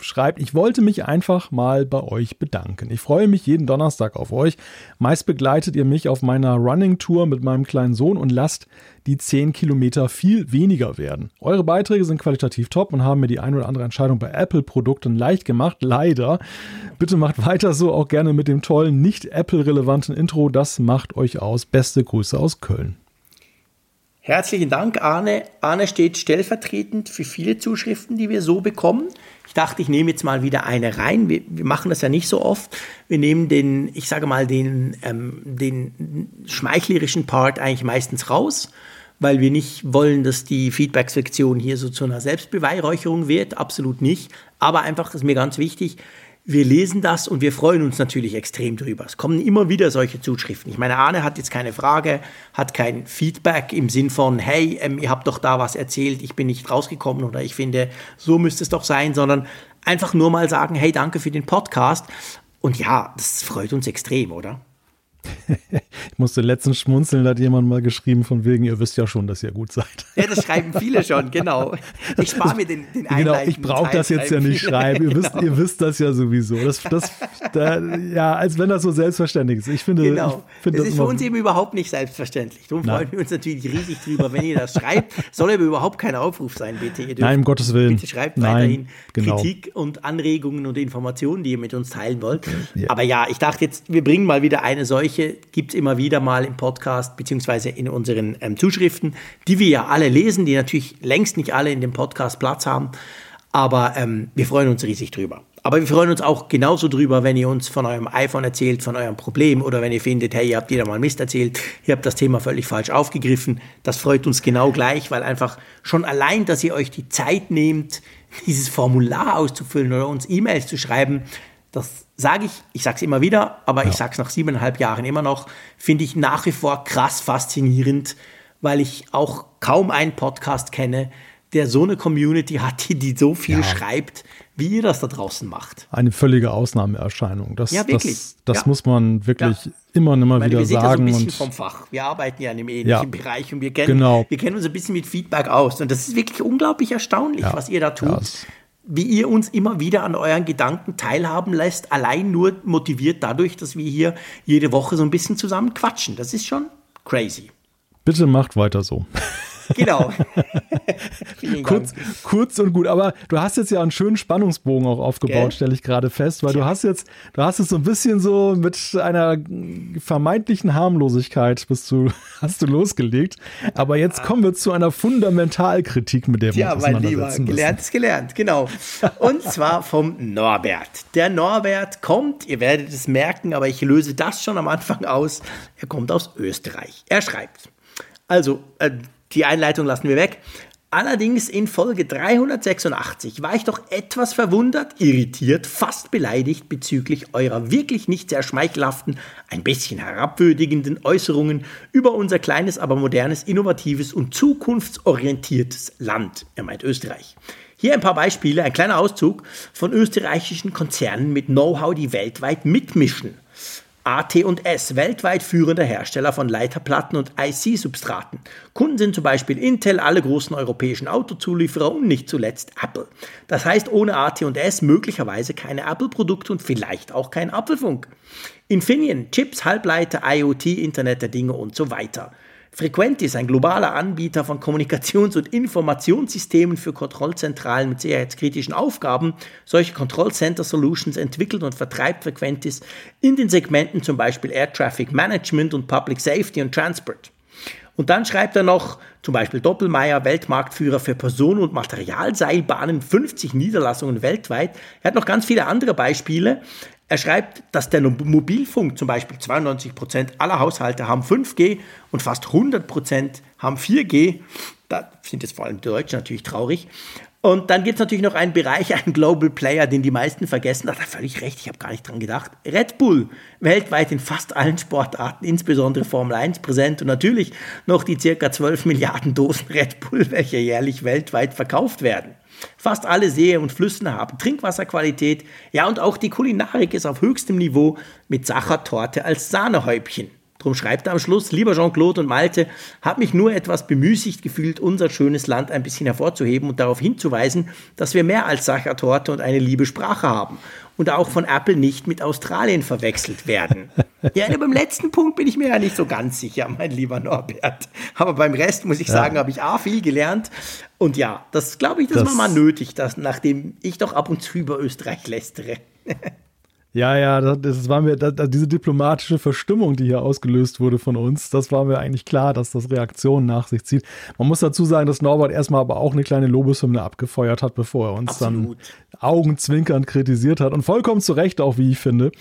schreibt, ich wollte mich einfach mal bei euch bedanken. Ich freue mich jeden Donnerstag auf euch. Meist begleitet ihr mich auf meiner Running Tour mit meinem kleinen Sohn und lasst die 10 Kilometer viel weniger werden. Eure Beiträge sind qualitativ top und haben mir die ein oder andere Entscheidung bei Apple-Produkten leicht gemacht. Leider. Bitte macht weiter so, auch gerne mit dem tollen, nicht Apple-relevanten Intro. Das macht euch aus. Beste Grüße aus Köln. Herzlichen Dank, Arne. Arne steht stellvertretend für viele Zuschriften, die wir so bekommen. Ich dachte, ich nehme jetzt mal wieder eine rein. Wir, wir machen das ja nicht so oft. Wir nehmen den, ich sage mal, den, ähm, den schmeichlerischen Part eigentlich meistens raus, weil wir nicht wollen, dass die Feedback-Sektion hier so zu einer Selbstbeweihräucherung wird. Absolut nicht. Aber einfach, das ist mir ganz wichtig, wir lesen das und wir freuen uns natürlich extrem drüber. Es kommen immer wieder solche Zuschriften. Ich meine, Arne hat jetzt keine Frage, hat kein Feedback im Sinn von, hey, ähm, ihr habt doch da was erzählt, ich bin nicht rausgekommen oder ich finde, so müsste es doch sein, sondern einfach nur mal sagen, hey, danke für den Podcast. Und ja, das freut uns extrem, oder? Ich musste letztens schmunzeln, da hat jemand mal geschrieben, von wegen, ihr wisst ja schon, dass ihr gut seid. Ja, das schreiben viele schon, [LAUGHS] genau. Ich spare mir den, den Genau, ich brauche das jetzt ja nicht schreiben. [LAUGHS] Ihr, genau. wisst, ihr wisst das ja sowieso. Das, das, da, ja, als wenn das so selbstverständlich ist. Ich finde, genau. Ich finde das, das ist für uns eben überhaupt nicht selbstverständlich. Darum freuen wir uns natürlich riesig drüber, wenn ihr das schreibt. Soll aber überhaupt kein Aufruf sein, bitte. Nein, um Gottes Willen. Bitte schreibt Nein, weiterhin genau. Kritik und Anregungen und Informationen, die ihr mit uns teilen wollt. Ja. Aber ja, ich dachte jetzt, wir bringen mal wieder eine solche, gibt es immer wieder mal im Podcast beziehungsweise in unseren ähm, Zuschriften, die wir ja alle lesen, die natürlich längst nicht alle in dem Podcast Platz haben. Aber ähm, wir freuen uns riesig drüber. Aber wir freuen uns auch genauso drüber, wenn ihr uns von eurem iPhone erzählt, von eurem Problem oder wenn ihr findet, hey, ihr habt wieder mal Mist erzählt, ihr habt das Thema völlig falsch aufgegriffen. Das freut uns genau gleich, weil einfach schon allein, dass ihr euch die Zeit nehmt, dieses Formular auszufüllen oder uns E-Mails zu schreiben, das sage ich, ich sage es immer wieder, aber ja. ich sage es nach siebeneinhalb Jahren immer noch, finde ich nach wie vor krass faszinierend, weil ich auch kaum einen Podcast kenne, der so eine Community hat, die, die so viel ja. schreibt, wie ihr das da draußen macht. Eine völlige Ausnahmeerscheinung. Das, ja, wirklich. Das, das ja. muss man wirklich ja. immer und immer meine, wieder wir sagen. Wir sind ja so ein bisschen vom Fach. Wir arbeiten ja in einem ähnlichen Bereich und wir kennen, genau. wir kennen uns ein bisschen mit Feedback aus. Und das ist wirklich unglaublich erstaunlich, was ihr da tut. Wie ihr uns immer wieder an euren Gedanken teilhaben lässt, allein nur motiviert dadurch, dass wir hier jede Woche so ein bisschen zusammen quatschen. Das ist schon crazy. Bitte macht weiter so. [LAUGHS] Genau. [LAUGHS] kurz, kurz, und gut. Aber du hast jetzt ja einen schönen Spannungsbogen auch aufgebaut, stelle ich gerade fest, weil ja. du hast jetzt, du hast es so ein bisschen so mit einer vermeintlichen Harmlosigkeit bist du, [LAUGHS] hast du losgelegt. Aber jetzt kommen wir zu einer Fundamentalkritik, mit der wir ja, uns Ja, mein Lieber, gelernt ist gelernt, genau. Und zwar vom Norbert. Der Norbert kommt, ihr werdet es merken, aber ich löse das schon am Anfang aus. Er kommt aus Österreich. Er schreibt. Also, äh, die Einleitung lassen wir weg. Allerdings in Folge 386 war ich doch etwas verwundert, irritiert, fast beleidigt bezüglich eurer wirklich nicht sehr schmeichelhaften, ein bisschen herabwürdigenden Äußerungen über unser kleines, aber modernes, innovatives und zukunftsorientiertes Land. Er meint Österreich. Hier ein paar Beispiele, ein kleiner Auszug von österreichischen Konzernen mit Know-how, die weltweit mitmischen. AT&S, weltweit führender Hersteller von Leiterplatten und IC-Substraten. Kunden sind zum Beispiel Intel, alle großen europäischen Autozulieferer und nicht zuletzt Apple. Das heißt, ohne AT&S möglicherweise keine Apple-Produkte und vielleicht auch kein Apfelfunk. Infineon, Chips, Halbleiter, IoT, Internet der Dinge und so weiter. Frequent ist ein globaler Anbieter von Kommunikations- und Informationssystemen für Kontrollzentralen mit sicherheitskritischen Aufgaben. Solche Control Center Solutions entwickelt und vertreibt Frequentis in den Segmenten zum Beispiel Air Traffic Management und Public Safety und Transport. Und dann schreibt er noch, zum Beispiel Doppelmeier, Weltmarktführer für Personen- und Materialseilbahnen, 50 Niederlassungen weltweit. Er hat noch ganz viele andere Beispiele. Er schreibt, dass der Mobilfunk zum Beispiel 92 Prozent aller Haushalte haben 5G und fast 100 Prozent haben 4G. Da sind jetzt vor allem die Deutschen natürlich traurig. Und dann gibt es natürlich noch einen Bereich, [LAUGHS] einen Global Player, den die meisten vergessen. Da hat er völlig recht, ich habe gar nicht dran gedacht. Red Bull, weltweit in fast allen Sportarten, insbesondere Formel 1 präsent und natürlich noch die circa 12 Milliarden Dosen Red Bull, welche jährlich weltweit verkauft werden. Fast alle Seen und Flüssen haben Trinkwasserqualität. Ja, und auch die Kulinarik ist auf höchstem Niveau mit Sachertorte als Sahnehäubchen. Drum schreibt er am Schluss, lieber Jean-Claude und Malte, hab mich nur etwas bemüßigt gefühlt, unser schönes Land ein bisschen hervorzuheben und darauf hinzuweisen, dass wir mehr als Sachertorte und eine liebe Sprache haben und auch von Apple nicht mit Australien verwechselt werden. [LAUGHS] ja, beim letzten Punkt bin ich mir ja nicht so ganz sicher, mein lieber Norbert. Aber beim Rest muss ich ja. sagen, habe ich A, viel gelernt. Und ja, das glaube ich, das, das war mal nötig, dass, nachdem ich doch ab und zu über Österreich lästere. [LAUGHS] Ja, ja, das, das war mir, das, diese diplomatische Verstimmung, die hier ausgelöst wurde von uns, das war mir eigentlich klar, dass das Reaktionen nach sich zieht. Man muss dazu sagen, dass Norbert erstmal aber auch eine kleine Lobeshymne abgefeuert hat, bevor er uns Absolut. dann augenzwinkernd kritisiert hat. Und vollkommen zu Recht auch, wie ich finde.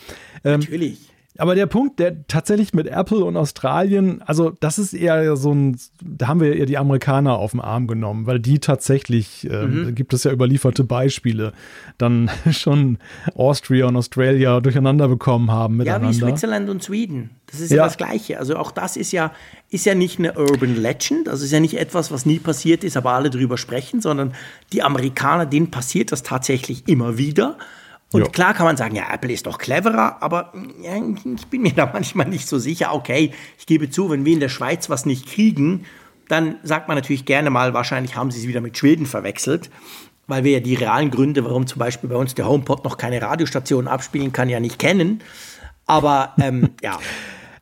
Ähm, Natürlich. Aber der Punkt, der tatsächlich mit Apple und Australien, also das ist eher so ein, da haben wir eher die Amerikaner auf den Arm genommen, weil die tatsächlich, ähm, mhm. gibt es ja überlieferte Beispiele, dann [LAUGHS] schon Austria und Australia durcheinander bekommen haben miteinander. Ja, wie Switzerland und Schweden. Das ist ja. ja, das Gleiche. Also auch das ist ja, ist ja nicht eine Urban Legend, also ist ja nicht etwas, was nie passiert ist, aber alle drüber sprechen, sondern die Amerikaner, denen passiert das tatsächlich immer wieder. Und jo. klar kann man sagen, ja, Apple ist doch cleverer, aber ja, ich bin mir da manchmal nicht so sicher. Okay, ich gebe zu, wenn wir in der Schweiz was nicht kriegen, dann sagt man natürlich gerne mal, wahrscheinlich haben sie es wieder mit Schweden verwechselt, weil wir ja die realen Gründe, warum zum Beispiel bei uns der HomePod noch keine Radiostation abspielen kann, ja nicht kennen. Aber ähm, ja. [LAUGHS]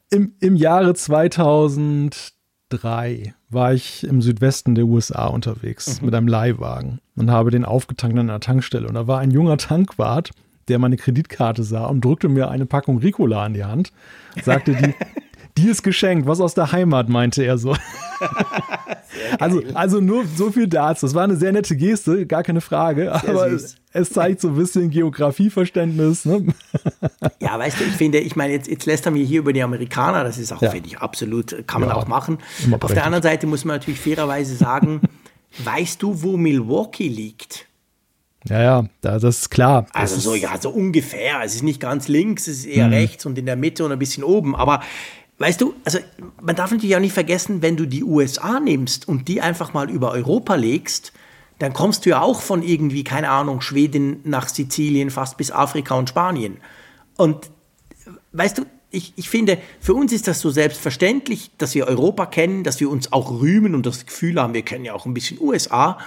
Im, Im Jahre 2003 war ich im Südwesten der USA unterwegs mhm. mit einem Leihwagen und habe den aufgetankt an einer Tankstelle. Und da war ein junger Tankwart, der meine Kreditkarte sah und drückte mir eine Packung Ricola in die Hand. Sagte, die, [LAUGHS] die ist geschenkt, was aus der Heimat, meinte er so. [LAUGHS] Also, also nur so viel dazu. Das war eine sehr nette Geste, gar keine Frage. aber süß. es zeigt so ein bisschen Geografieverständnis. Ne? [LAUGHS] Ja, weißt du, ich finde, ich meine, jetzt, jetzt lästern wir hier über die Amerikaner. Das ist auch, ja. finde ich, absolut, kann man ja, auch machen. Auf der anderen Seite muss man natürlich fairerweise sagen, [LAUGHS] weißt du, wo Milwaukee liegt? Ja, ja, das ist klar. Das also so, ja, so ungefähr. Es ist nicht ganz links, es ist eher mhm. rechts und in der Mitte und ein bisschen oben. Aber weißt du, also man darf natürlich auch nicht vergessen, wenn du die USA nimmst und die einfach mal über Europa legst, dann kommst du ja auch von irgendwie, keine Ahnung, Schweden nach Sizilien, fast bis Afrika und Spanien. Und weißt du, ich, ich finde, für uns ist das so selbstverständlich, dass wir Europa kennen, dass wir uns auch rühmen und das Gefühl haben, wir kennen ja auch ein bisschen USA.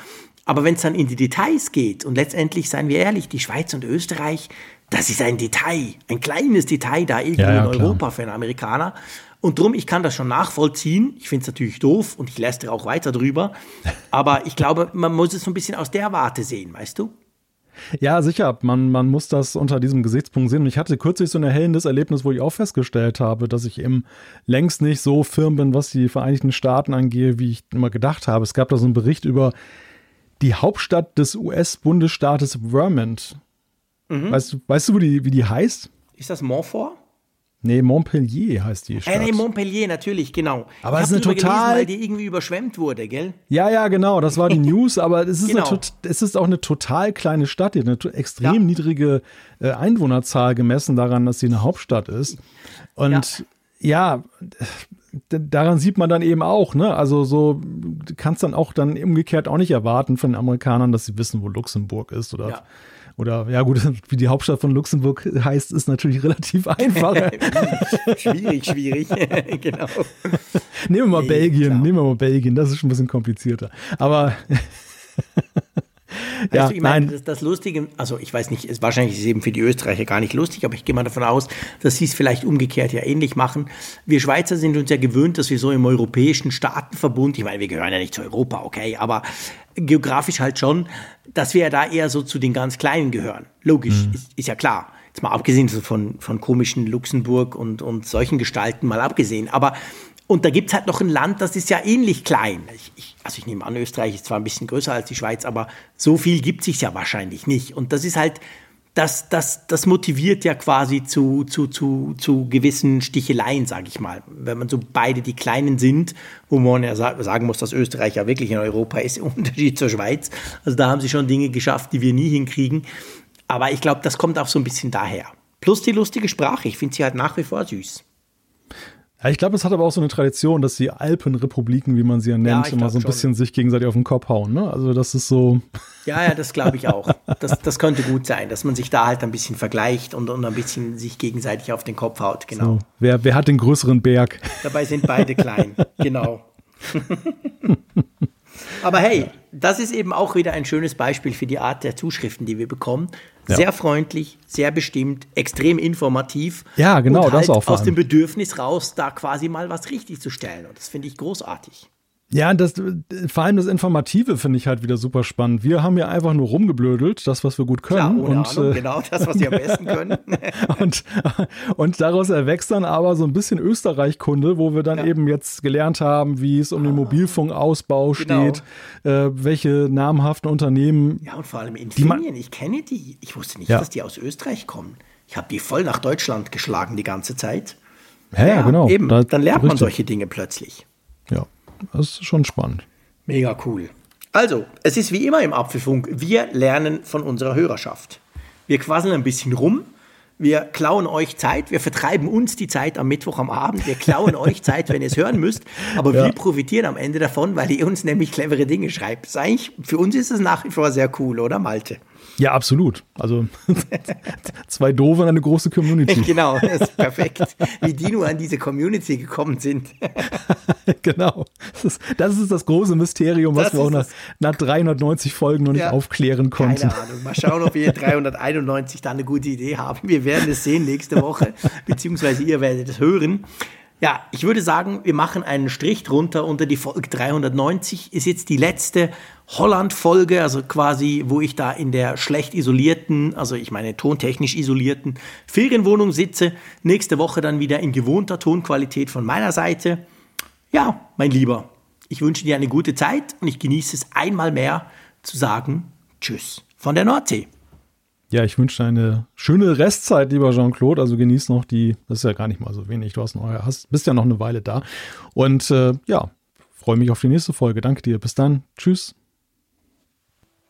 Aber wenn es dann in die Details geht, und letztendlich, seien wir ehrlich, die Schweiz und Österreich, das ist ein Detail, ein kleines Detail da irgendwo ja, ja, in Europa klar. für einen Amerikaner. Und drum, ich kann das schon nachvollziehen. Ich finde es natürlich doof und ich lästere auch weiter drüber. [LAUGHS] Aber ich glaube, man muss es so ein bisschen aus der Warte sehen, weißt du? Ja, sicher. Man, man muss das unter diesem Gesichtspunkt sehen. Und ich hatte kürzlich so ein erhellendes Erlebnis, wo ich auch festgestellt habe, dass ich eben längst nicht so firm bin, was die Vereinigten Staaten angehe, wie ich immer gedacht habe. Es gab da so einen Bericht über die Hauptstadt des US-Bundesstaates Vermont. Mhm. Weißt, weißt du, wie die, wie die heißt? Ist das Montfort? Nee, Montpellier heißt die Stadt. Äh, nee, Montpellier, natürlich, genau. Aber es ist eine total. Gelesen, weil die irgendwie überschwemmt wurde, gell? Ja, ja, genau, das war die [LAUGHS] News, aber es ist, genau. eine, es ist auch eine total kleine Stadt, die hat eine extrem ja. niedrige äh, Einwohnerzahl gemessen daran, dass sie eine Hauptstadt ist. Und ja, ja daran sieht man dann eben auch, ne? Also so kannst dann auch dann umgekehrt auch nicht erwarten von den Amerikanern, dass sie wissen, wo Luxemburg ist oder ja. Oder ja gut, [LAUGHS] wie die Hauptstadt von Luxemburg heißt, ist natürlich [LAUGHS] relativ einfach. [LAUGHS] schwierig, schwierig, genau. Nehmen wir mal nee, Belgien, klar. nehmen wir mal Belgien, das ist schon ein bisschen komplizierter. Aber ja, du, ich meine, das, das, Lustige, also ich weiß nicht, ist, wahrscheinlich ist es eben für die Österreicher gar nicht lustig, aber ich gehe mal davon aus, dass sie es vielleicht umgekehrt ja ähnlich machen. Wir Schweizer sind uns ja gewöhnt, dass wir so im europäischen Staatenverbund, ich meine, wir gehören ja nicht zu Europa, okay, aber geografisch halt schon, dass wir ja da eher so zu den ganz Kleinen gehören. Logisch, mhm. ist, ist ja klar. Jetzt mal abgesehen von, von komischen Luxemburg und, und solchen Gestalten mal abgesehen. Aber und da gibt es halt noch ein Land, das ist ja ähnlich klein. Ich, ich, also ich nehme an, Österreich ist zwar ein bisschen größer als die Schweiz, aber so viel gibt es sich ja wahrscheinlich nicht. Und das ist halt, das, das, das motiviert ja quasi zu, zu, zu, zu gewissen Sticheleien, sage ich mal. Wenn man so beide die Kleinen sind, wo man ja sagen muss, dass Österreich ja wirklich in Europa ist, im [LAUGHS] Unterschied zur Schweiz. Also da haben sie schon Dinge geschafft, die wir nie hinkriegen. Aber ich glaube, das kommt auch so ein bisschen daher. Plus die lustige Sprache. Ich finde sie halt nach wie vor süß. Ja, ich glaube, es hat aber auch so eine Tradition, dass die Alpenrepubliken, wie man sie ja nennt, ja, immer so ein schon. bisschen sich gegenseitig auf den Kopf hauen. Ne? Also das ist so. Ja, ja, das glaube ich auch. [LAUGHS] Das, das könnte gut sein, dass man sich da halt ein bisschen vergleicht und, und ein bisschen sich gegenseitig auf den Kopf haut. Genau. So, wer, wer hat den größeren Berg? Dabei sind beide klein. [LAUGHS] Genau. [LAUGHS] Aber hey, das ist eben auch wieder ein schönes Beispiel für die Art der Zuschriften, die wir bekommen. Ja. Sehr freundlich, sehr bestimmt, extrem informativ. Ja, genau, und halt das auch. Aus dem Bedürfnis raus, da quasi mal was richtig zu stellen. Und das finde ich großartig. Ja, das, vor allem das Informative finde ich halt wieder super spannend. Wir haben ja einfach nur rumgeblödelt, das, was wir gut können. Klar, ohne und, Ahnung, äh, genau das, was wir am besten [LAUGHS] können. und, und daraus erwächst dann aber so ein bisschen Österreich-Kunde, wo wir dann ja. eben jetzt gelernt haben, wie es um den ah. Mobilfunkausbau genau. steht, äh, welche namhaften Unternehmen. Ja, und vor allem Infineon, ich kenne die. Ich wusste nicht, ja. dass die aus Österreich kommen. Ich habe die voll nach Deutschland geschlagen die ganze Zeit. Ja, ja genau. Eben, da, dann lernt man solche Dinge plötzlich. Ja. Das ist schon spannend. Mega cool. Also, es ist wie immer im Apfelfunk. Wir lernen von unserer Hörerschaft. Wir quasseln ein bisschen rum. Wir klauen euch Zeit. Wir vertreiben uns die Zeit am Mittwoch am Abend. Wir klauen [LAUGHS] euch Zeit, wenn ihr es hören müsst. Aber ja. wir profitieren am Ende davon, weil ihr uns nämlich clevere Dinge schreibt. für uns ist es nach wie vor sehr cool, oder Malte? Ja, absolut. Also [LAUGHS] zwei Doofe und eine große Community. [LAUGHS] genau, das ist perfekt. Wie die nur an diese Community gekommen sind. [LAUGHS] genau. Das ist, das ist, das große Mysterium, was das wir auch nach, nach 390 Folgen noch nicht ja, aufklären konnten. Keine Ahnung. Mal schauen, ob wir 391 da eine gute Idee haben. Wir werden es sehen nächste Woche, beziehungsweise ihr werdet es hören. Ja, ich würde sagen, wir machen einen Strich drunter unter die Folge 390. Ist jetzt die letzte Holland-Folge, also quasi, wo ich da in der schlecht isolierten, also ich meine tontechnisch isolierten Ferienwohnung sitze. Nächste Woche dann wieder in gewohnter Tonqualität von meiner Seite. Ja, mein Lieber, Ich wünsche dir eine gute Zeit und ich genieße es einmal mehr zu sagen Tschüss von der Nordsee. Ja, ich wünsche dir eine schöne Restzeit, lieber Jean-Claude. Also genieß noch die, das ist ja gar nicht mal so wenig. Du hast noch, hast, bist ja noch eine Weile da. Und äh, ja, freue mich auf die nächste Folge. Danke dir. Bis dann. Tschüss.